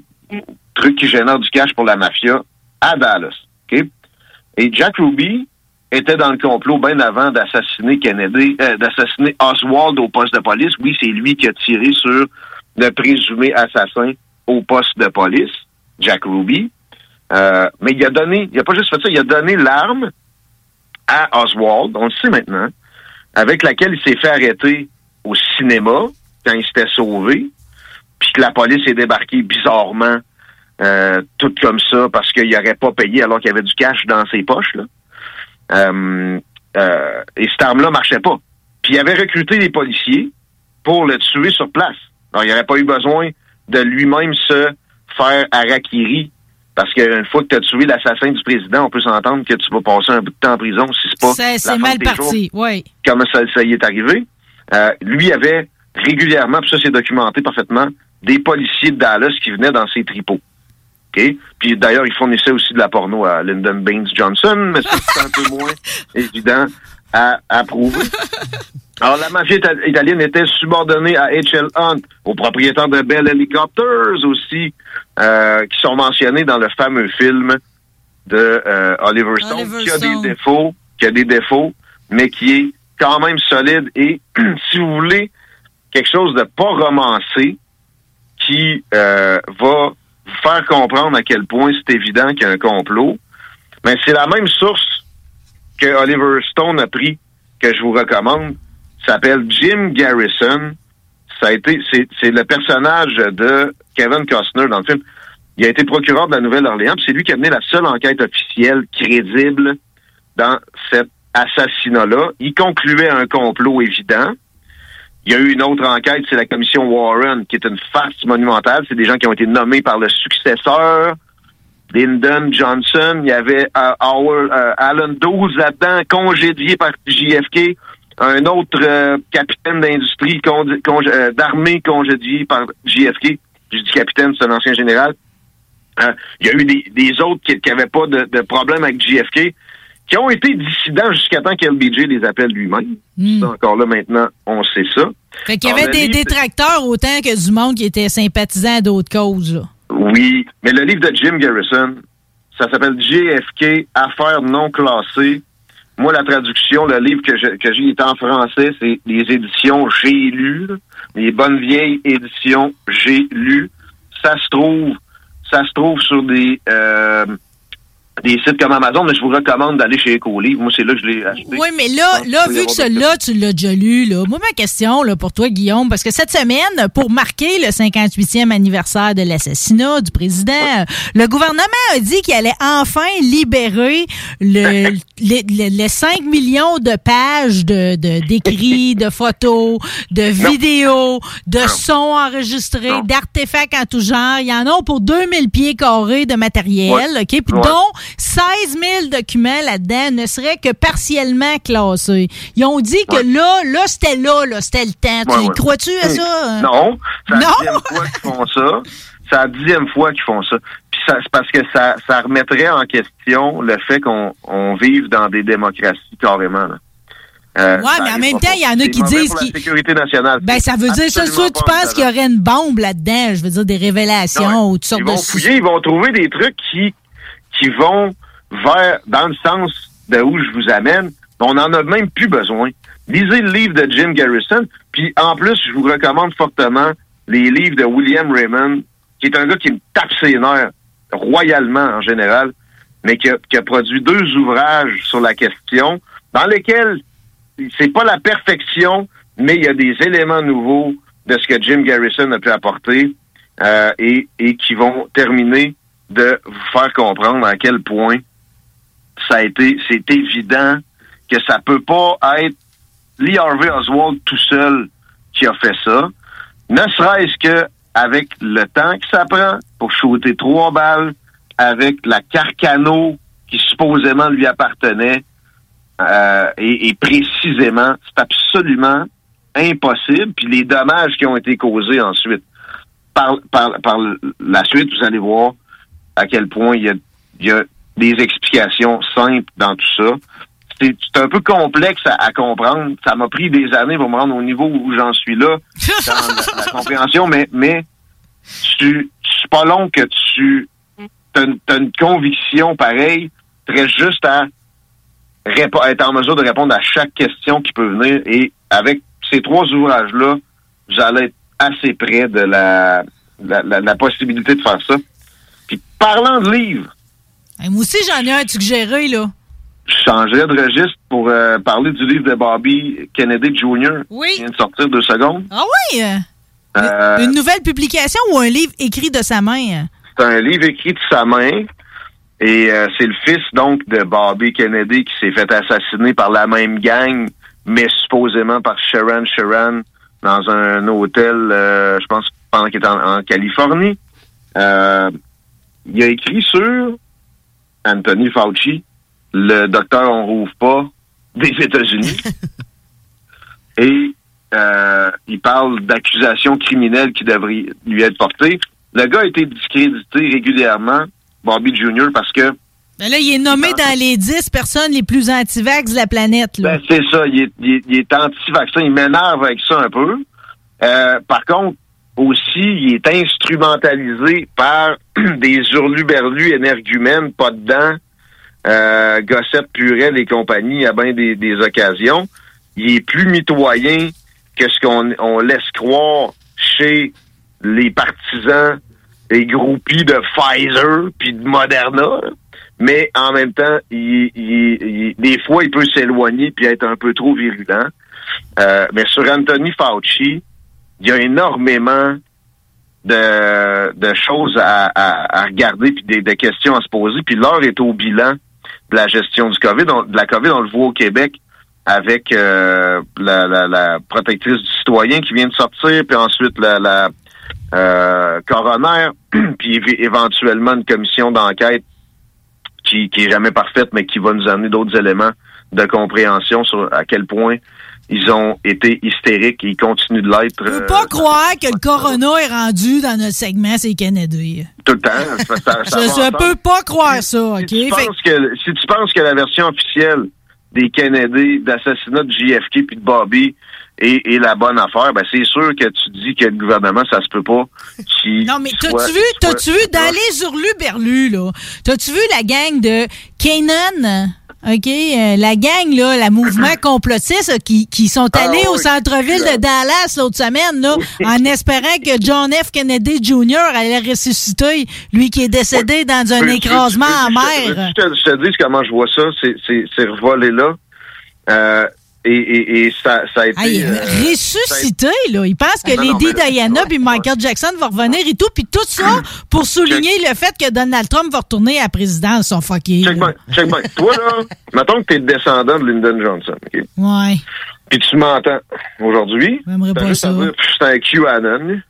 Speaker 19: trucs qui génèrent du cash pour la mafia à Dallas. OK? Et Jack Ruby était dans le complot bien avant d'assassiner Kennedy, euh, d'assassiner Oswald au poste de police. Oui, c'est lui qui a tiré sur le présumé assassin au poste de police, Jack Ruby. Mais il a donné, il a pas juste fait ça, il a donné l'arme à Oswald, on le sait maintenant, avec laquelle il s'est fait arrêter au cinéma quand il s'était sauvé, puis que la police est débarquée bizarrement, euh, tout comme ça, parce qu'il n'aurait pas payé alors qu'il y avait du cash dans ses poches. Là. Euh, euh, et cette arme-là marchait pas. Puis il avait recruté des policiers pour le tuer sur place. Alors, il n'aurait pas eu besoin de lui-même se faire harakiri. Parce qu'une fois que tu as tué l'assassin du président, on peut s'entendre que tu vas passer un bout de temps en prison si c'est pas.
Speaker 2: C'est mal
Speaker 19: jours
Speaker 2: parti. Oui.
Speaker 19: comment ça, ça y est arrivé? Euh, lui avait régulièrement, puis ça c'est documenté parfaitement, des policiers de Dallas qui venaient dans ses tripots. OK? Puis d'ailleurs, il fournissait aussi de la porno à Lyndon Baines Johnson, mais c'est un peu *laughs* moins évident à, à prouver. Alors, la mafia ita- italienne était subordonnée à H.L. Hunt, aux propriétaires de Bell Helicopters aussi, euh, qui sont mentionnés dans le fameux film de euh, Oliver Stone,
Speaker 2: Oliver
Speaker 19: qui a
Speaker 2: Stone.
Speaker 19: des défauts, qui a des défauts, mais qui est quand même solide. Et *clears throat* si vous voulez quelque chose de pas romancé, qui euh, va vous faire comprendre à quel point c'est évident qu'il y a un complot, mais c'est la même source que Oliver Stone a pris, que je vous recommande, s'appelle Jim Garrison. Ça a été, c'est, le personnage de Kevin Costner dans le film. Il a été procureur de la Nouvelle-Orléans, c'est lui qui a mené la seule enquête officielle crédible dans cet assassinat-là. Il concluait un complot évident. Il y a eu une autre enquête, c'est la commission Warren, qui est une farce monumentale. C'est des gens qui ont été nommés par le successeur, Lyndon Johnson. Il y avait euh, Howard, euh, Alan Dawes là-dedans, congédié par JFK. Un autre euh, capitaine d'industrie euh, d'armée congédié par JFK. Je dis capitaine, c'est un ancien général. Euh, il y a eu des, des autres qui n'avaient pas de, de problème avec JFK, qui ont été dissidents jusqu'à temps qu'LBJ les appelle lui-même. Ça, Encore là, maintenant, on sait ça.
Speaker 2: Fait qu'il y avait des détracteurs autant que du monde qui était sympathisant à d'autres causes. là.
Speaker 19: Oui, mais le livre de Jim Garrison, ça s'appelle JFK, Affaires non classées. Moi, la traduction, le livre que je- que j'ai est en français, c'est les éditions J'ai lu, les bonnes vieilles éditions J'ai lu. Ça se trouve, ça se trouve sur des euh, des sites comme Amazon, mais je vous recommande d'aller chez Ecolivre. Moi, c'est là que je l'ai acheté.
Speaker 2: Oui, mais là, là vu que celui-là, tu l'as déjà lu, là, moi, ma question là, pour toi, Guillaume, parce que cette semaine, pour marquer le 58e anniversaire de l'assassinat du président, le gouvernement a dit qu'il allait enfin libérer le, *laughs* les, les- les 5 millions de pages de de- d'écrits, *laughs* de, photos, de vidéos, de sons enregistrés, d'artefacts en tout genre. Il y en a pour 2000 pieds carrés de matériel,
Speaker 19: Ouais.
Speaker 2: OK? Puis
Speaker 19: Ouais.
Speaker 2: dont 16 000 documents là-dedans ne seraient que partiellement classés. Ils ont dit que là, là, c'était là, là, c'était le temps. Tu
Speaker 19: Ouais,
Speaker 2: y
Speaker 19: ouais.
Speaker 2: crois-tu à ça?
Speaker 19: Non, c'est la dixième fois qu'ils font ça. C'est la dixième fois qu'ils font ça. Puis ça, c'est parce que ça, ça remettrait en question le fait qu'on on vive dans des démocraties carrément. là. Euh, ça
Speaker 2: mais en même temps, il y en a qui disent
Speaker 19: la sécurité nationale.
Speaker 2: Ben, ça veut dire, ça, soit tu penses qu'il y aurait une bombe là-dedans, je veux dire, des révélations ou toutes sortes
Speaker 19: Ils vont
Speaker 2: de...
Speaker 19: fouiller, ils vont trouver des trucs qui, qui vont vers, dans le sens de où je vous amène. On n'en a même plus besoin. Lisez le livre de Jim Garrison, puis en plus, je vous recommande fortement les livres de William Raymond, qui est un gars qui me tape ses nerfs royalement en général, mais qui a, qui a produit deux ouvrages sur la question, dans lesquels c'est pas la perfection, mais il y a des éléments nouveaux de ce que Jim Garrison a pu apporter euh, et, et qui vont terminer de vous faire comprendre à quel point ça a été, c'est évident que ça peut pas être Lee Harvey Oswald tout seul qui a fait ça. Ne serait-ce que avec le temps que ça prend pour shooter trois balles, avec la carcano qui supposément lui appartenait, euh, et, et précisément, c'est absolument impossible. Puis les dommages qui ont été causés ensuite. Par, par, par la suite, vous allez voir à quel point il y a, il y a des explications simples dans tout ça. C'est un peu complexe à, à comprendre. Ça m'a pris des années pour me rendre au niveau où j'en suis là dans la, la *laughs* compréhension, mais mais tu c'est pas long que tu as une, t'as une conviction pareille. Très juste à être en mesure de répondre à chaque question qui peut venir. Et avec ces trois ouvrages-là, vous allez être assez près de la, la, la- la possibilité de faire ça. Parlant de livres,
Speaker 2: Hey, moi aussi, j'en ai un à te suggérer, là.
Speaker 19: je changerais de registre pour euh, parler du livre de Bobby Kennedy Jr.
Speaker 2: Oui.
Speaker 19: qui vient de sortir deux secondes.
Speaker 2: Ah oui? euh,
Speaker 19: Euh,
Speaker 2: Une nouvelle publication ou un livre écrit de sa main?
Speaker 19: C'est un livre écrit de sa main. Et euh, c'est le fils donc de Bobby Kennedy qui s'est fait assassiner par la même gang, mais supposément par Sharon Sharon dans un hôtel, je pense, pendant qu'il était en, en Californie. Euh, il a écrit sur Anthony Fauci, le docteur on rouvre pas *laughs* des États-Unis. *laughs* Et euh, il parle d'accusations criminelles qui devraient lui être portées. Le gars a été discrédité régulièrement, Bobby Jr., parce que
Speaker 2: Ben là, il est nommé dans les 10 personnes les plus anti-vax de la planète, là.
Speaker 19: ben, c'est ça, il est, il est- il est anti-vaccin, il m'énerve avec ça un peu. Euh, par contre, aussi, il est instrumentalisé par *clears throat* des hurluberlus énergumènes, pas dedans, euh, Gossette Purel et compagnie à bien des, des occasions. Il est plus mitoyen que ce qu'on on laisse croire chez les partisans et groupies de Pfizer puis de Moderna. Mais en même temps, il, il- il- des fois, il peut s'éloigner puis être un peu trop virulent. Euh, mais sur Anthony Fauci, il y a énormément de, de choses à, à- à regarder puis des, des questions à se poser. Puis l'heure est au bilan de la gestion du COVID. De la COVID, on le voit au Québec avec euh, la, la- la protectrice du citoyen qui vient de sortir, puis ensuite la, la euh, coroner, *clears throat* puis éventuellement une commission d'enquête qui, qui est jamais parfaite, mais qui va nous amener d'autres éléments de compréhension sur à quel point ils ont été hystériques et ils continuent de l'être
Speaker 2: Je
Speaker 19: euh,
Speaker 2: peux pas croire que le corona est rendu dans notre segment, c'est Kennedy.
Speaker 19: tout le temps. Ça- ça- ça *laughs*
Speaker 2: Je,
Speaker 19: ensemble.
Speaker 2: peux pas croire ça, OK?
Speaker 19: Si tu,
Speaker 2: Fait-
Speaker 19: penses que, si tu penses que la version officielle des Kennedy, d'assassinat de JFK puis de Bobby est, est la bonne affaire, ben c'est sûr que tu dis que le gouvernement, ça se peut pas. Qui
Speaker 2: Non, mais t'as-tu vu, t'as-tu vu dans les hurlus-berlus, là? T'as-tu vu la gang de Kanan? OK? euh, la gang, là, la mouvement *coughs* complotiste, là, qui, qui sont
Speaker 19: Ah
Speaker 2: allés au centre-ville de Dallas l'autre semaine, là, en espérant que John F. Kennedy Jr. allait ressusciter, lui qui est décédé dans un écrasement en mer.
Speaker 19: Je te, je te dis comment je vois ça, c'est, c'est, c'est revolé là. Euh, et, et, et ça, ça a été.
Speaker 2: Hey,
Speaker 19: euh,
Speaker 2: ressuscité, là. Il pense que
Speaker 19: Non, non,
Speaker 2: Lady
Speaker 19: mais-
Speaker 2: Diana puis Michael Jackson vont revenir et tout. Puis tout ça *coughs* pour souligner le fait que Donald Trump va retourner à la présidence. Son fucké.
Speaker 19: Check bien, check bien. Toi, là, *laughs* mettons que t'es le descendant de Lyndon Johnson, OK?
Speaker 2: Ouais.
Speaker 19: Puis tu m'entends aujourd'hui?
Speaker 2: J'aimerais pas ça.
Speaker 19: C'est un QAnon.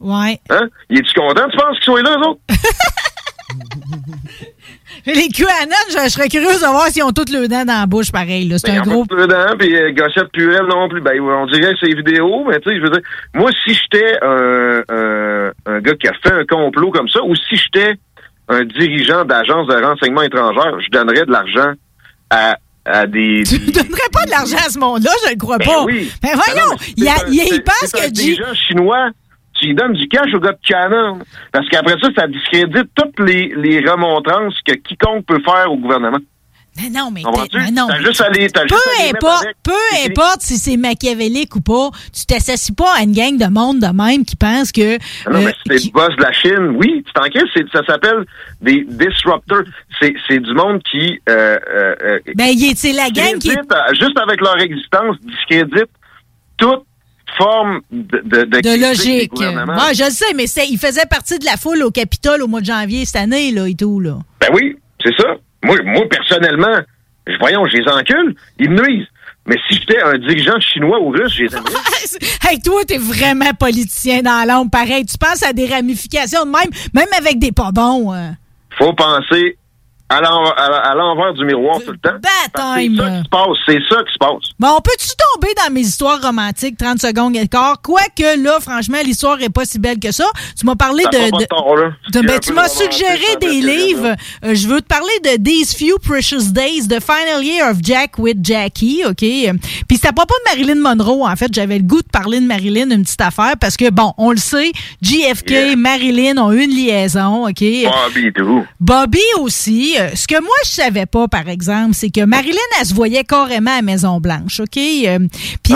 Speaker 2: Ouais.
Speaker 19: Hein? Il est-tu content, tu penses qu'ils soient là, eux autres? *laughs*
Speaker 2: Les QAnon, je, je serais curieuse de voir s'ils ont toutes le dents dans la bouche, pareil. C'est
Speaker 19: Ben,
Speaker 2: un gros.
Speaker 19: font dedans, puis euh, Gossette Purel non plus. Ben, on dirait que c'est vidéo, mais tu sais, je veux dire, moi, si j'étais un, un, un gars qui a fait un complot comme ça, ou si j'étais un dirigeant d'agence de renseignement étrangère, je donnerais de l'argent à, à des... *laughs*
Speaker 2: Tu ne donnerais pas de l'argent à ce monde-là, je ne crois
Speaker 19: Ben
Speaker 2: pas.
Speaker 19: oui.
Speaker 2: Ben voyons,
Speaker 19: non, mais
Speaker 2: il, y a-
Speaker 19: c'est un-
Speaker 2: il a- il
Speaker 19: c'est-
Speaker 2: pense
Speaker 19: un
Speaker 2: que G-
Speaker 19: chinois, tu lui donnes du cash au gars de Canon. Parce qu'après ça, ça discrédite toutes les, les remontrances que quiconque peut faire au gouvernement.
Speaker 2: Mais non, mais, non.
Speaker 19: Juste t'as
Speaker 2: peu
Speaker 19: juste
Speaker 2: importe, peu importe si c'est machiavélique ou pas, tu t'associes pas à une gang de monde de même qui pense que.
Speaker 19: Ah Non,
Speaker 2: euh,
Speaker 19: mais c'est des boss de la Chine. Oui, tu c'est- ça s'appelle des disruptors. C'est, du monde qui... Euh, euh, euh,
Speaker 2: ben, c'est la gang qui.
Speaker 19: euh, Juste avec leur existence, discrédite toute forme de, de, de,
Speaker 2: De
Speaker 19: critique des
Speaker 2: logique. Ouais, je le sais, mais il faisait partie de la foule au Capitole au mois de janvier cette année, là, et tout, là.
Speaker 19: Ben oui, c'est ça. Moi, moi personnellement, je- voyons, je les encule, ils me nuisent. Mais si j'étais un dirigeant chinois ou russe, j'ai *laughs*
Speaker 2: hey, toi, t'es vraiment politicien dans l'ombre, pareil. Tu penses à des ramifications même, même avec des pas bons. hein.
Speaker 19: faut penser à l'envers du miroir tout le temps. C'est ça qui se passe, c'est ça qui se passe.
Speaker 2: Bon, on peut-tu tomber dans mes histoires romantiques 30 secondes et quart? Quoique, là, franchement, l'histoire est pas si belle que ça. Tu m'as parlé
Speaker 19: Ça
Speaker 2: de...
Speaker 19: a
Speaker 2: ben, tu m'as suggéré des livres. Euh, je veux te parler de These Few Precious Days, The Final Year of Jack with Jackie, OK? Euh, Puis c'est à propos de Marilyn Monroe, en fait. J'avais le goût de parler de Marilyn, une petite affaire, parce que, bon, on le sait, JFK, Marilyn ont eu une liaison, OK?
Speaker 19: Bobby et tout.
Speaker 2: Bobby aussi. Euh, ce que moi, je savais pas, par exemple, c'est que Marilyn, elle se voyait carrément à Maison-Blanche, OK? Euh, Puis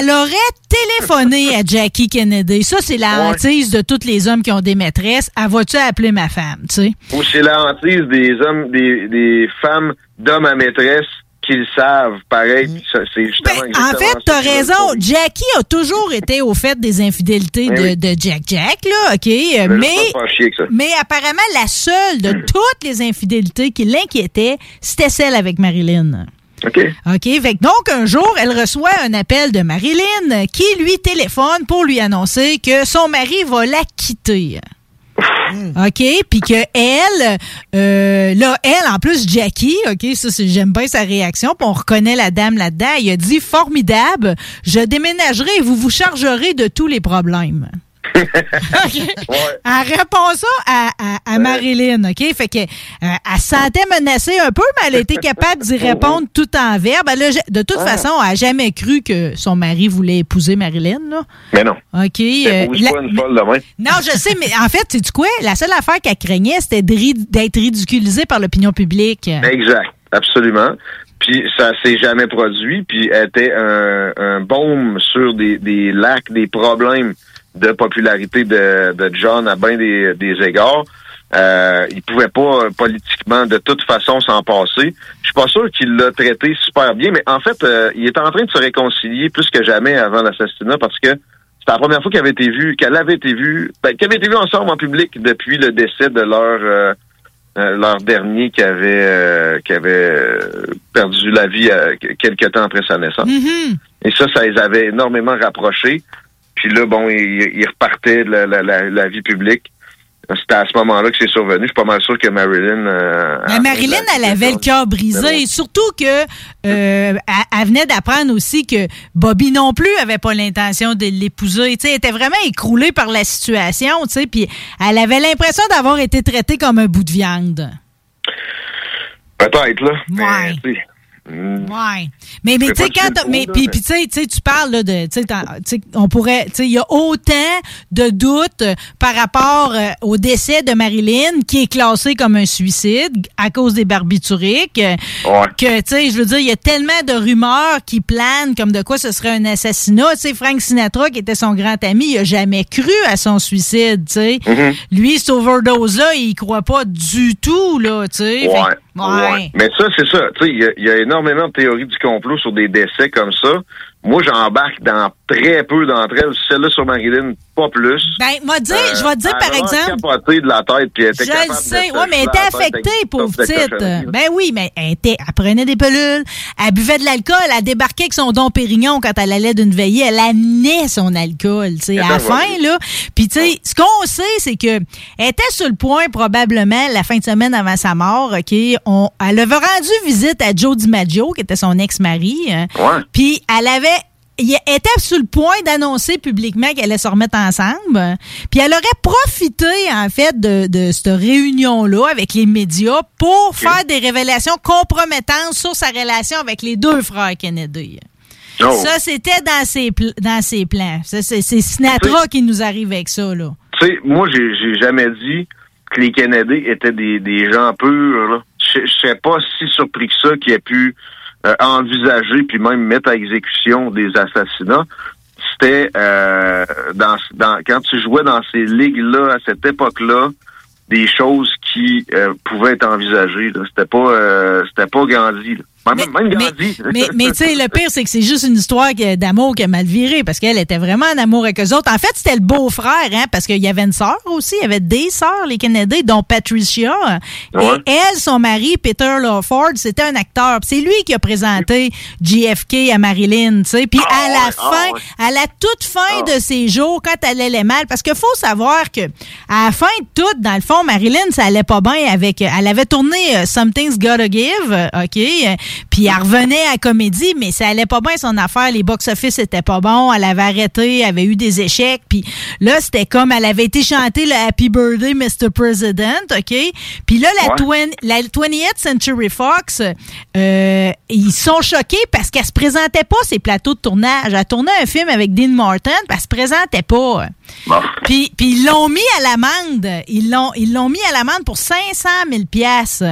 Speaker 2: elle aurait téléphoné à Jackie Kennedy. Ça, c'est la
Speaker 19: Ouais.
Speaker 2: hantise de tous les hommes qui ont des maîtresses. Elle va-tu appeler ma femme, tu sais?
Speaker 19: Ou c'est la hantise des hommes, des, des femmes d'hommes à maîtresse qu'ils savent, pareil. ça, C'est justement
Speaker 2: Ben, En fait, t'as raison. Jackie a toujours été au fait des infidélités de, de Jack Jack, là, OK? Euh,
Speaker 19: Mais
Speaker 2: Mais, apparemment, la seule de *laughs* toutes les infidélités qui l'inquiétait, c'était celle avec Marilyn.
Speaker 19: OK.
Speaker 2: OK. Fait que donc, un jour, elle reçoit un appel de Marilyn qui lui téléphone pour lui annoncer que son mari va la quitter. OK? Puis que elle, euh, là, elle, en plus, Jackie, OK, ça, c'est- j'aime bien sa réaction, puis on reconnaît la dame là-dedans. Il a dit Formidable, je déménagerai et vous vous chargerez de tous les problèmes. *laughs* Elle répond ça à, à- à Marilyn, OK? Fait que, euh, elle se sentait menacée un peu, mais elle été capable d'y répondre tout en verbe. Elle a ja- de toute façon, elle n'a jamais cru que son mari voulait épouser Marilyn, là.
Speaker 19: Mais non.
Speaker 2: OK. euh, la-
Speaker 19: pas une folle demain.
Speaker 2: non, je sais, mais en fait, sais tu quoi? La seule affaire qu'elle craignait, c'était d'être ridiculisée par l'opinion publique.
Speaker 19: Exact, absolument. Puis ça s'est jamais produit, puis elle était un, un baume sur des, des lacs, des problèmes de popularité de, de John à bien des, des égards. Euh, il pouvait pas euh, politiquement de toute façon s'en passer. Je suis pas sûr qu'il l'a traité super bien, mais en fait, euh, il est en train de se réconcilier plus que jamais avant l'assassinat parce que c'était la première fois qu'elle avait été vue, qu'elle avait été vue, ben, qu'elle avait été vue ensemble en public depuis le décès de leur euh, leur dernier qui avait qui avait perdu la vie quelques temps après sa naissance. Et ça, ça les avait énormément rapprochés. Puis là, bon, il repartaient de la, la, la, la vie publique. C'était à ce moment-là que c'est survenu. Je suis pas mal sûr que Marilyn... euh,
Speaker 2: Mais Marilyn, elle avait le cœur brisé. Surtout que euh, elle, elle venait d'apprendre aussi que Bobby non plus avait pas l'intention de l'épouser. Elle était vraiment écroulée par la situation. Puis elle avait l'impression d'avoir été traitée comme un bout de viande.
Speaker 19: Peut-être, là.
Speaker 2: Ouais.
Speaker 19: Mais, mm,
Speaker 2: Ouais. Mais, mais tu sais, quand.
Speaker 19: c'est
Speaker 2: Mais, puis,
Speaker 19: coup,
Speaker 2: puis, tu sais, tu sais, tu parles là, de. Tu sais, on pourrait. Tu sais, il y a autant de doutes euh, par rapport euh, au décès de Marilyn, qui est classé comme un suicide à cause des barbituriques. euh, Que, tu sais, je veux dire, il y a tellement de rumeurs qui planent comme de quoi ce serait un assassinat. Tu sais, Frank Sinatra, qui était son grand ami, il a jamais cru à son suicide, tu sais.
Speaker 19: Mhm.
Speaker 2: Lui, cette overdose-là, il croit pas du tout, là, tu sais.
Speaker 19: Ouais. Mais ça, c'est ça. Il y y, a énormément de théories du complot sur des décès comme ça. Moi, j'embarque dans très peu d'entre elles. Celle-là sur Marilyn, pas plus.
Speaker 2: Ben, m'a dit, je vais te dire,
Speaker 19: Euh,
Speaker 2: par exemple.
Speaker 19: capoté de la tête, puis elle était
Speaker 2: Je le sais. Ouais, mais elle était affectée, pauvre petite. Ben oui, mais elle, était, elle prenait des pilules, elle buvait de l'alcool, elle débarquait avec son don Pérignon quand elle allait d'une veillée, elle amenait son alcool, tu sais, à la
Speaker 19: ben,
Speaker 2: fin, là. Puis, tu sais, ce qu'on sait, c'est que elle était sur le point, probablement, la fin de semaine avant sa mort, OK, on, elle avait rendu visite à Joe DiMaggio, qui était son ex-mari. hein.
Speaker 19: Ouais.
Speaker 2: Puis, elle avait il était sur le point d'annoncer publiquement qu'elle allait se remettre ensemble. Puis elle aurait profité, en fait, de, de cette réunion-là avec les médias pour faire des révélations compromettantes sur sa relation avec les deux frères Kennedy.
Speaker 19: Oh.
Speaker 2: Ça, c'était dans ses, pl- dans ses plans. C'est Sinatra qui nous arrive avec ça, là.
Speaker 19: Tu sais, moi, j'ai jamais dit que les Kennedy étaient des, des gens purs. là. Je sais pas si surpris que ça qu'ils aient pu euh, envisager puis même mettre à exécution des assassinats. C'était euh, dans, dans quand tu jouais dans ces ligues-là à cette époque-là, des choses qui euh, pouvaient être envisagées. C'était pas c'était pas Gandhi. là. Même grandi. *laughs*
Speaker 2: Mais, mais tu sais, le pire, c'est que c'est juste une histoire d'amour qui a mal viré parce qu'elle était vraiment en amour avec eux autres. En fait, c'était le beau-frère, hein, parce qu'il y avait une sœur aussi. Il y avait des sœurs, les Kennedy, dont Patricia.
Speaker 19: Ouais.
Speaker 2: Et elle, son mari, Peter Lawford, c'était un acteur. C'est lui qui a présenté JFK à Marilyn, tu sais. Puis à la
Speaker 19: ouais, ah
Speaker 2: fin,
Speaker 19: ouais.
Speaker 2: à la toute fin de ses jours, quand elle allait mal, parce qu'il faut savoir que à la fin de tout, dans le fond, Marilyn, ça allait pas bien avec. Elle avait tourné euh, Something's Gotta Give, OK, euh, puis elle revenait à la comédie, mais ça allait pas bien son affaire. Les box-office étaient pas bons. Elle avait arrêté, elle avait eu des échecs, puis là, c'était comme elle avait été chanter le Happy Birthday, Mr. President, OK, puis là, la,
Speaker 19: Ouais.
Speaker 2: 20 la 28th Century Fox, euh, ils sont choqués parce qu'elle se présentait pas ces plateaux de tournage. Elle tournait un film avec Dean Martin, puis elle se présentait pas. Puis, puis ils l'ont mis à l'amende. Ils l'ont, ils l'ont mis à l'amende pour 500 000 pièces.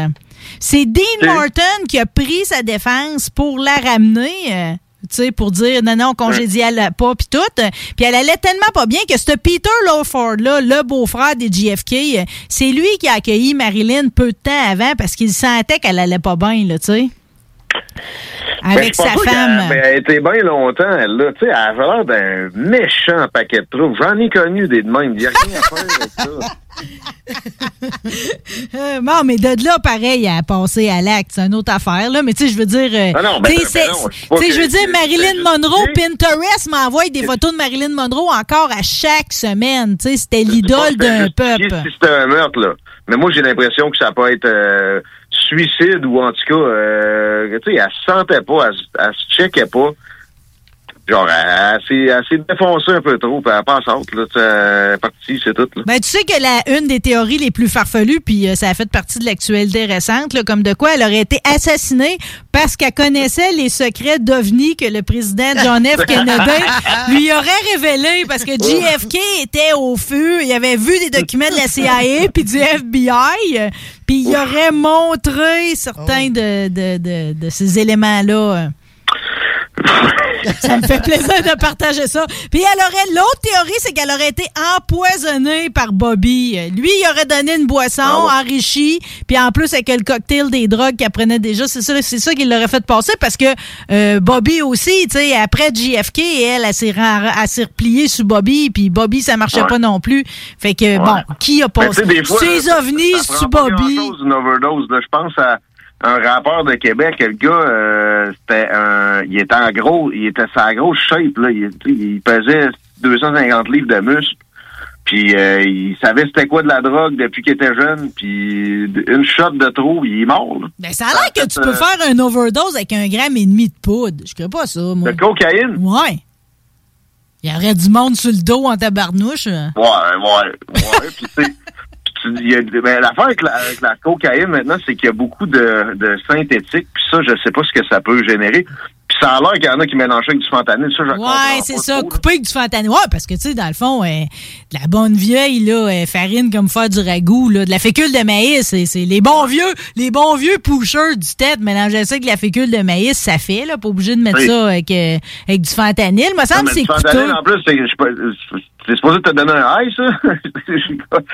Speaker 2: C'est Dean Martin qui a pris sa défense pour la ramener. euh, tu sais, pour dire non, non, congédiale pas, puis tout. Puis elle allait tellement pas bien que ce Peter Lawford-là, le beau-frère des JFK, euh, c'est lui qui a accueilli Marilyn peu de temps avant parce qu'il sentait qu'elle allait pas bien, là, tu sais. Avec
Speaker 19: Ben, pense
Speaker 2: sa femme.
Speaker 19: ben, elle était bien longtemps, elle, là. Tu sais, elle avait l'air d'un méchant paquet de trous. J'en ai connu des de même. Il n'y a rien à faire avec ça. *laughs*
Speaker 2: Euh, non, mais de là, pareil, à passer à l'acte, c'est une autre affaire, là. Mais tu sais, je veux dire. euh,
Speaker 19: Ah non, ben,
Speaker 2: tu sais,
Speaker 19: ben, non, je
Speaker 2: veux dire, Marilyn Monroe, Pinterest m'envoie des photos de Marilyn Monroe encore à chaque semaine. Tu sais, c'était l'idole d'un peuple.
Speaker 19: Si c'était un meurtre, là. Mais moi, j'ai l'impression que ça peut être euh, suicide ou en tout cas, euh, tu sais, elle se sentait pas, elle, elle se checkait pas. Genre, elle, elle s'est- défoncée un peu trop, puis elle passe out, là. partie, c'est tout, là.
Speaker 2: Ben, tu sais que la, une des théories les plus farfelues, puis euh, ça a fait partie de l'actualité récente, là, comme de quoi elle aurait été assassinée parce qu'elle connaissait les secrets d'OVNI que le président John F. *laughs* Kennedy lui aurait révélé parce que JFK était au feu, il avait vu des documents de la CIA *laughs* puis du FBI, euh, puis il aurait montré certains de, de, de, de ces éléments-là. *laughs* Ça me fait plaisir de partager ça. Puis elle aurait l'autre théorie, c'est qu'elle aurait été empoisonnée par Bobby. Lui, il aurait donné une boisson enrichie, puis en plus avec le cocktail des drogues qu'elle prenait déjà, c'est ça, c'est ça qui l'aurait fait passer parce que euh, Bobby aussi, tu sais, après JFK, elle, elle s'est s'est repliée sur Bobby, puis Bobby ça marchait
Speaker 19: Ouais.
Speaker 2: pas non plus. Fait que bon, qui a passé? ses ovnis sur Bobby?
Speaker 19: une overdose, là. Je pense à un rappeur de Québec, le gars, euh, c'était un, il était en gros, il était sa grosse shape, là. Il, pesait 250 livres de muscle. Puis euh, il savait c'était quoi de la drogue depuis qu'il était jeune. Puis une shot de trop, il est mort. Là.
Speaker 2: Ben, ça a l'air que tu peux faire un overdose avec un gramme et demi de poudre. Je crois pas ça, moi.
Speaker 19: De cocaïne?
Speaker 2: Ouais. Il y aurait du monde sur le dos en tabarnouche.
Speaker 19: Ouais, ouais, ouais. Puis tu sais, il y a- ben, l'affaire avec la, avec la cocaïne maintenant, c'est qu'il y a beaucoup de, de synthétique. Puis ça, je sais pas ce que ça peut générer. Puis ça a l'air qu'il y en a qui mélangent avec du fentanyl. Ça,
Speaker 2: Ouais, c'est ça. Couper avec du fentanyl. Ouais, parce que, tu sais, dans le fond, euh, de la bonne vieille, là, euh, farine comme faire du ragoût, là, de la fécule de maïs, c'est les bons vieux, les bons vieux pushers du tête mélanger ça avec la fécule de maïs, ça fait, là, pas obligé de mettre
Speaker 19: Oui.
Speaker 2: ça avec, euh, avec du fentanyl. Me semble
Speaker 19: mais
Speaker 2: que c'est
Speaker 19: en plus, c'est c'est supposé te donner un high, ça? *laughs*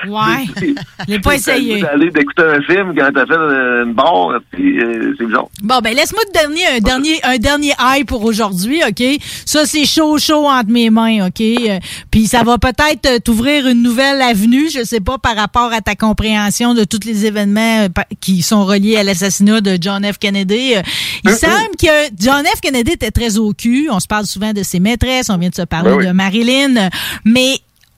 Speaker 2: Ouais. *laughs* Je l'ai pas essayé.
Speaker 19: D'aller d'écouter un film quand t'as fait euh, une barre, puis euh, c'est bizarre.
Speaker 2: Bon, ben laisse-moi te donner un dernier, un dernier high pour aujourd'hui, OK? Ça, c'est chaud, chaud entre mes mains, OK? Euh, Puis ça va peut-être euh, t'ouvrir une nouvelle avenue, je sais pas, par rapport à ta compréhension de tous les événements qui sont reliés à l'assassinat de John F. Kennedy. Euh, Il semble que John F. Kennedy était très au cul. On se parle souvent de ses maîtresses, on vient de se parler
Speaker 19: Ben oui.
Speaker 2: de Marilyn, mais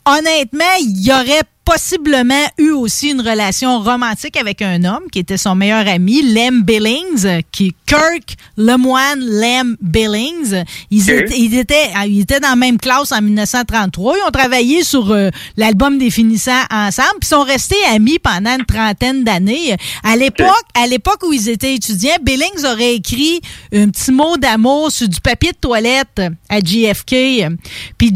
Speaker 2: honnêtement, il y aurait possiblement eu aussi une relation romantique avec un homme qui était son meilleur ami, Lem Billings, euh, qui Kirk Lemoine Lem Billings. Ils, étaient, ils, étaient, ah, ils étaient dans la même classe en 1933. Ils ont travaillé sur euh, l'album des finissants ensemble, puis sont restés amis pendant une trentaine d'années. À l'époque, à l'époque où ils étaient étudiants, Billings aurait écrit un petit mot d'amour sur du papier de toilette à JFK. Puis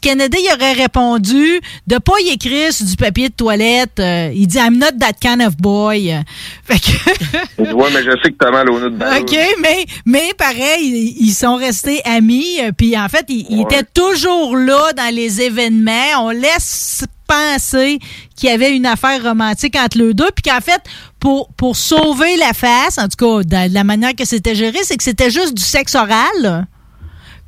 Speaker 2: Kennedy aurait répondu de pas y sur du papier de toilette. Euh, il dit I'm not that kind of boy. *laughs* Fait que
Speaker 19: Ouais, mais je sais que t'as mal au nez de balle.
Speaker 2: OK, mais, mais pareil, ils sont restés amis. euh, Puis en fait, ils, étaient toujours là dans les événements. On laisse penser qu'il y avait une affaire romantique entre les deux. Puis qu'en fait, pour, pour sauver la face, en tout cas, de la manière que c'était géré, c'est que c'était juste du sexe oral.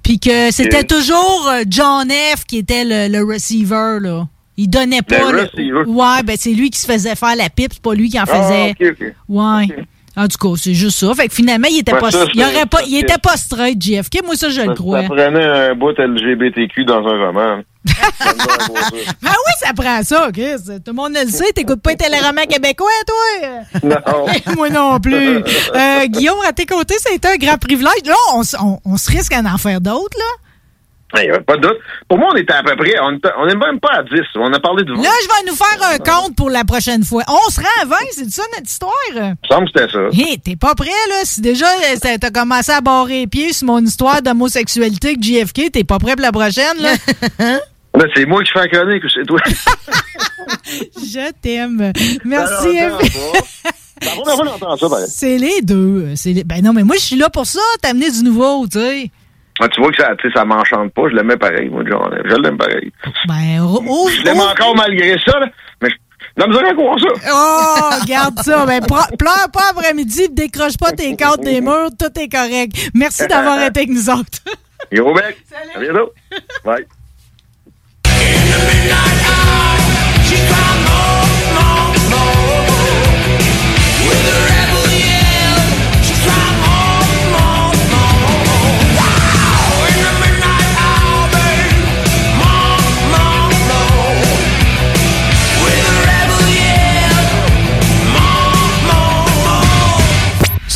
Speaker 2: Puis que c'était toujours euh, John F. qui était le, le receiver, là. Il donnait pas.
Speaker 19: Le.
Speaker 2: Ouais, ben c'est lui qui se faisait faire la pipe, c'est pas lui qui en
Speaker 19: Ah,
Speaker 2: faisait.
Speaker 19: ok, ok.
Speaker 2: Ouais. En tout cas, c'est juste ça. Fait que finalement, il était
Speaker 19: Ouais,
Speaker 2: pas,
Speaker 19: ça,
Speaker 2: il aurait pas, il était pas straight, JFK. Moi, ça, je le crois.
Speaker 19: Ça prenait un bout LGBTQ dans un roman. *laughs*
Speaker 2: Ben oui, ça prend ça, Chris. Tout le monde le sait. T'écoutes pas les téléromans québécois, toi? *laughs*
Speaker 19: Non. *laughs*
Speaker 2: Moi non plus. Euh, Guillaume, à tes côtés, c'était un grand privilège. Là, on, on- on se risque à en faire d'autres, là.
Speaker 19: Il n'y avait pas de doute. Pour moi, on était à peu près, on n'est même pas à 10. On a parlé de 20.
Speaker 2: Là, je vais nous faire un compte pour la prochaine fois. On se rend à 20, c'est ça notre histoire?
Speaker 19: Il me semble que c'était ça.
Speaker 2: Hé, t'es pas prêt, là? Si déjà euh, t'as commencé à barrer les pieds sur mon histoire d'homosexualité avec JFK, t'es pas prêt pour la prochaine, là? *laughs*
Speaker 19: Là, c'est moi qui fais la chronique ou c'est toi? *laughs*
Speaker 2: Je t'aime. Merci.
Speaker 19: Ça, pareil.
Speaker 2: C'est les deux. Les- Ben non, mais moi, je suis là pour ça, t'amener du nouveau, tu sais.
Speaker 19: Ah, tu vois que ça, tu sais, ça m'enchante pas. Je l'aimais pareil, moi, John. Je l'aime pareil.
Speaker 2: Ben, oh, oh,
Speaker 19: Je l'aime
Speaker 2: oh.
Speaker 19: encore malgré ça, là. Mais je la misère à croire ça.
Speaker 2: Oh, garde ça. Ben, pleure pas après-midi, décroche pas tes cartes des murs, tout est correct. Merci d'avoir *laughs* été avec nous autres.
Speaker 19: Yo, mec. À bientôt. Bye.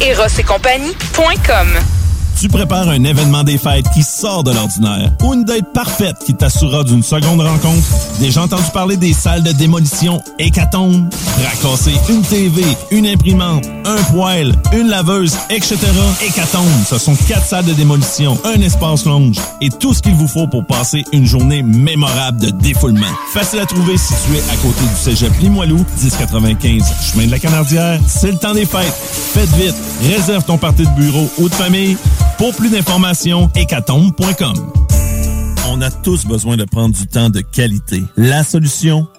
Speaker 6: Eros et compagnie.com
Speaker 7: Tu prépares un événement des fêtes qui sort de l'ordinaire ou une date parfaite qui t'assurera d'une seconde rencontre. Déjà entendu parler des salles de démolition Hécatombe? Racasser une TV, une imprimante, un poêle, une laveuse, etc. Hécatombe, ce sont quatre salles de démolition, un espace longe et tout ce qu'il vous faut pour passer une journée mémorable de défoulement. Facile à trouver situé à côté du cégep Limoilou, 1095 chemin de la Canardière. C'est le temps des fêtes. Faites vite. Réserve ton parti de bureau ou de famille. Pour plus d'informations, hécatombe.com. On a tous besoin de prendre du temps de qualité. La solution,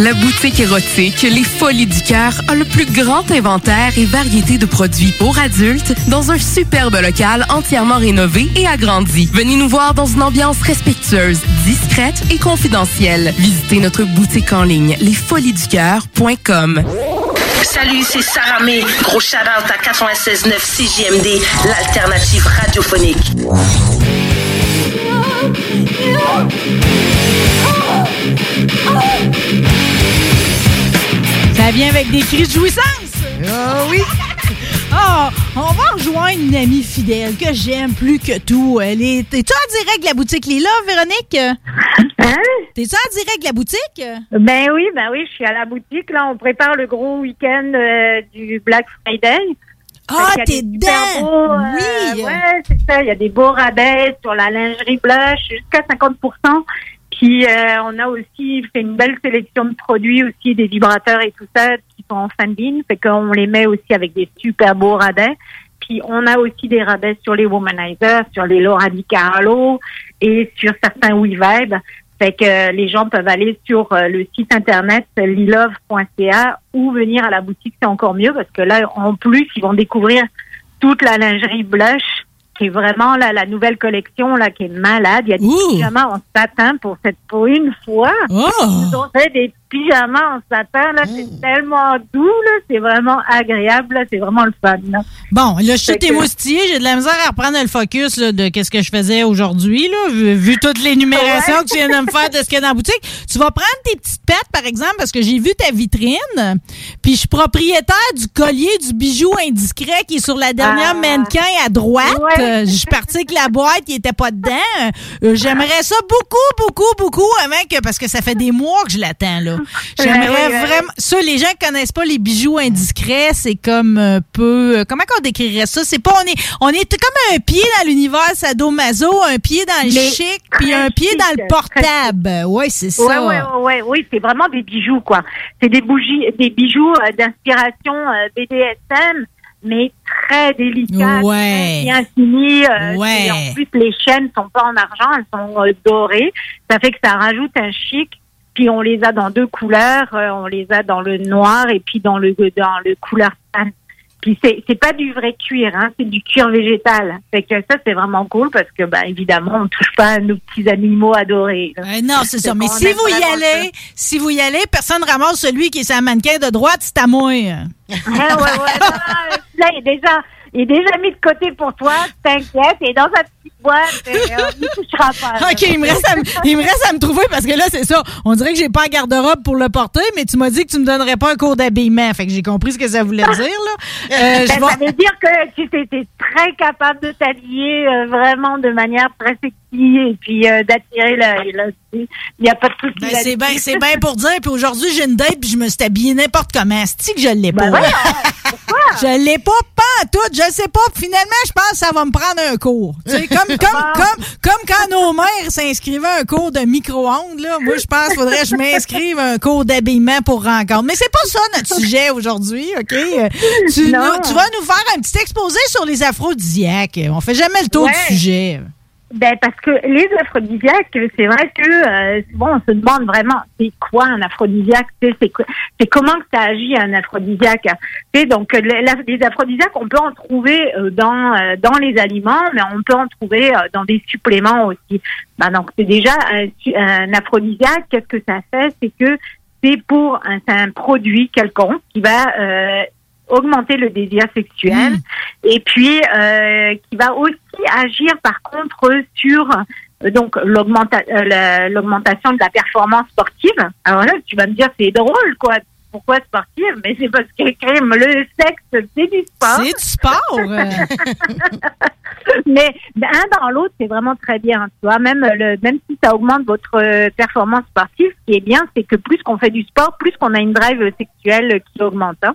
Speaker 6: La boutique érotique Les Folies du Cœur a le plus grand inventaire et variété de produits pour adultes dans un superbe local entièrement rénové et agrandi. Venez nous voir dans une ambiance respectueuse, discrète et confidentielle. Visitez notre boutique en ligne lesfoliesducoeur.com.
Speaker 20: Salut, c'est Sarah May. Gros shout-out à 96.9 CJMD, l'alternative radiophonique.
Speaker 2: Ça vient avec des cris de jouissance. Ah oui. *laughs* Ah, on va rejoindre une amie fidèle que j'aime plus que tout. Elle est. T'es-tu en direct de la boutique Lila, Véronique? Hein? T'es-tu en direct de la boutique?
Speaker 21: Ben oui, ben oui, je suis à la boutique. Là, on prépare le gros week-end euh, du Black Friday.
Speaker 2: Ah,
Speaker 21: a
Speaker 2: t'es dedans!
Speaker 21: beaux, euh,
Speaker 2: Oui!
Speaker 21: Ouais, c'est ça. Il y a des beaux rabais sur la lingerie blanche jusqu'à 50 Puis euh, on a aussi fait une belle sélection de produits aussi, des vibrateurs et tout ça qui sont en fin de ligne. Fait qu'on les met aussi avec des super beaux rabais. Puis on a aussi des rabais sur les womanizers, sur les Laura Di Carlo et sur certains WeVibe. Fait que euh, les gens peuvent aller sur euh, le site internet lilove.ca ou venir à la boutique, c'est encore mieux parce que là, en plus, ils vont découvrir toute la lingerie blush qui est vraiment la nouvelle collection là qui est malade. Il y a des pyjamas en satin pour cette pour une fois. Ils ont fait des pyjamas en satin là, c'est tellement doux là, c'est vraiment agréable, là, c'est vraiment le fun. là.
Speaker 2: Bon, là, je suis émoustillée. J'ai de la misère à reprendre le focus là, de qu'est-ce que je faisais aujourd'hui, là, vu, vu toutes les numérations
Speaker 21: Ouais.
Speaker 2: que tu viens de me faire de ce qu'il y a dans la boutique. Tu vas prendre tes petites pètes, par exemple, parce que j'ai vu ta vitrine, puis je suis propriétaire du collier du bijou indiscret qui est sur la dernière
Speaker 21: Ah.
Speaker 2: mannequin à droite. Euh, Je suis partie avec la boîte, il était pas dedans. Euh, J'aimerais ça beaucoup, beaucoup, beaucoup, avant que, parce que ça fait des mois que je l'attends, là. J'aimerais
Speaker 21: Ouais, ouais, ouais.
Speaker 2: vraiment ça, les gens qui connaissent pas les bijoux indiscrets, c'est comme un peu. euh, Comment qu'on décrirait ça? C'est pas. On est, on est comme un pied dans l'univers sadomaso, un pied dans le chic, puis un pied dans le portable. Oui, c'est ça.
Speaker 21: ouais, ouais, ouais, oui, c'est vraiment des bijoux, quoi. C'est des bougies, des bijoux euh, d'inspiration euh, BDSM, mais très délicats,
Speaker 2: Ouais.
Speaker 21: très bien finis. euh,
Speaker 2: Ouais.
Speaker 21: et en plus, les chaînes sont pas en argent, elles sont euh, dorées. Ça fait que ça rajoute un chic. Puis on les a dans deux couleurs, euh, on les a dans le noir et puis dans le dans le couleur tan. Puis c'est c'est pas du vrai cuir, hein, c'est du cuir végétal. Fait que ça c'est vraiment cool parce que bah évidemment on touche pas à nos petits animaux adorés.
Speaker 2: Euh, non, c'est ça. Mais si vous y allez, si vous y allez, personne ramasse celui qui est sa mannequin de droite, c'est à moi.
Speaker 21: Ouais, ouais, ouais. non, *laughs* là, il est déjà, il est déjà mis de côté pour toi. T'inquiète, est dans sa Et, euh, il ne touchera pas.
Speaker 2: OK, il me, reste à, me- il me reste à me trouver parce que là, c'est ça. On dirait que j'ai pas un garde-robe pour le porter, mais tu m'as dit que tu me donnerais pas un cours d'habillement. Fait que j'ai compris ce que ça voulait dire, là. *laughs* Euh,
Speaker 21: Ben, Ça veut dire que tu étais très capable de t'habiller euh, vraiment de manière très sexy et puis euh, d'attirer là. Il n'y a pas de souci.
Speaker 2: Ben, c'est bien, c'est bien pour dire. Puis aujourd'hui, j'ai une date, puis je me suis habillée n'importe comment. cest que je l'ai pas?
Speaker 21: Ben voyons, *laughs*
Speaker 2: je l'ai pas, pas tout. Je sais pas. Finalement, je pense que ça va me prendre un cours. Tu sais, comme, comme, comme, comme quand nos mères s'inscrivaient à un cours de micro-ondes, là. Moi, je pense qu'il faudrait que je m'inscrive à un cours d'habillement pour rencontre. Mais c'est pas ça notre sujet aujourd'hui, OK? Euh, Tu,
Speaker 21: Non.
Speaker 2: nous- tu vas nous faire un petit exposé sur les aphrodisiaques. On fait jamais le tour
Speaker 21: Ouais.
Speaker 2: du sujet.
Speaker 21: Ben parce que les aphrodisiaques, c'est vrai que euh, souvent on se demande vraiment c'est quoi un aphrodisiaque, c'est c'est comment que ça agit un aphrodisiaque. Tu sais, donc les, les aphrodisiaques, on peut en trouver euh, dans euh, dans les aliments, mais on peut en trouver euh, dans des suppléments aussi. Ben, donc c'est déjà un, un aphrodisiaque. Qu'est-ce que ça fait? C'est que c'est pour un, un produit quelconque qui va euh, augmenter le désir sexuel et puis euh, qui va aussi agir par contre sur euh, donc euh, la- l'augmentation de la performance sportive. Alors là, tu vas me dire c'est drôle quoi. Pourquoi sportive? Mais c'est parce que crime, le sexe, c'est du sport.
Speaker 2: C'est du sport. *laughs*
Speaker 21: Mais un dans l'autre, c'est vraiment très bien. Tu vois, même le, même si ça augmente votre performance sportive, ce qui est bien, c'est que plus qu'on fait du sport, plus qu'on a une drive sexuelle qui augmente. hein.